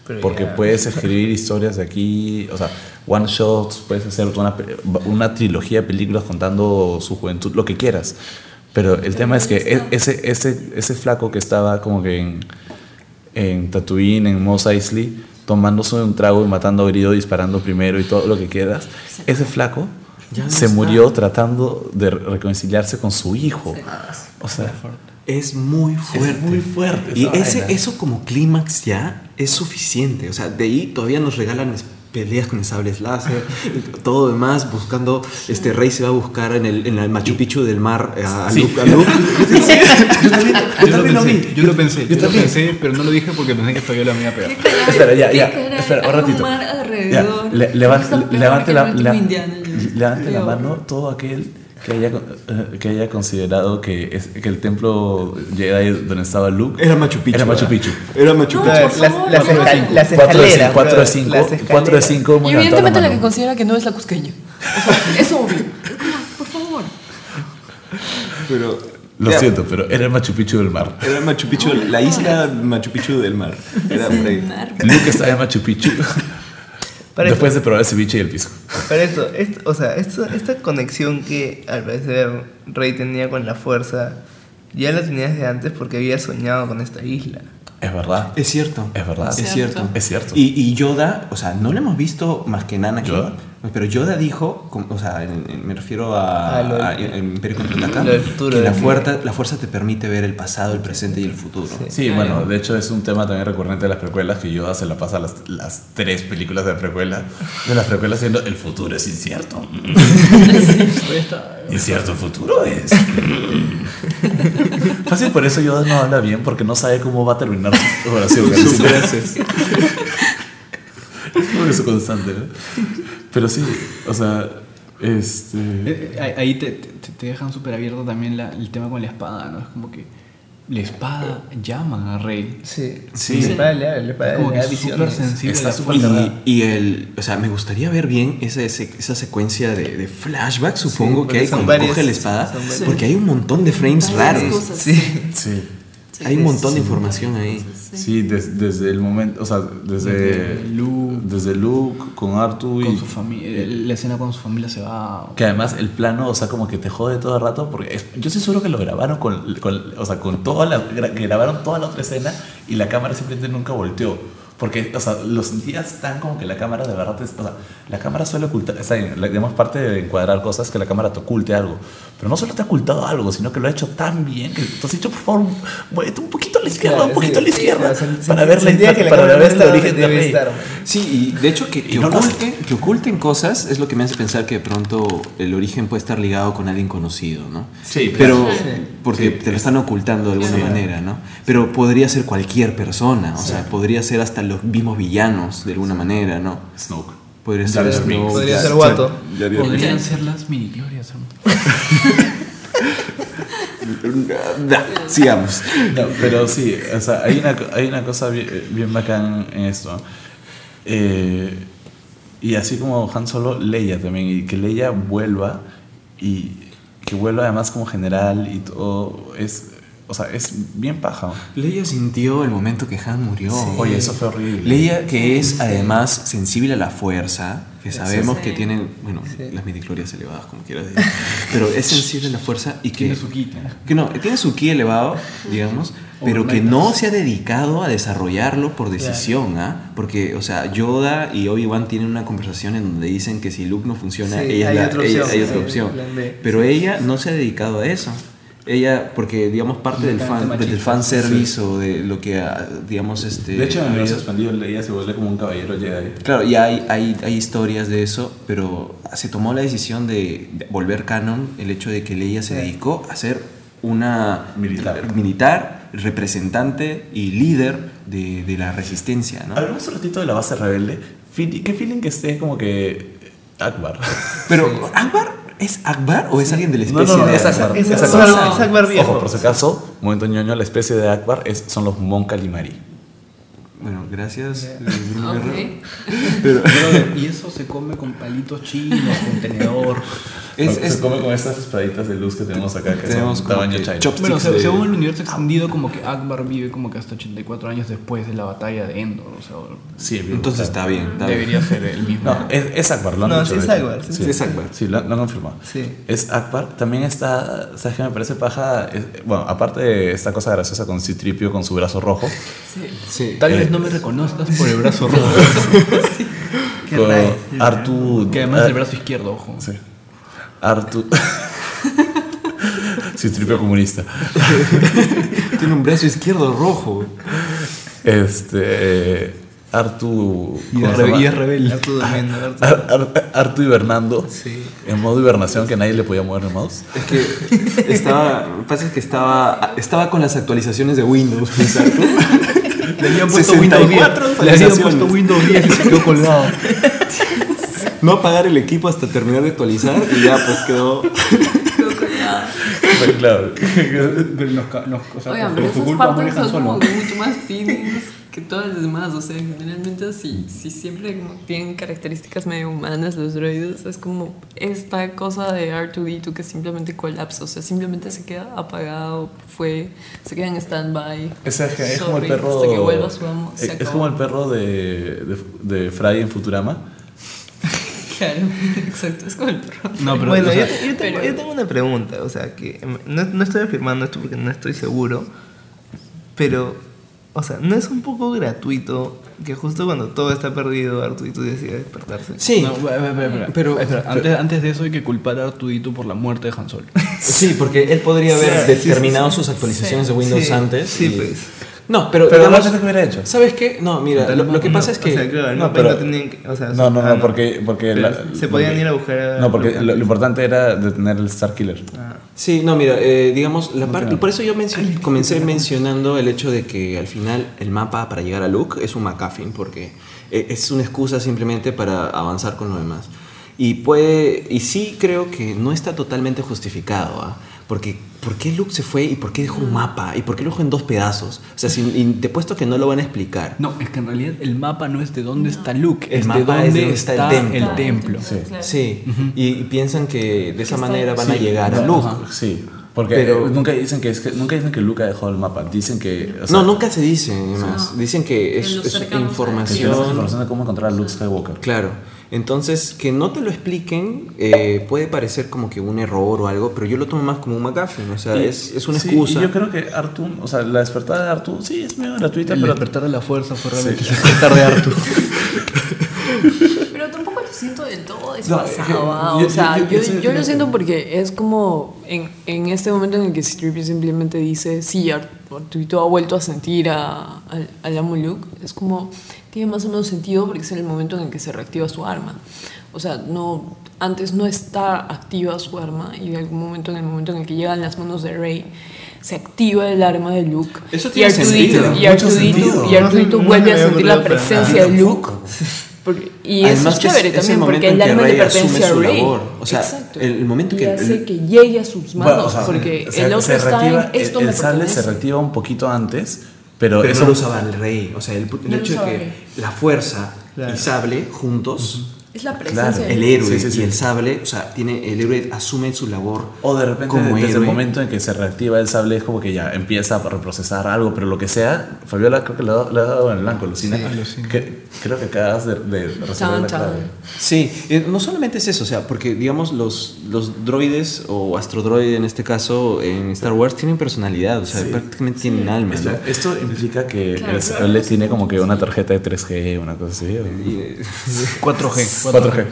Pero porque ya. puedes escribir historias de aquí, o sea, one shots, puedes hacer una, una trilogía de películas contando su juventud, lo que quieras. Pero el tema es que e- ese, ese, ese flaco que estaba como que en, en Tatooine, en Mos Eisley, tomándose un trago y matando a Grido, disparando primero y todo lo que quieras, ese flaco no se está. murió tratando de reconciliarse con su hijo. O sea, Es muy fuerte. muy fuerte Y ese, eso como clímax ya es suficiente. O sea, de ahí todavía nos regalan es- peleas con sables láser, todo demás, buscando, este Rey se va a buscar en el, en el Machu Picchu del mar a, a Sí. Luke. a Luke. Yo también, yo Yo lo también lo pensé, vi. yo lo pensé, yo lo pensé, pero no lo dije porque pensé que todavía la mía peor. espera, ya, ¿Qué ya, caray? espera, un ratito. Ya, le- levante que la, el la- levante la mano todo aquel que haya, eh, que haya considerado que, es, que el templo Jedi donde estaba Luke Era Machu Picchu. Era Machu. Picchu. Era Machu No, Picchu. por Las, las, las 4 de escaleras. 5, 4 de bro, 5, las 4 de escaleras. 5, Y evidentemente la que considera que no es la cusqueña. O sea, es obvio. Por favor. Pero, Lo ya, siento, pero era el Machu Picchu del mar. Era Machu Picchu, la isla Machu Picchu del mar. Era por ahí. Luke estaba en Machu Picchu. Para Después eso, de probar el ceviche y el pisco. para eso, esto- o sea, esto- esta conexión que al parecer Rey tenía con la fuerza, ya la tenía desde antes porque había soñado con esta isla. Es verdad. Es cierto. Es verdad. Es cierto. Es cierto. Y, y Yoda, o sea, no lo hemos visto más que Nana aquí. ¿Yoda? Pero Yoda dijo, o sea, en- en- me refiero a, Ah, a- en Imperio Contraataca, que la fuerza, la fuerza te permite ver el pasado, el presente y el futuro. Sí, bueno, de hecho es un tema también recurrente de las precuelas que Yoda se la pasa las, las tres películas de precuela, de las precuelas siendo el futuro es incierto. incierto el futuro es. Fácil por eso Yoda no habla bien porque no sabe cómo va a terminar su oración. Frases. Es como eso constante, ¿no? Pero sí, o sea, este... Eh, eh, Ahí te, te- te dejan súper abierto también la- el tema con la espada, ¿no? Es como que la espada llama a Rey. Sí, Sí. Le para, le, Es como le que da es súper sensible. Está la súper espada. Y, y el, o sea, me gustaría ver bien esa, ese- esa secuencia de, de flashback, supongo que hay cuando varias- coge la espada, porque hay un montón de frames raros. cosas. Sí. Sí. Hay un montón de información ahí. Sí, des- desde el momento, o sea, desde Desde Luke. desde Luke con Artu Con y su familia. La escena con su familia se va. que además el plano, o sea, como que te jode todo el rato porque es- yo estoy seguro que lo grabaron con, con- o sea, con toda la grabaron toda la otra escena y la cámara simplemente nunca volteó. Porque, o sea, lo sentías tan como que la cámara de verdad, te- o sea, la cámara suele ocultar, está bien, la- digamos, parte de encuadrar cosas que la cámara te oculte algo. Pero no solo te ha ocultado algo, sino que lo ha hecho tan bien que tú has dicho, por favor, muévete un poquito a la izquierda, Claro, un poquito a la sí, izquierda, sí, sí, para sí, ver la, para cámara ver no este origen de Rey. estar. Sí, y de hecho que, que no oculten, que oculten cosas es lo que me hace pensar que de pronto el origen puede estar ligado con alguien conocido, ¿no? Sí, Pero claro. porque te lo están ocultando de alguna manera, ¿no? Pero podría ser cualquier persona, o sea, podría ser hasta los mismos villanos de alguna manera, ¿no? Snoke. Podría ser Snoke. Podría ser Guato. Podrían ser las mini glorias. Da, sigamos. No, pero sí, o sea, hay una, hay una cosa bien, bien bacán en esto. Eh, y así como Han Solo, Leia también, y que Leia vuelva y que vuelva además como general y todo, es, o sea, es bien paja. Leia sintió el momento que Han murió. Oye, eso fue horrible. Leia, que es además sensible a la fuerza, que sabemos Sí. que tiene, bueno, las midichlorias elevadas, como quieras decir, pero es sensible a la fuerza y que. Tiene su. ¿eh? Que no, tiene su ki elevado, digamos, pero que no se ha dedicado a desarrollarlo por decisión, ¿ah? Porque, o sea, Yoda y Obi-Wan tienen una conversación en donde dicen que si Luke no funciona, Sí, ella es hay la- otra ella- opción, hay otra sí, opción. Pero ella no se ha dedicado a eso. Ella, porque, digamos, parte del fan, del fan service o de lo que, ah, digamos, este... De hecho, en universo expandido, Leia se vuelve como un caballero Jedi. Claro, y hay, hay, hay historias de eso, pero se tomó la decisión de de volver canon el hecho de que Leia se dedicó a ser una Militar. militar, representante y líder de, de la resistencia, ¿no? Hablamos un ratito de la base rebelde. ¿Qué feeling que esté como que Akbar? Pero, ¿Akbar es Akbar o es alguien de la especie no, no, de es Akbar? Es Es Akbar, Akbar. es Akbar viejo. Ojo, por si acaso, momento ñoño, la especie de Akbar es, son los Mon Calimari. Bueno, gracias. Guerra. Brother, y eso se come con palitos chinos, con tenedor. Es, se es- come con estas espaditas de luz que tenemos acá, que tenemos son tamaño chopsticks Bueno, se- de- según el universo extendido, como que Akbar vive como que hasta 84 años después de la batalla de Endor. O sea, Sí, Entonces está bien. está bien. debería ser el mismo. No, es, es Akbar, lo han No, sí es. Akbar, sí, sí es Akbar. Sí, lo, lo han confirmado. Sí. Es Akbar. También está, ¿sabes qué me parece paja? Es- bueno, aparte de esta cosa graciosa con Citripio con su brazo rojo, Sí. Tal Eh, vez no me reconozcas por el brazo rojo. Qué raro. Artu... que además Ar- el brazo izquierdo, ojo. Sí. Artu... Citripio comunista. Tiene un brazo izquierdo rojo. Este... Artu... Y y es rebelde. Artu durmiendo, Artu. Ar- Ar- Artu hibernando. Sí. En modo hibernación que nadie le podía mover el mouse. Es que estaba, lo que pasa es que estaba, estaba con las actualizaciones de Windows, exacto. Le habían puesto 64 Windows 10. Le habían puesto Windows 10 y se quedó colgado. No apagar el equipo hasta terminar de actualizar y ya pues quedó. Pero claro. Pero nos, nos, o sea, Oigan, pero esas culpa partes son como Solo. mucho más feelings que todas las demás. O sea, generalmente si, si siempre como tienen características medio humanas los droides, es como esta cosa de R2D2 que simplemente colapsa. O sea, simplemente se queda apagado, fue, se queda en stand-by. Es, es, como el perro. Hasta que vuelva su amo. es, es como el perro de, de, de Fry en Futurama. Claro, exacto, es como el perro. No, pero. bueno, o sea, yo, te- yo tengo, yo tengo una pregunta, o sea, que em, no, no estoy afirmando esto porque no estoy seguro, pero, o sea, ¿no es un poco gratuito que justo cuando todo está perdido, Arturito decide despertarse? Sí, no, espera, espera, espera. pero- Espera, pero- antes, antes de eso hay que culpar a Artudito por la muerte de Han Solo. sí, porque él podría haber Sí, determinado sí. sus actualizaciones de Windows Sí, antes. sí, y- pues. No, pero, Pero digamos, no sé qué hubiera hecho. ¿sabes qué? No, mira, lo, lo que pasa es que... O sea, claro, no, no, pero- no tenían que, o sea, No, no, no, porque, porque la- se podían porque- ir a buscar No, porque lo, lo importante era detener el Star Killer. Ah, Sí, no, mira, eh, digamos, la par- claro. por eso yo mencio- comencé mencionando el hecho de que al final el mapa para llegar a Luke es un MacGuffin, porque eh, es una excusa simplemente para avanzar con lo demás. Y puede, y sí creo que no está totalmente justificado, ¿ah? Porque ¿por qué Luke se fue y por qué dejó un mapa? ¿Y por qué lo dejó en dos pedazos? O sea, si, y te puesto que no lo van a explicar. No, es que en realidad el mapa no es de dónde está Luke, El es de mapa dónde es de dónde está, está el el templo. templo. Sí. Sí, y, y piensan que de esa manera van a sí, llegar a No, Luke. ajá, Sí, porque Pero- eh, nunca dicen que es que nunca dicen que Luke ha dejado el mapa, dicen que o sea, no, nunca se dice, además. No. Dicen que Que es, los es a- que información. tienes información de cómo encontrar a Luke Skywalker. Claro. Entonces, que no te lo expliquen eh, puede parecer como que un error o algo, pero yo lo tomo más como un McGuffin. O sea, Y- es, es una sí, excusa. y yo creo que Artu, o sea, la despertada de Artu, sí, es medio gratuita, El pero despertar de la fuerza fue realmente el despertar de Artu. Siento del todo No, desfasado. ¿ah? yo- o sea, yo- yo, yo- yo- lo siento porque es como en, en este momento en el que Stripey simplemente dice, sí, Ar- Arturito ha vuelto a sentir a, al, al amo Luke, es como, tiene más o menos sentido porque es en el momento en el que se reactiva su arma. O sea, no, antes no está activa su arma y de algún momento, en el momento en el que llegan las manos de Rey, se activa el arma de Luke. Eso y tiene Artudito, sentido, y mucho Artudito, sentido. y Artudito No no vuelve se a sentir la presencia de Luke. Porque- y eso Además es que es- chévere es el también, momento porque en el alma le pertenece a su Rey. labor. O sea, Exacto. el momento y que hace el- que llegue a sus manos, Bueno, o sea, porque se- el otro se está reactiva- en esto el, me el sable se reactiva un poquito antes, pero, Pero eso no lo usaba el rey. O sea, el, el hecho de que la fuerza Claro. y sable juntos, Es la presencia Claro, el héroe Sí, sí, sí. y el sable, o sea, tiene el héroe asume su labor O de repente, como desde héroe. el momento en que se reactiva el sable, es como que ya empieza a reprocesar algo, pero lo que sea, Fabiola creo que le ha, dado- le ha dado en el blanco, Lucina. alucina. Que- creo que acabas de, de resolver Chan, la chan. clave. Sí, eh, no solamente es eso, o sea, porque digamos los, los droides o astrodroide en este caso en Star Wars tienen personalidad, o sea, Sí. prácticamente tienen alma, ¿no? Esto, esto implica que Claro, el claro. sable tiene como que una tarjeta de 3G, una cosa así. o- Y, eh, 4G. 4G.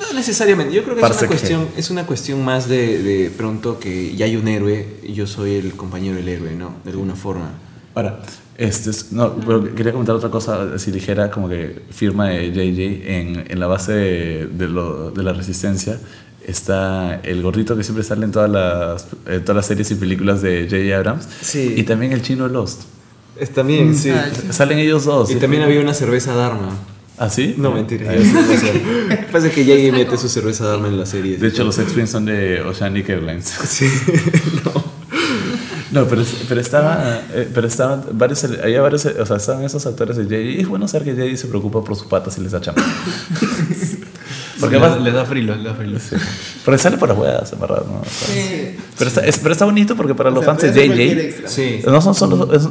No necesariamente, yo creo que es una, cuestión, es una cuestión más de, de pronto que ya hay un héroe y yo soy el compañero del héroe, ¿no? De alguna forma. Ahora, este es- no, pero quería comentar otra cosa, si dijera como que firma de JJ en, en la base de, de lo- de la resistencia está el gordito que siempre sale en todas las, en todas las series y películas de J.J. Abrams Sí. y también el chino Lost. Es también, sí. Salen ellos dos. Y también había una cerveza Dharma. ¿Ah, sí? No, mentira. Ah, eso no sé. Pasa que Yagi mete su cerveza Dharma en la serie. De hecho, los X-Wing son de Oceanic Airlines. Sí, No, pero, es- pero estaba, eh, pero estaban varios, había varios, o sea, estaban esos actores de JJ. Y es bueno saber que JJ se preocupa por sus patas y les da chamba. Porque le, además, le da frilo, le da frilo. pero sale por las huevas, en verdad. ¿no? Pero, está, es- pero está bonito porque para los O sea, fans de JJ. Sí. no son solo. es-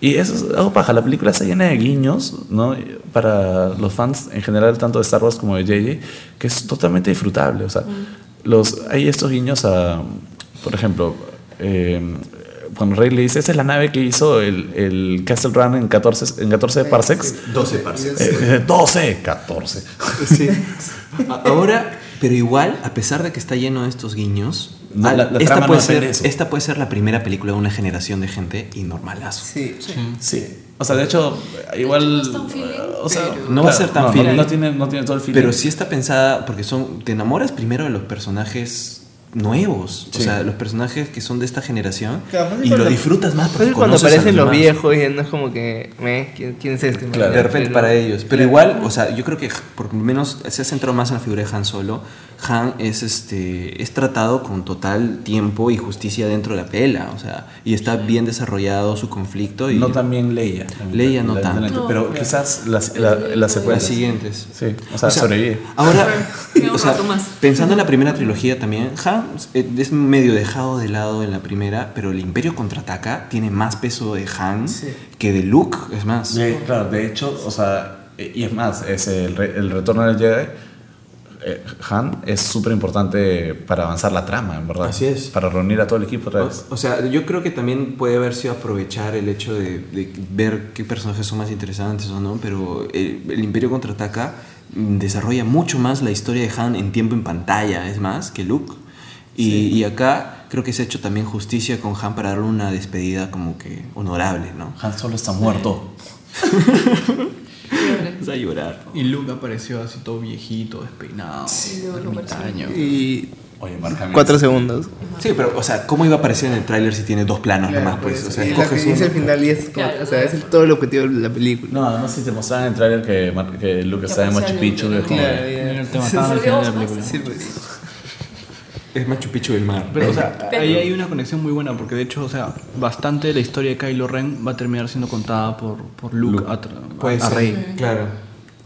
y eso es algo paja. La película está llena de guiños, ¿no? Para los fans en general, tanto de Star Wars como de JJ, que es totalmente disfrutable. O sea, los, hay estos guiños a. Por ejemplo, eh, cuando Rey le dice: Esa es la nave que hizo el, el Castle Run en 14, en 14 parsecs. 12 parsecs. Eh, eh, 12, 14. Sí. Ahora, pero igual, a pesar de que está lleno de estos guiños, No, al- la- la esta, no puede ser, esta puede ser la primera película de una generación de gente y normalazo. Sí. Sí. O sea, de hecho, igual. no es tan feeling, o sea, pero- No va a ser tan no, no, feeling. No, tiene, no tiene todo el feeling. Pero sí está pensada porque son te enamoras primero de los personajes nuevos, o Sí. sea, los personajes que son de esta generación Claro, y lo disfrutas más porque cuando aparecen los demás. viejos y no es como que, "Meh, ¿quién, quién es este? man?" Claro. De repente Pero- para ellos. Pero igual, o sea, yo creo que por lo menos se ha centrado más en la figura de Han Solo. Han es este es tratado con total tiempo y justicia dentro de la pela, o sea, y está bien desarrollado su conflicto y No también Leia. Leia no La- tanto. la- Pero quizás las, la, las las secuelas. siguientes. Sí, o sea, sobrevive. Ahora, Queda un o sea, pensando en la primera trilogía también, Han eh, es medio dejado de lado en la primera, pero el Imperio contraataca tiene más peso de Han que de Luke, es más. De- claro, de hecho, o sea, y es más, es el, el retorno del Jedi. Eh, Han es súper importante para avanzar la trama, en verdad. Así es. Para reunir a todo el equipo otra vez. O, o sea, yo creo que también puede haber sido aprovechar el hecho de, de ver qué personajes son más interesantes o no, pero el, el Imperio Contraataca desarrolla mucho más la historia de Han en tiempo en pantalla, es más, que Luke. Y, y acá creo que se ha hecho también justicia con Han para darle una despedida como que honorable, ¿no? Han solo está muerto. A llorar. Y Luke apareció así todo viejito, despeinado, ermitaño. Y Oye, Hamill. cuatro segundos. Sí, pero, o sea, ¿cómo iba a aparecer en el tráiler si tiene dos planos nomás? Pues, o sea, y lo que dice uno. final y es, como- Claro, o sea, es el- todo el objetivo de la película. No, además si te mostraban en el trailer que, que Luke está en Machu Picchu, es como Claro, el tema, estaba al final de la película. Sí, pues. Es Machu Picchu del mar. Pero, o sea, ahí hay una conexión muy buena porque, de hecho, o sea, bastante de la historia de Kylo Ren va a terminar siendo contada por, por Luke, a, tra- Puede a ser, Rey. Claro.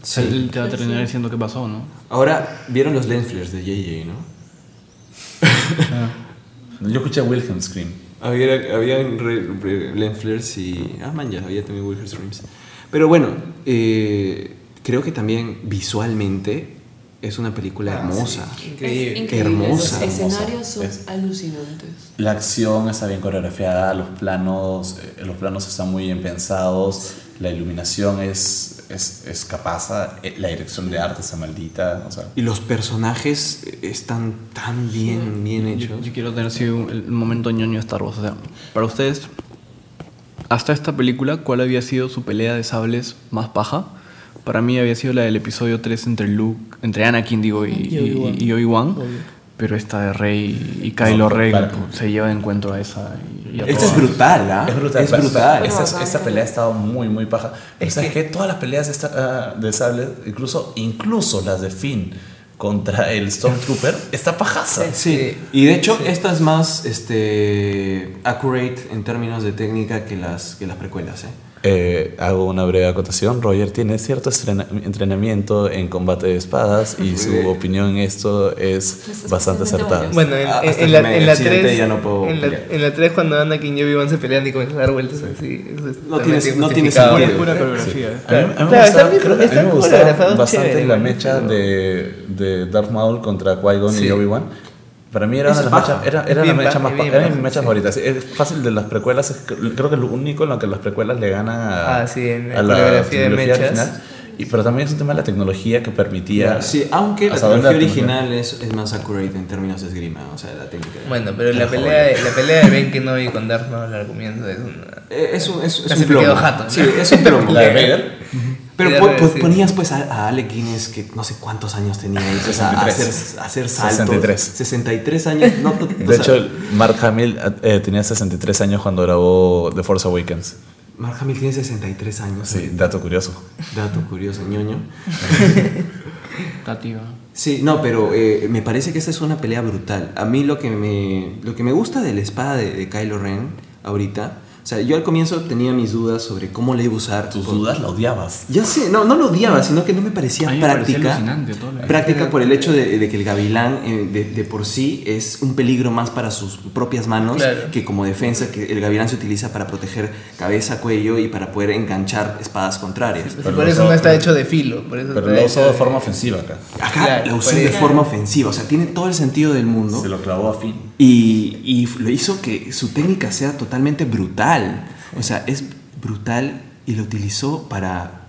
Sí. él te va a terminar diciendo qué pasó, ¿no? Ahora, ¿vieron los lens flares de JJ, no? Yo escuché Wilhelm Scream. Había, había lens flares y... Ah, man, ya, había también Wilhelm Screams. Pero bueno, eh, creo que también visualmente es una película hermosa. Increíble. Es increíble. Hermosa. Los escenarios son Es- alucinantes. La acción está bien coreografiada, los planos, eh, los planos están muy bien pensados, la iluminación es, es, es capaz, eh, la dirección de arte está maldita. O sea, Y los personajes están tan bien, bien Yo, hechos. yo quiero tener así un- el momento ñoño de Star Wars. O sea, para ustedes, hasta esta película, ¿cuál había sido su pelea de sables más paja? Para mí había sido la del episodio 3 entre Luke, entre Anakin, digo, y, Y Obi-Wan. Pero esta de Rey y Kylo No, para- pues, se lleva de encuentro a esa. Y, y a Esta es brutal, ¿ah? es brutal. Es brutal. Esta, pelea ha estado muy, muy paja. Pero ¿Sabes qué? Todas las peleas de, esta, ah, de sable, incluso, incluso las de Finn contra el Stormtrooper, está pajaza. Sí, y de hecho esta es más este, accurate en términos de técnica que las, que las precuelas. ¿eh? Eh, hago una breve acotación. Roger tiene cierto entrenamiento en combate de espadas y su opinión en esto es Pues, bastante acertada. Bueno, en, Ah, en- en la, en la accidente 3, ya no puedo en, la, en la 3 cuando Anakin y Obi-Wan se pelean y comienzan a dar vueltas así. Eso es No tiene- no tiene sentido. Pura coreografía. A mí, a mí me claro, está creo- a mí me coreografado bastante chévere, la mecha de, de Darth Maul contra Qui-Gon Sí. y Obi-Wan. Para mí era, Es una de las mechas- era, Es era la mecha más es bien era mi mecha sí. favorita. Sí, Es fácil de las precuelas. es que- creo que lo único en lo que las precuelas le ganan a, Ah, sí, en la a la coreografía de mechas. original. Y, pero también es un tema de la tecnología que permitía. Sí, aunque la ¿Hasta dónde trilogía la tecnología? original es, es más accurate en términos de esgrima, o sea, la técnica. Bueno, pero la pelea, de, la pelea de Ben Kenobi con Darth Maul al comienzo es una... Eh, es un, es, es un me plomo. jato, ¿no? Sí, es un plomo. La de Vader. Pero po- ponías pues a, a Alec Guinness, que no sé cuántos años tenía, y pues, a, a 63. hacer, a hacer saltos. 63. 63 años. No, no, o De sea, hecho, Mark Hamill eh, tenía 63 años cuando grabó The Force Awakens. Mark Hamill tiene 63 años. Sí, dato curioso. Dato curioso, ñoño. Tativa. Sí, no, pero eh, me parece que esta es una pelea brutal. A mí lo que me, lo que me gusta de la espada de, de Kylo Ren ahorita, o sea, yo al comienzo tenía mis dudas sobre cómo la iba a usar. Tus por- dudas la odiabas. Ya sé, no, no lo odiaba, sino que no me parecía A mí me práctica. alucinante todo lo- práctica por el hecho de, de que el gavilán eh, de, de por sí es un peligro más para sus propias manos Claro. que como defensa, que el gavilán se utiliza para proteger cabeza, cuello y para poder enganchar espadas contrarias. Pero por eso no está hecho de filo. Por eso Pero lo usó de forma ofensiva acá. Acá Claro, la usó por de forma ofensiva, o sea, tiene todo el sentido del mundo. Se lo clavó a Finn. Y, y lo hizo que su técnica sea totalmente brutal. O sea, es brutal y lo utilizó para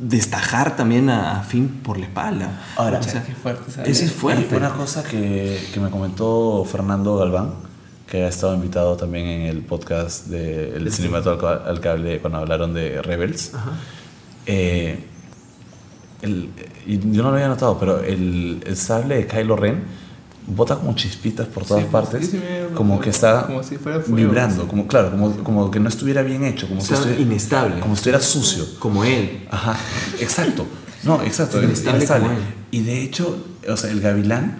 destajar también a, a Finn por la espalda. Ahora, o sea, Qué fuerte, ¿sabes? ese es fuerte. Y una cosa que, que me comentó Fernando Galván, que ha estado invitado también en el podcast del de Cinematógrafo al Cable cuando hablaron de Rebels. Eh, el- yo no lo había notado, pero el, el sable de Kylo Ren bota como chispitas por todas partes, sí, sí, me- como que está como si fuera fuego, vibrando, como claro, como, como que no estuviera bien hecho, como que Está estuviera- inestable. como si estuviera sucio. Como él. Ajá, exacto. No, exacto, Inestable inestable. como él. Y de hecho, o sea, el gavilán,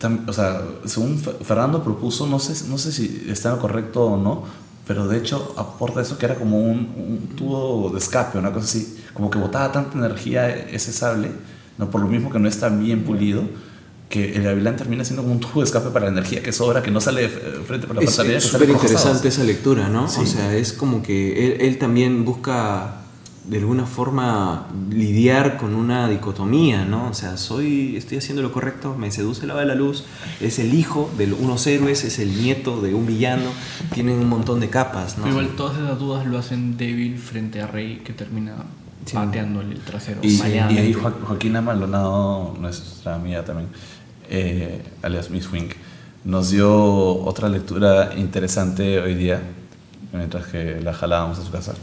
tam- o sea, según Fe- Fernando propuso, no sé, no sé si está correcto o no, pero de hecho aporta eso que era como un, un tubo de escape, una cosa así, como que botaba tanta energía ese sable, no por lo mismo que no está bien pulido, que el gavilán termina siendo como un tubo de escape para la energía que sobra, que no sale de f- frente por la Es pantalla. es súper interesante esa lectura, ¿no? Sí. O sea, es como que él, él también busca de alguna forma lidiar con una dicotomía, ¿no? O sea, soy, estoy haciendo lo correcto, me seduce la de la luz, es el hijo de unos héroes, es el nieto de un villano, tienen un montón de capas, ¿no? Pero igual todas esas dudas lo hacen débil frente a Rey que termina Sí. pateándole el trasero. Y, y ahí Jo- Joaquina Maldonado, nuestra amiga también, eh, alias Miss Wink, nos dio otra lectura interesante hoy día, mientras que la jalábamos a su casa.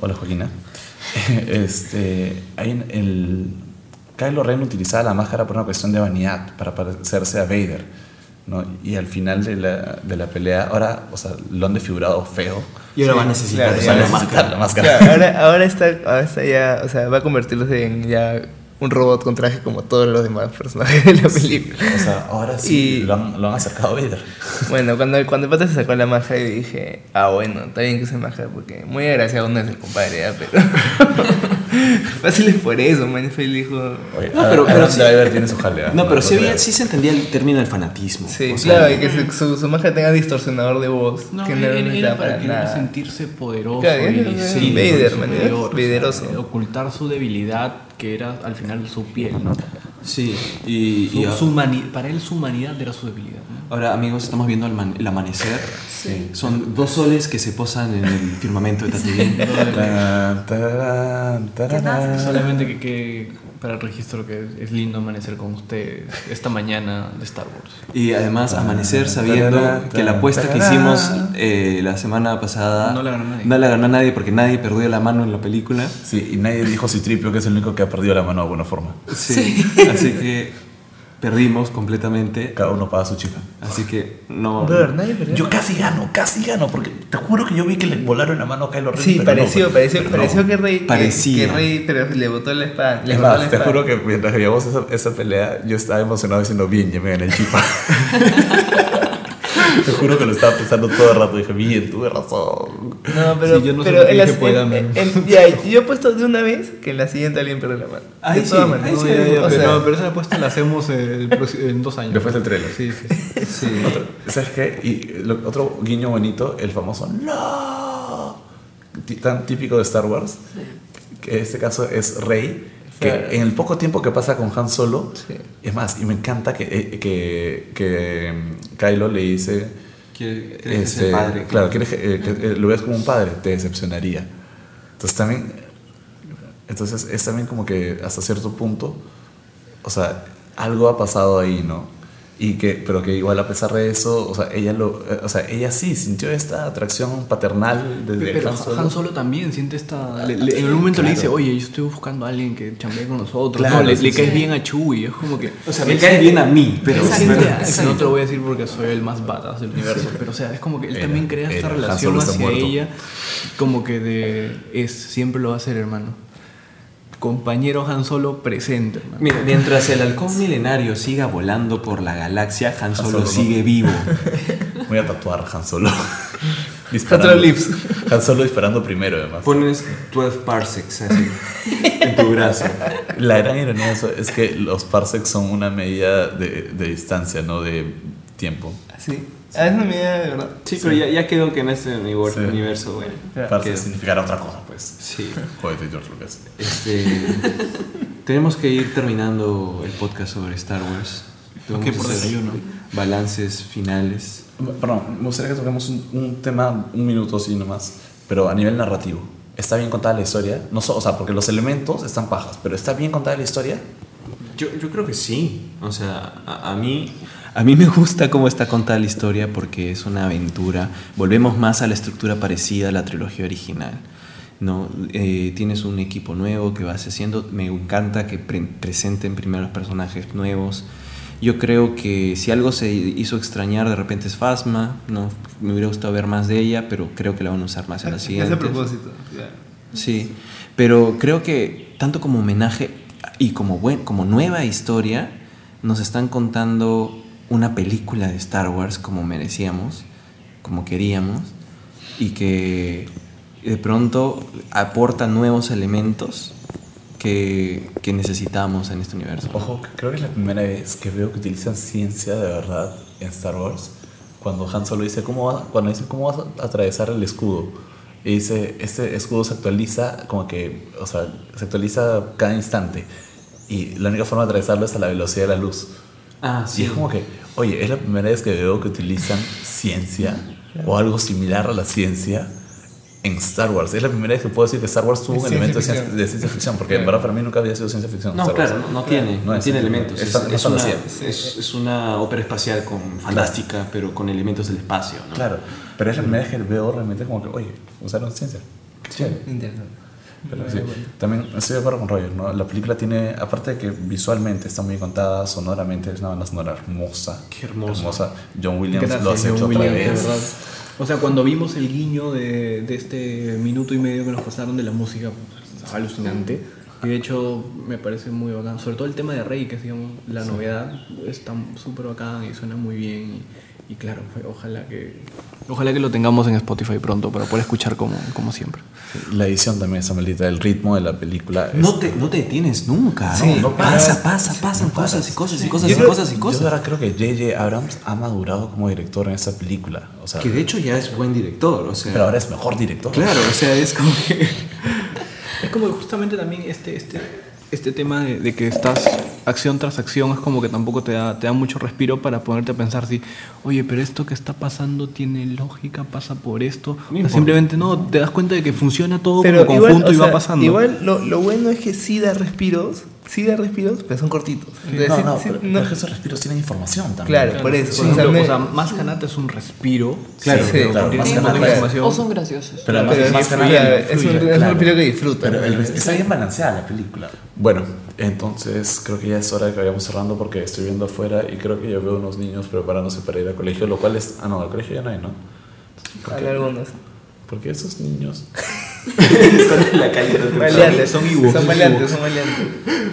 Hola Joaquina. Este, hay en el, Kylo Ren utilizaba la máscara por una cuestión de vanidad, para parecerse a Vader. ¿no? Y al final de la, de la pelea, ahora, o sea, lo han desfigurado feo. y ahora Sí, va a necesitar claro, usar ya la necesita máscara. la máscara. Claro, ahora, ahora, está, ahora está ya, o sea, va a convertirse en ya un robot con traje como todos los demás personajes de la película. O sea, ahora sí Y- lo, han, lo han acercado a Vader. Bueno, cuando, cuando el pata se sacó la máscara y dije, ah, bueno, está bien que use máscara porque muy agraciado no es el compadre, ¿ya? pero. Fácil es por eso, man. Fue el hijo. Oye, No, pero- pero sí- Driver tiene su jalea. No, pero sí, había- sí se entendía el término del fanatismo. Sí, o sea, claro, y que su, su, su máscara tenga distorsionador de voz. No, que era, no era necesitaba para para nada. sentirse poderoso Claro, y era- era sí, Vader, era o sea, ocultar su debilidad que era al final su piel, ¿no? Sí, y, Su- y su para él su humanidad era su debilidad. Ahora amigos estamos viendo el, man- el amanecer. Son dos soles que se posan en el firmamento de Tatooine. Tararán. Solamente que, que para el registro que es lindo amanecer con ustedes esta mañana de Star Wars. Y además amanecer sabiendo que la apuesta que hicimos eh, la semana pasada No la ganó nadie. no la ganó nadie porque nadie perdió la mano en la película. Sí, y nadie dijo Citripio que es el único que ha perdido la mano de alguna forma. Sí. Así que perdimos completamente. Cada uno paga su chifa. Así que no. Brother, nadie perdió. Yo casi gano, casi gano, porque te juro que yo vi que le volaron la mano a Kylo Ren. Sí, pero pareció, no, pareció, pero pareció no. que Rey. Parecía. Que, Rey, pero le botó la espada. Le Es botó la más, te espada. juro que mientras veíamos esa, esa pelea, yo estaba emocionado diciendo, bien, ya me gané el chifa. juro que lo estaba pensando todo el rato. Dije, bien, tuve razón. No, pero, Sí, yo no sé pero qué en en- ya, yo he puesto de una vez que en la siguiente alguien pierde la mano. Ahí de todas sí, maneras. ahí sí, pero, sea, no, pero esa apuesta la hacemos el próximo- en dos años. Después del trailer. Sí, sí. Sí. ¿Sabes qué? Y lo- otro guiño bonito, el famoso ¡No! Tan típico de Star Wars. Que en este caso es Rey. Que Claro. en el poco tiempo que pasa con Han Solo, Sí. es más, y me encanta que, eh, que, que mm, Kylo le dice: Que sea este, el padre. Claro, quieres que, eh, que, eh, lo veas como un padre, te decepcionaría. Entonces también, entonces es también como que hasta cierto punto, o sea, algo ha pasado ahí, ¿no? Y que, pero que igual a pesar de eso, o sea, ella lo, eh, o sea, ella sí sintió esta atracción paternal desde Pero Han Solo. Han Solo también siente esta. le- le- en algún momento le dice, oye, yo estoy buscando a alguien que chambee con nosotros. Claro, no, le, sí, le sí. caes bien a Chewie. Es como que. O sea, me él cae siente- bien a mí, pero. no te lo voy a decir porque soy el más badass del universo. Pero, o sea, es como que él Era, también crea esta era. Han relación hacia muerto. ella. Como que de. Es, siempre lo va a hacer, hermano. Compañero Han Solo presente, hermano. Mira, mientras el halcón milenario siga volando por la galaxia, Han Solo, Solo no. sigue vivo. Voy a tatuar Han Solo. Lips. Han Solo disparando primero, además. Pones 12 parsecs así en tu brazo. La gran ironía de eso es que los parsecs son una medida de, de distancia, no de tiempo. Sí. Ah, es una medida de verdad. Sí, pero ya, ya quedó que en este universo, Sí. universo bueno. Parsec quedó. significará otra cosa, pues. Sí. Jódete, George Lucas. Este, tenemos que ir terminando el podcast sobre Star Wars. Tenemos Ok, por desayuno. Balances finales. Perdón, me gustaría que toquemos un, un tema, un minuto así nomás, pero a nivel narrativo. ¿Está bien contada la historia? No, so- o sea, porque los elementos están pajas, pero ¿está bien contada la historia? Yo, yo creo que sí. O sea, a, a mí, a mí me gusta cómo está contada la historia porque es una aventura. Volvemos más a la estructura parecida a la trilogía original. ¿No? Eh, tienes un equipo nuevo que vas haciendo. Me encanta que pre- presenten primero los personajes nuevos. Yo creo que si algo se hizo extrañar de repente es Fasma. ¿no? Me hubiera gustado ver más de ella, pero creo que la van a usar más en la Es siguiente. a propósito. Sí, pero creo que tanto como homenaje y como, buen, como nueva historia, nos están contando una película de Star Wars como merecíamos, como queríamos, y que de pronto aporta nuevos elementos que, que necesitamos en este universo. Ojo, creo que es la primera vez que veo que utilizan ciencia de verdad en Star Wars. Cuando Han Solo dice, ¿cómo vas, cuando dice, ¿cómo vas a atravesar el escudo? y dice, este escudo se actualiza como que, o sea, se actualiza cada instante y la única forma de atravesarlo es a la velocidad de la luz. Ah, Y es como que, oye, es la primera vez que veo que utilizan ciencia o algo similar a la ciencia en Star Wars. Es la primera vez que puedo decir que Star Wars tuvo un elemento de ciencia de ciencia ficción, porque en verdad para mí nunca había sido ciencia ficción. No, Star Wars. claro, no, no tiene, No no es tiene elementos. Es, es- es una, es- es una ópera espacial con fantástica, pero con elementos del espacio, ¿no? Claro, pero es la primera vez que veo realmente como que, oye, usaron ciencia. Qué chévere. Interesante. Pero sí, también estoy de acuerdo con Roger, ¿no? La película tiene, aparte de que visualmente está muy contada, sonoramente es una banda sonora hermosa. Qué hermoso. John Williams Gracias, lo John hecho otra Williams, vez. O sea, cuando vimos el guiño de, de este minuto y medio que nos pasaron de la música, pues, alucinante. Y de hecho me parece muy bacán. Sobre todo el tema de Rey, que es digamos, la novedad, está súper bacán y suena muy bien. Y, y claro, fue- ojalá que ojalá que lo tengamos en Spotify pronto para poder escuchar como, como siempre. La edición también está maldita, el ritmo de la película. es- No te, no te detienes nunca, ¿no? Sí, no pasa, paras. pasa, pasan cosas y cosas y cosas Yo y creo- cosas y Yo cosas. verdad creo que J.J. Abrams ha madurado como director en esa película. O sea, Que de hecho ya es buen director, o sea. pero ahora es mejor director. Claro, o sea, es como que. Es como que justamente también este, este, este tema de, de que estás acción tras acción es como que tampoco te da, te da mucho respiro para ponerte a pensar si, oye, pero esto que está pasando tiene lógica, pasa por esto. O sea, importa. simplemente no, te das cuenta de que funciona todo Pero como igual, conjunto o y va pasando. Igual lo, lo bueno es que sí da respiros, sí da respiros, pero son cortitos. Entonces, No, sí- no, sí- pero, no- pero es que esos respiros tienen información también. Claro, por eso. Por o sea, me- o sea, más Kanata es un respiro. Claro, Sí, pero claro, más de información. O son graciosos. Pero además pero es más claro, que es un, influye, es un claro. respiro que disfruta. Pero el- está bien balanceada la película. Bueno, entonces creo que ya es hora de que vayamos cerrando porque estoy viendo afuera y creo que ya veo unos niños preparándose para ir al colegio, lo cual es... Ah, no, al colegio ya no hay, ¿no? Hay algunos. Porque esos niños... Están en la calle. Maleantes, son Iwo. Son maleantes, son maleantes.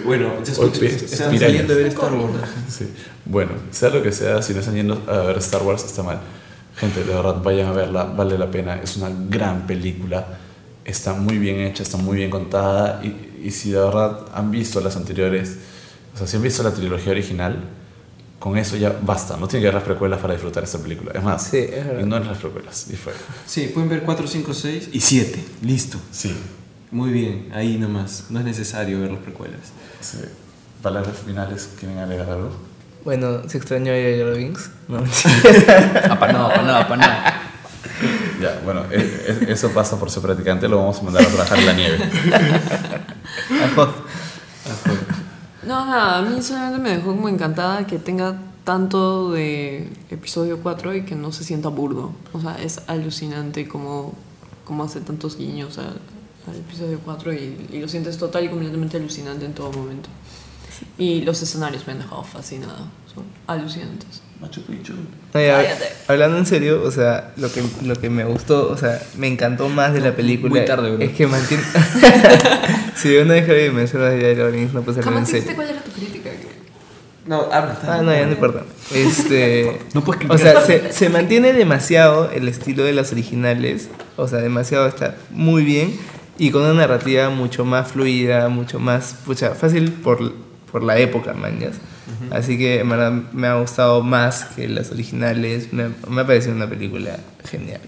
Bueno, se Oye, escucha. es- están pirañas. saliendo a ver Star Wars. Sí. Bueno, sea lo que sea, si no están yendo a ver Star Wars está mal. Gente, de verdad, vayan a verla, vale la pena. Es una gran película. Está muy bien hecha, está muy bien contada. Y, y si de verdad han visto las anteriores, o sea, si han visto la trilogía original, con eso ya basta. No tienen que ver las precuelas para disfrutar esta película. Es más, Sí, es ignoren las precuelas. Y fue. Sí, pueden ver 4, 5, 6 y 7. Listo. Sí. Muy bien, ahí nomás. No es necesario ver las precuelas. sí. Palabras finales, ¿quieren agregar algo? Bueno, se extrañó a Jar Binks. No, Ah, para nada, para nada, para nada. Ya, bueno, e- e- eso pasa por ser practicante, lo vamos a mandar a trabajar en la nieve. No, nada, a mí solamente me dejó como encantada que tenga tanto de episodio 4 y que no se sienta burdo. O sea, es alucinante como, como hace tantos guiños al, al episodio 4 y, y lo sientes total y completamente alucinante en todo momento. Y los escenarios me han dejado fascinada, son alucinantes. Machu Picchu. Ya, hablando en serio, o sea, lo que, lo que me gustó, o sea, me encantó más de la película muy tarde, bro. es que mantiene... si una vez que mencionas a Jar Binks, no puede ser en serio. cuál era tu crítica. No, habla. Ah, no, ya no importa. Este, No puedes o sea, se, se mantiene demasiado el estilo de las originales. O sea, demasiado está muy bien. Y con una narrativa mucho más fluida, mucho más pucha, fácil por, por la época, mañas. Así que en verdad me ha gustado más que las originales. Me, me ha parecido una película genial.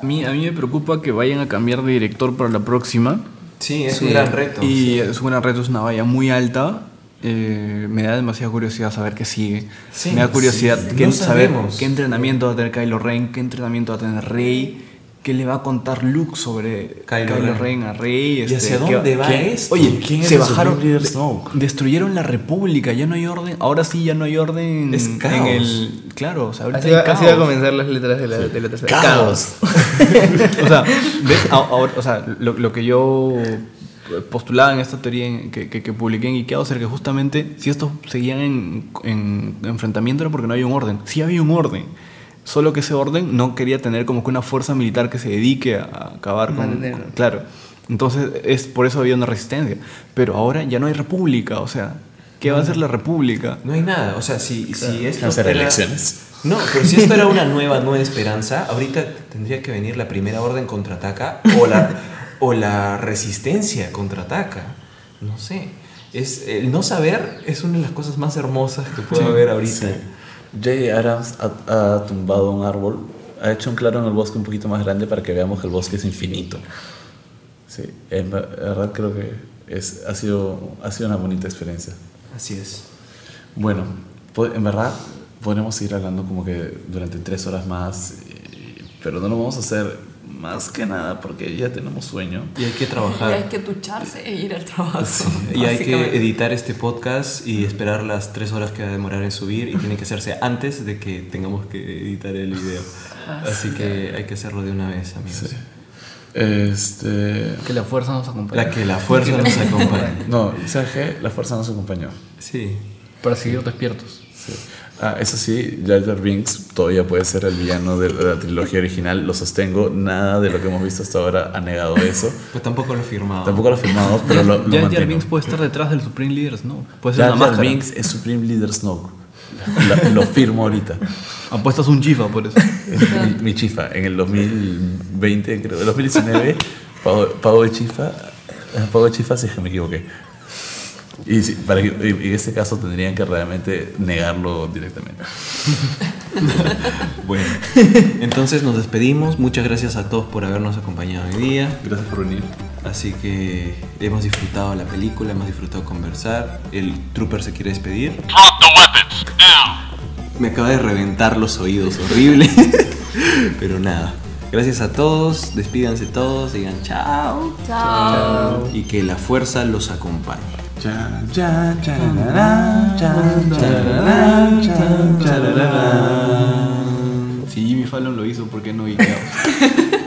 A mí, a mí me preocupa que vayan a cambiar de director para la próxima. Sí, es Sí. un gran reto. Y es un gran reto, es una valla muy alta. Eh, me da demasiada curiosidad saber qué sigue. Sí, me da curiosidad sí, qué- no saber sabemos. qué entrenamiento va a tener Kylo Ren, qué entrenamiento va a tener Rey, qué le va a contar Luke sobre Kylo Kylo, Ren. A Rey. ¿Y hacia qué- dónde va qué- esto? Oye, ¿Quién es se bajaron, de- destruyeron la República, ya no hay orden. Ahora sí ya no hay orden Es en caos. el. Claro, o sea, ahorita Así hay va, así va a caos. comenzar las letras de la, de la tercera. ¡Caos! o sea, ¿ves? Ahora- o sea lo, lo que yo postulaba en esta teoría en- que, que, que publiqué en Ikeado era que justamente si estos seguían en, en enfrentamiento era porque no había un orden. Sí había un orden. Solo que ese orden no quería tener como que una fuerza militar que se dedique a, acabar con, Claro. Entonces, es por eso había una resistencia. Pero ahora ya no hay república. O sea, ¿qué va a hacer la república? No hay nada. O sea, si, si esto Hacer era- elecciones. No, pero si esto era una nueva, nueva esperanza, ahorita tendría que venir la primera orden contraataca o la, o la resistencia contraataca. No sé. Es, el no saber es una de las cosas más hermosas que puedo haber ahorita. Sí. J. Adams ha, ha tumbado un árbol ha hecho un claro en el bosque un poquito más grande para que veamos que el bosque es infinito. Sí, en ver- en verdad creo que es, ha, sido, ha sido una bonita experiencia. Así es. Bueno, en verdad podremos seguir hablando como que durante tres horas más, pero no lo vamos a hacer más que nada porque ya tenemos sueño. Y hay que Y hay trabajar. que ducharse e ir al trabajo. Y hay que editar este podcast y esperar las tres horas que va a demorar en subir y tiene que hacerse antes de que tengamos que editar el video. Así que hay que hacerlo de una vez, amigos. Este... Que la fuerza nos acompañe. La que la fuerza nos acompañe. No, ¿sabes qué? La fuerza nos acompañó. Sí. Para seguir despiertos. Sí. Ah, eso sí, Jar Jar Binks todavía puede ser el villano de la trilogía original, lo sostengo, nada de lo que hemos visto hasta ahora ha negado eso. Pues tampoco lo he firmado. Tampoco lo firmamos, pero lo, lo Jar Jar mantengo. Binks puede estar detrás del Supreme Leaders, ¿no? Puede ser Jar Jar máscara. Binks es Supreme Leader Snoke. La- lo firmo ahorita. Apuestas un chifa por eso. Es mi, mi chifa. En el 2020, creo, 2019, pago, pago de chifa. Pago de chifa si es que me equivoqué. Y, sí, para que- y- en este caso tendrían que realmente negarlo directamente. Bueno, entonces nos despedimos. Muchas gracias a todos por habernos acompañado hoy día. Gracias por venir. Así que hemos disfrutado la película, hemos disfrutado conversar. El trooper se quiere despedir. Me acaba de reventar los oídos, horrible. Pero nada. Gracias a todos, despídanse todos, digan chao. Chao. Y que la fuerza los acompañe. Si Jimmy Fallon lo hizo, ¿por qué no Ikea?